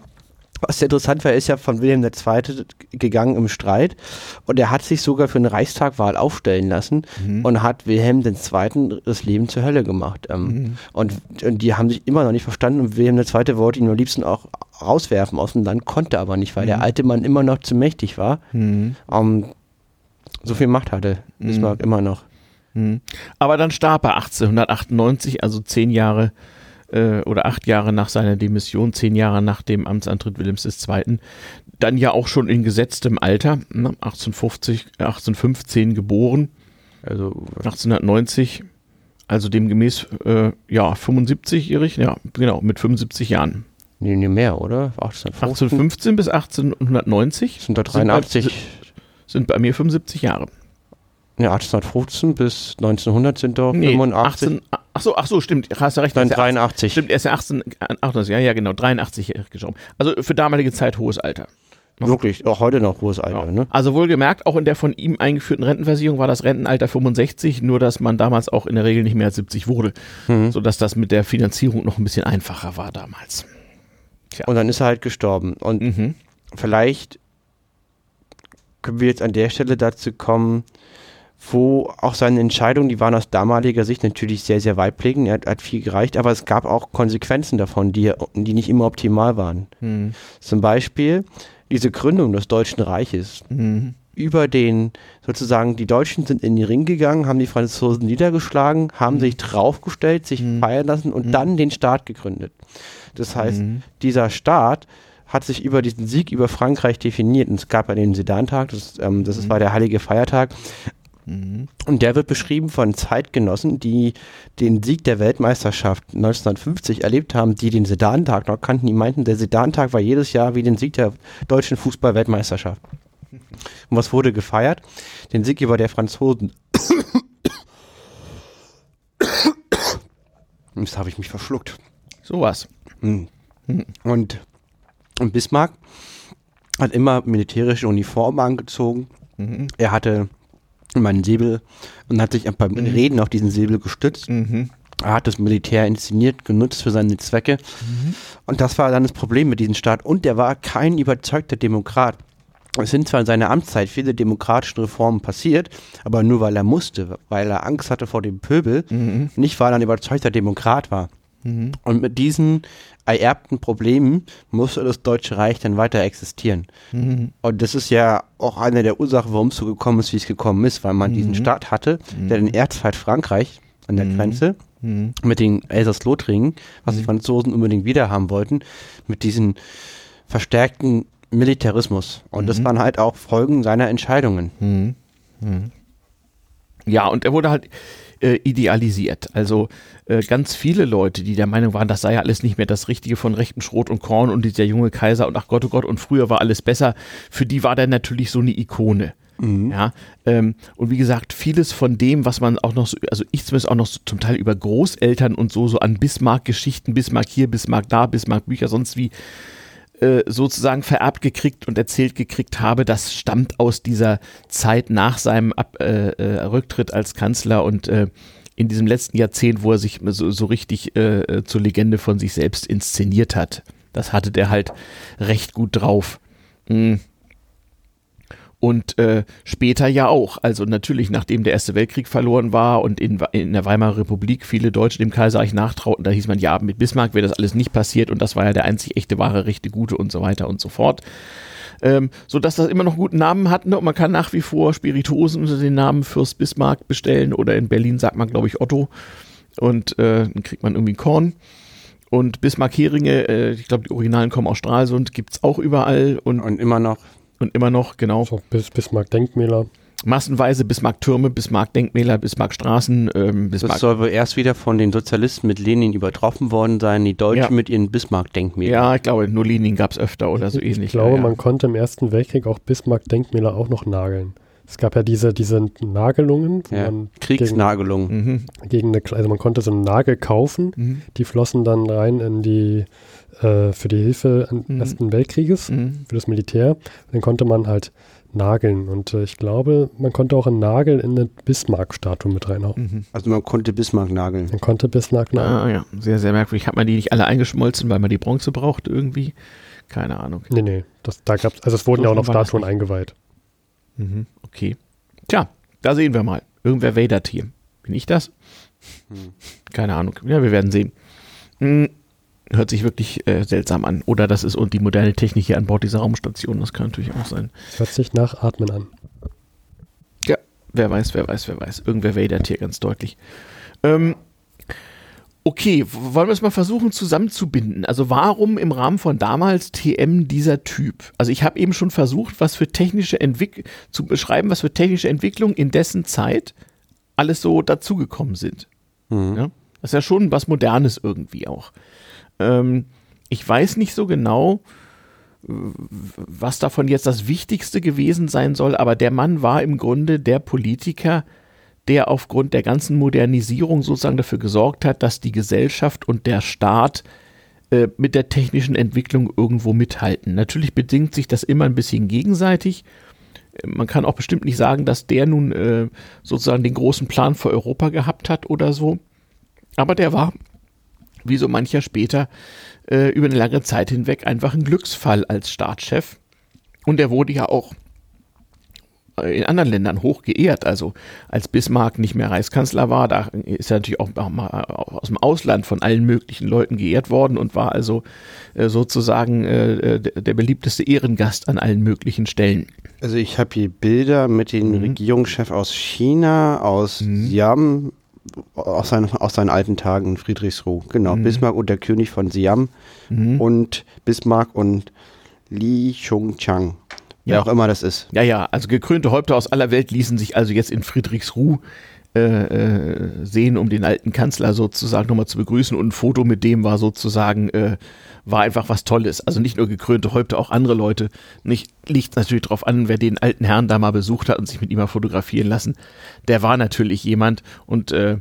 was interessant war, er ist ja von Wilhelm II. gegangen im Streit und er hat sich sogar für eine Reichstagwahl aufstellen lassen mhm. und hat Wilhelm II. das Leben zur Hölle gemacht. Ähm, mhm. und, und, die haben sich immer noch nicht verstanden und Wilhelm II. wollte ihn am liebsten auch rauswerfen aus dem Land, konnte aber nicht, weil mhm. der alte Mann immer noch zu mächtig war. Mhm. Um, so viel Macht hatte Bismarck mhm. immer noch. Mhm. Aber dann starb er 1898, also zehn Jahre äh, oder acht Jahre nach seiner Demission, zehn Jahre nach dem Amtsantritt Wilhelms II., dann ja auch schon in gesetztem Alter, ne, 1850, 1815 geboren, also 1890, also demgemäß, äh, ja, 75-jährig, ja, genau, mit 75 Jahren. Nee, nee, mehr, oder? 1815 bis 1890. Sind da 83. Sind bei, sind bei mir 75 Jahre. Ja, 1815 bis 1900 sind doch nee, 85. 18, ach so, ach so, stimmt, hast du recht. Nein, 83. Stimmt, er ist ja 18, 88, ja, ja, genau, 83 gestorben. Also für damalige Zeit hohes Alter. Wirklich, auch heute noch hohes Alter. Ja. Ne? Also wohlgemerkt, auch in der von ihm eingeführten Rentenversicherung war das Rentenalter 65, nur dass man damals auch in der Regel nicht mehr als 70 wurde, mhm. sodass das mit der Finanzierung noch ein bisschen einfacher war damals. Tja. Und dann ist er halt gestorben. Und mhm. vielleicht können wir jetzt an der Stelle dazu kommen, wo auch seine Entscheidungen, die waren aus damaliger Sicht natürlich sehr, sehr weitblickend. Er hat, hat, viel gereicht, aber es gab auch Konsequenzen davon, die, die nicht immer optimal waren. Mhm. Zum Beispiel diese Gründung des Deutschen Reiches. Mhm. Über den, sozusagen, die Deutschen sind in den Ring gegangen, haben die Franzosen niedergeschlagen, haben mhm. sich draufgestellt, sich mhm. feiern lassen und mhm. dann den Staat gegründet. Das heißt, mhm. dieser Staat hat sich über diesen Sieg über Frankreich definiert. Und es gab ja den Sedantag, das, ähm, das mhm. war der heilige Feiertag. Und der wird beschrieben von Zeitgenossen, die den Sieg der Weltmeisterschaft 1950 erlebt haben, die den Sedantag noch kannten. Die meinten, der Sedantag war jedes Jahr wie den Sieg der deutschen Fußball-Weltmeisterschaft. Und was wurde gefeiert? Den Sieg über der Franzosen. Jetzt habe ich mich verschluckt. Sowas. Hm. Und, und Bismarck hat immer militärische Uniformen angezogen. Mhm. Er hatte meinen Säbel und hat sich beim mhm. Reden auf diesen Säbel gestützt. Mhm. Er hat das Militär inszeniert, genutzt für seine Zwecke. Mhm. Und das war dann das Problem mit diesem Staat. Und er war kein überzeugter Demokrat. Es sind zwar in seiner Amtszeit viele demokratische Reformen passiert, aber nur weil er musste, weil er Angst hatte vor dem Pöbel, mhm. nicht weil er ein überzeugter Demokrat war. Mhm. Und mit diesen ererbten Problemen musste das Deutsche Reich dann weiter existieren. Mhm. Und das ist ja auch eine der Ursachen, warum es so gekommen ist, wie es gekommen ist, weil man mhm. diesen Staat hatte, der den mhm. Erzfeind Frankreich an der mhm. Grenze, Mhm. mit den Elsass-Lothringen, was die Franzosen unbedingt wieder haben wollten, mit diesem verstärkten Militarismus. Und das waren halt auch Folgen seiner Entscheidungen. Mhm. Mhm. Ja, und er wurde halt äh, idealisiert. Also äh, ganz viele Leute, die der Meinung waren, das sei ja alles nicht mehr das Richtige von rechtem Schrot und Korn und dieser junge Kaiser und ach Gott, oh Gott, und früher war alles besser, für die war der natürlich so eine Ikone. Ja, ähm, und wie gesagt, vieles von dem, was man auch noch so, also ich zumindest auch noch so zum Teil über Großeltern und so, so an Bismarck-Geschichten, Bismarck hier, Bismarck da, Bismarck-Bücher, sonst wie äh, sozusagen vererbt gekriegt und erzählt gekriegt habe, das stammt aus dieser Zeit nach seinem Ab äh, äh, Rücktritt als Kanzler und äh, in diesem letzten Jahrzehnt, wo er sich so, so richtig zur Legende von sich selbst inszeniert hat. Das hatte der halt recht gut drauf. Mm. Und äh, später ja auch. Also natürlich, nachdem der Erste Weltkrieg verloren war und in, in der Weimarer Republik viele Deutsche dem Kaiserreich nachtrauten, da hieß man, ja, mit Bismarck wäre das alles nicht passiert und das war ja der einzig echte, wahre, rechte, gute und so weiter und so fort. Ähm, so dass das immer noch guten Namen hat ne? und man kann nach wie vor Spirituosen unter den Namen Fürst Bismarck bestellen oder in Berlin sagt man, glaube ich, Otto und äh, dann kriegt man irgendwie Korn. Und Bismarck-Heringe, äh, ich glaube, die Originalen kommen aus Stralsund, gibt's auch überall und, Und immer noch. Und immer noch, genau. So bis Bismarck-Denkmäler. Massenweise Bismarck-Türme, Bismarck-Denkmäler, Bismarck-Straßen, ähm, Das Bismarck. soll wohl erst wieder von den Sozialisten mit Lenin übertroffen worden sein, die Deutschen Ja. mit ihren Bismarck-Denkmälern. Ja, ich glaube, nur Lenin gab's öfter oder so ich ähnlich. glaube, ja, ja. man konnte im Ersten Weltkrieg auch Bismarck-Denkmäler auch noch nageln. Es gab ja diese, diese Nagelungen, wo Ja. man Kriegsnagelung. Mhm. gegen eine, Kle- also man konnte so einen Nagel kaufen, Mhm. die flossen dann rein in die, äh, für die Hilfe des Mhm. Ersten Weltkrieges, Mhm. für das Militär. Dann konnte man halt nageln. Und äh, ich glaube, man konnte auch einen Nagel in eine Bismarck-Statue mit reinhauen. Mhm. Also man konnte Bismarck nageln. Man konnte Bismarck nageln. Ah, ja, sehr, sehr merkwürdig. Hat man die nicht alle eingeschmolzen, weil man die Bronze braucht irgendwie? Keine Ahnung. Nee, nee. Das, da gab's, also es wurden So ja auch noch Statuen eingeweiht. Mhm. Okay. Tja, da sehen wir mal. Irgendwer wadert hier. Bin ich das? Keine Ahnung. Ja, wir werden sehen. Hm. Hört sich wirklich äh, seltsam an. Oder das ist und die moderne Technik hier an Bord dieser Raumstation. Das kann natürlich auch sein. Hört sich nach Atmen an. Ja, wer weiß, wer weiß, wer weiß. Irgendwer wadert hier ganz deutlich. Ähm, okay, wollen wir es mal versuchen zusammenzubinden? Also warum im Rahmen von damals TM dieser Typ? Also ich habe eben schon versucht, was für technische Entwick zu beschreiben, was für technische Entwicklungen in dessen Zeit alles so dazugekommen sind. Mhm. Ja? Das ist ja schon was Modernes irgendwie auch. Ähm, ich weiß nicht so genau, was davon jetzt das Wichtigste gewesen sein soll, aber der Mann war im Grunde der Politiker, der aufgrund der ganzen Modernisierung sozusagen dafür gesorgt hat, dass die Gesellschaft und der Staat äh, mit der technischen Entwicklung irgendwo mithalten. Natürlich bedingt sich das immer ein bisschen gegenseitig. Man kann auch bestimmt nicht sagen, dass der nun äh, sozusagen den großen Plan für Europa gehabt hat oder so. Aber der war, wie so mancher später, äh, über eine lange Zeit hinweg einfach ein Glücksfall als Staatschef. Und er wurde ja auch äh, in anderen Ländern hoch geehrt. Also als Bismarck nicht mehr Reichskanzler war, da ist er natürlich auch mal aus dem Ausland von allen möglichen Leuten geehrt worden und war also äh, sozusagen äh, der, der beliebteste Ehrengast an allen möglichen Stellen. Also ich habe hier Bilder mit den Mhm. Regierungschef aus China, aus Mhm. Siam, aus seinen, aus seinen alten Tagen in Friedrichsruh. Genau, Mhm. Bismarck und der König von Siam Mhm. und Bismarck und Li Chongchang. Wer Ja. auch immer das ist. Ja, ja, also gekrönte Häupter aus aller Welt ließen sich also jetzt in Friedrichsruh äh, äh, sehen, um den alten Kanzler sozusagen nochmal zu begrüßen. Und ein Foto mit dem war sozusagen, äh, war einfach was Tolles. Also nicht nur gekrönte Häupter, auch andere Leute. Nicht, liegt natürlich drauf an, wer den alten Herrn da mal besucht hat und sich mit ihm mal fotografieren lassen. Der war natürlich jemand und äh,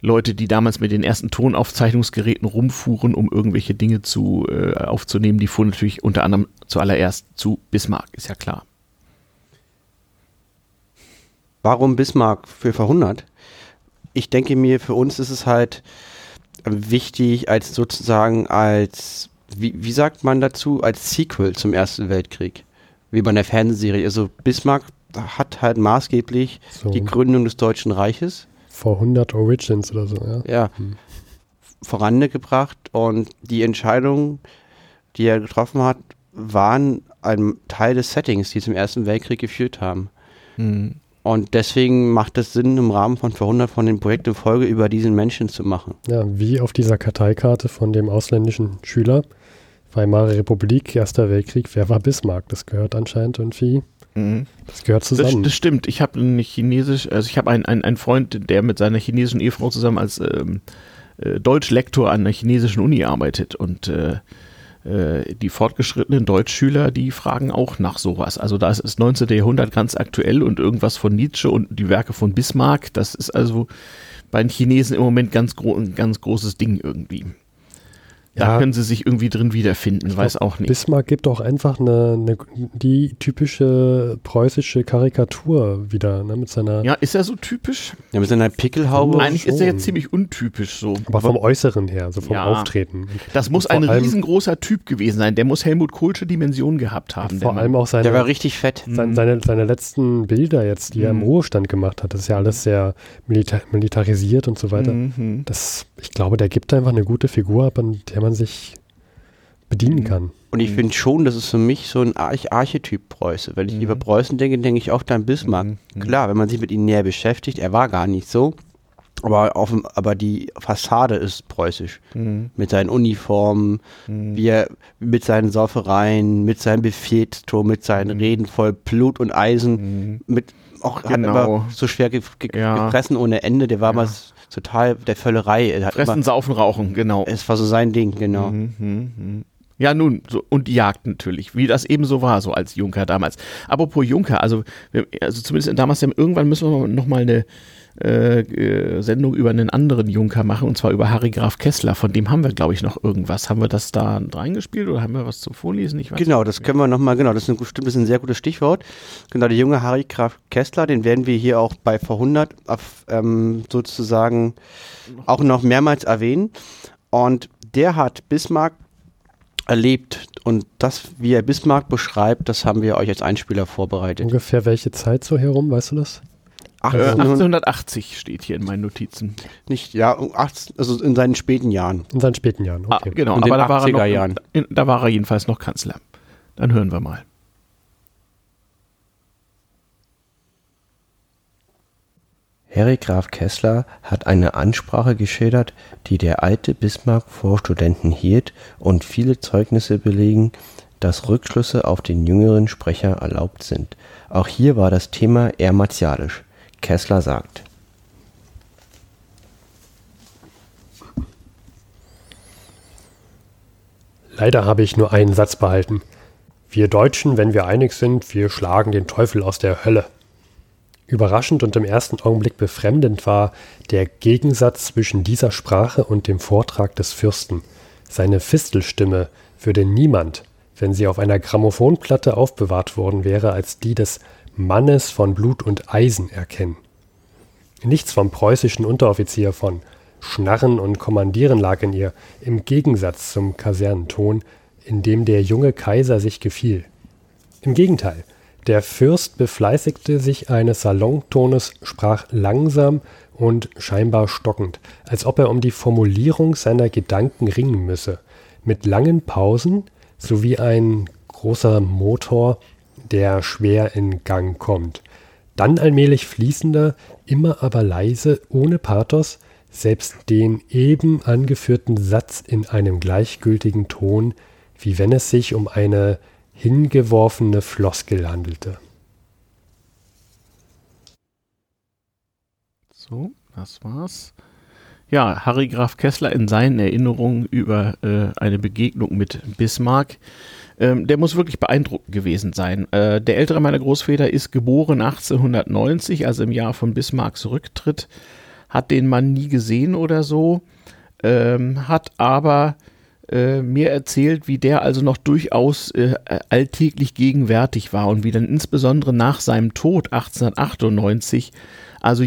Leute, die damals mit den ersten Tonaufzeichnungsgeräten rumfuhren, um irgendwelche Dinge zu äh, aufzunehmen, die fuhren natürlich unter anderem zuallererst zu Bismarck, ist ja klar. Warum Bismarck für verhundert? Ich denke mir, für uns ist es halt wichtig als sozusagen als, wie, wie sagt man dazu, als Sequel zum Ersten Weltkrieg. Wie bei einer Fernsehserie. Also Bismarck hat halt maßgeblich So die Gründung des Deutschen Reiches vor 100 Origins oder so. Ja. ja, Hm. vorangebracht und die Entscheidungen, die er getroffen hat, waren ein Teil des Settings, die zum Ersten Weltkrieg geführt haben. Hm. Und deswegen macht es Sinn, im Rahmen von Verhundert von den Projekten Folge über diesen Menschen zu machen. Ja, wie auf dieser Karteikarte von dem ausländischen Schüler. Weimarer Republik, Erster Weltkrieg, wer war Bismarck? Das gehört anscheinend irgendwie. Mhm. Das gehört Das, zusammen. das stimmt. Ich habe eine chinesisch, also ich habe einen, einen, einen Freund, der mit seiner chinesischen Ehefrau zusammen als ähm, äh, Deutschlektor an einer chinesischen Uni arbeitet und äh, äh, die fortgeschrittenen Deutschschüler, die fragen auch nach sowas. Also da ist das 19. Jahrhundert ganz aktuell und irgendwas von Nietzsche und die Werke von Bismarck, das ist also bei den Chinesen im Moment ganz gro ein ganz großes Ding irgendwie. Da Ja. können sie sich irgendwie drin wiederfinden, weiß auch nicht. Bismarck gibt auch einfach eine, eine, die typische preußische Karikatur wieder, ne, mit seiner, Ja, ist er so typisch? Ja, mit seiner Pickelhaube. Eigentlich ist er schon. jetzt ziemlich untypisch so. aber vom Äußeren her, so vom Ja. Auftreten. Das muss ein riesengroßer Typ gewesen sein. Der muss Helmut Kohlsche Dimensionen gehabt haben. der Vor allem auch seine, Der war richtig fett. sein, seine, seine letzten Bilder jetzt, die er im Mhm. Ruhestand gemacht hat, das ist ja alles sehr milita militarisiert und so weiter. Mhm. Das, ich glaube, der gibt einfach eine gute Figur ab, an der man sich bedienen Mhm. kann. Und ich finde schon, das ist für mich so ein Arch Archetyp Preuße. Wenn ich über Preußen denke, denke ich auch an Bismarck. Mhm. Klar, wenn man sich mit ihm näher beschäftigt, er war gar nicht so. Aber, auf, aber die Fassade ist preußisch. Mhm. Mit seinen Uniformen, wie er, mit seinen Saufereien, mit seinem Befehlsturm, mit seinen Reden voll Blut und Eisen, mit auch hat Genau. aber so schwer ge ge Ja. gefressen ohne Ende. Der war Ja. mal total der Völlerei. Er hat Fressen, immer, saufen, rauchen, genau. es war so sein Ding, genau. Mhm, mhm, mhm. Ja, nun, so, und die Jagd natürlich, wie das eben so war, so als Junker damals. Apropos Junker, also, also zumindest damals, irgendwann müssen wir nochmal eine äh, äh, Sendung über einen anderen Junker machen, und zwar über Harry Graf Kessler. Von dem haben wir, glaube ich, noch irgendwas. Haben wir das da reingespielt oder haben wir was zum Vorlesen? Ich weiß Genau, das können wir nochmal, genau, das ist, ein, das ist ein sehr gutes Stichwort. Genau, der junge Harry Graf Kessler, den werden wir hier auch bei V100 auf, ähm, sozusagen auch noch mehrmals erwähnen. Und der hat Bismarck erlebt und das, wie er Bismarck beschreibt, das haben wir euch als Einspieler vorbereitet. Ungefähr welche Zeit so herum, weißt du das? Äh, 1800, 1880 steht hier in meinen Notizen. nicht, ja, 18, also in seinen späten Jahren. In seinen späten Jahren, Ah, okay. genau, In aber den da war, er 80er noch, Jahren. in- da war er jedenfalls noch Kanzler. Dann hören wir mal. Harry Graf Kessler hat eine Ansprache geschildert, die der alte Bismarck vor Studenten hielt und viele Zeugnisse belegen, dass Rückschlüsse auf den jüngeren Sprecher erlaubt sind. Auch hier war das Thema eher martialisch. Kessler sagt, Leider habe ich nur einen Satz behalten. Wir Deutschen, wenn wir einig sind, wir schlagen den Teufel aus der Hölle. Überraschend und im ersten Augenblick befremdend war der Gegensatz zwischen dieser Sprache und dem Vortrag des Fürsten. Seine Fistelstimme würde niemand, wenn sie auf einer Grammophonplatte aufbewahrt worden wäre, als die des Mannes von Blut und Eisen erkennen. Nichts vom preußischen Unteroffizier von Schnarren und Kommandieren lag in ihr, im Gegensatz zum Kasernenton, in dem der junge Kaiser sich gefiel. Im Gegenteil, der Fürst befleißigte sich eines Salontones, sprach langsam und scheinbar stockend, als ob er um die Formulierung seiner Gedanken ringen müsse, mit langen Pausen sowie ein großer Motor, der schwer in Gang kommt. Dann allmählich fließender, immer aber leise, ohne Pathos, selbst den eben angeführten Satz in einem gleichgültigen Ton, wie wenn es sich um eine hingeworfene Floskel handelte. So, das war's. Ja, Harry Graf Kessler in seinen Erinnerungen über äh, eine Begegnung mit Bismarck. Ähm, der muss wirklich beeindruckend gewesen sein. Äh, der ältere meiner Großväter ist geboren 1890, also im Jahr von Bismarcks Rücktritt, hat den Mann nie gesehen oder so, ähm, hat aber äh, mir erzählt, wie der also noch durchaus äh, alltäglich gegenwärtig war und wie dann insbesondere nach seinem Tod 1898 also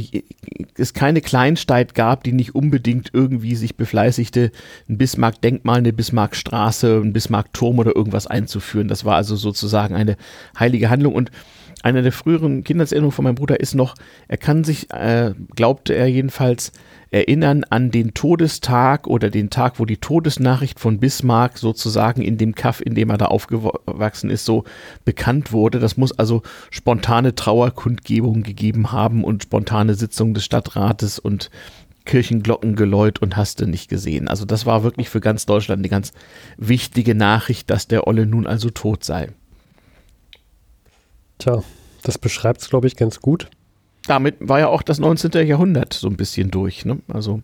es keine Kleinstadt gab, die nicht unbedingt irgendwie sich befleißigte, ein Bismarck-Denkmal, eine Bismarck-Straße, ein Bismarck-Turm oder irgendwas einzuführen. Das war also sozusagen eine heilige Handlung und einer der früheren Kindheitserinnerungen von meinem Bruder ist noch, er kann sich, äh, glaubte er jedenfalls, erinnern an den Todestag oder den Tag, wo die Todesnachricht von Bismarck sozusagen in dem Kaff, in dem er da aufgewachsen ist, so bekannt wurde. Das muss also spontane Trauerkundgebungen gegeben haben und spontane Sitzungen des Stadtrates und Kirchenglockengeläut und hast du nicht gesehen. Also das war wirklich für ganz Deutschland eine ganz wichtige Nachricht, dass der Olle nun also tot sei. Tja, das beschreibt es, glaube ich, ganz gut. Damit war ja auch das 19. Jahrhundert so ein bisschen durch. Ne? Also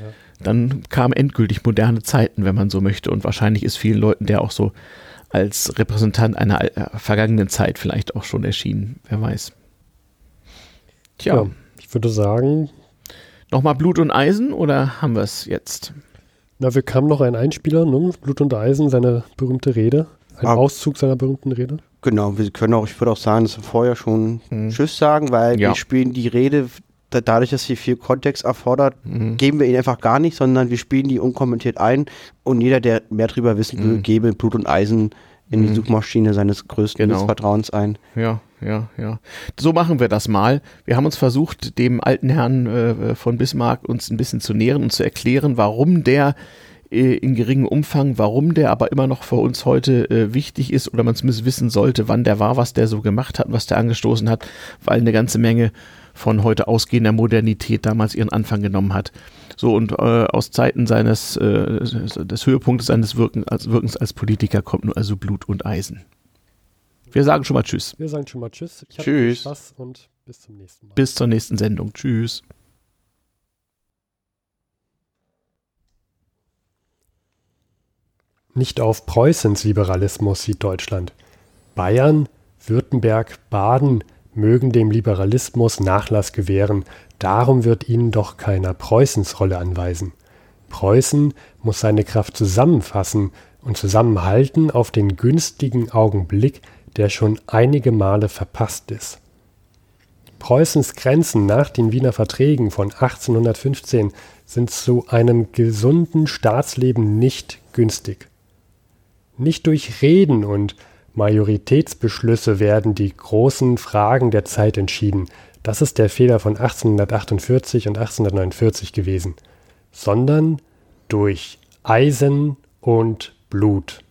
ja. dann kamen endgültig moderne Zeiten, wenn man so möchte. Und wahrscheinlich ist vielen Leuten der auch so als Repräsentant einer äh, vergangenen Zeit vielleicht auch schon erschienen. Wer weiß. Tja. Ja, ich würde sagen. Nochmal Blut und Eisen oder haben wir es jetzt? Na, wir kamen noch ein Einspieler, ne? Blut und Eisen, seine berühmte Rede. Ein ah. Auszug seiner berühmten Rede. Genau, wir können auch, ich würde auch sagen, dass wir vorher schon mhm. Tschüss sagen, weil ja. wir spielen die Rede, dadurch, dass sie viel Kontext erfordert, mhm. geben wir ihn einfach gar nicht, sondern wir spielen die unkommentiert ein und jeder, der mehr darüber wissen will, mhm. gebe Blut und Eisen in die mhm. Suchmaschine seines größten genau. Vertrauens ein. Ja, ja, ja. So machen wir das mal. Wir haben uns versucht, dem alten Herrn äh, von Bismarck uns ein bisschen zu nähern und zu erklären, warum der äh, in geringem Umfang, warum der aber immer noch für uns heute äh, wichtig ist oder man zumindest wissen sollte, wann der war, was der so gemacht hat, was der angestoßen hat, weil eine ganze Menge von heute ausgehender Modernität damals ihren Anfang genommen hat. So und äh, aus Zeiten seines äh, des Höhepunktes seines Wirken, als, Wirkens als Politiker kommt nur also Blut und Eisen. Wir sagen schon mal Tschüss. Wir sagen schon mal Tschüss. Ich tschüss. Spaß und bis zum nächsten Mal. Bis zur nächsten Sendung. Tschüss. Nicht auf Preußens Liberalismus sieht Deutschland. Bayern, Württemberg, Baden mögen dem Liberalismus Nachlass gewähren, darum wird ihnen doch keiner Preußens Rolle anweisen. Preußen muss seine Kraft zusammenfassen und zusammenhalten auf den günstigen Augenblick, der schon einige Male verpasst ist. Preußens Grenzen nach den Wiener Verträgen von 1815 sind zu einem gesunden Staatsleben nicht günstig. Nicht durch Reden und Majoritätsbeschlüsse werden die großen Fragen der Zeit entschieden. Das ist der Fehler von 1848 und 1849 gewesen. Sondern durch Eisen und Blut.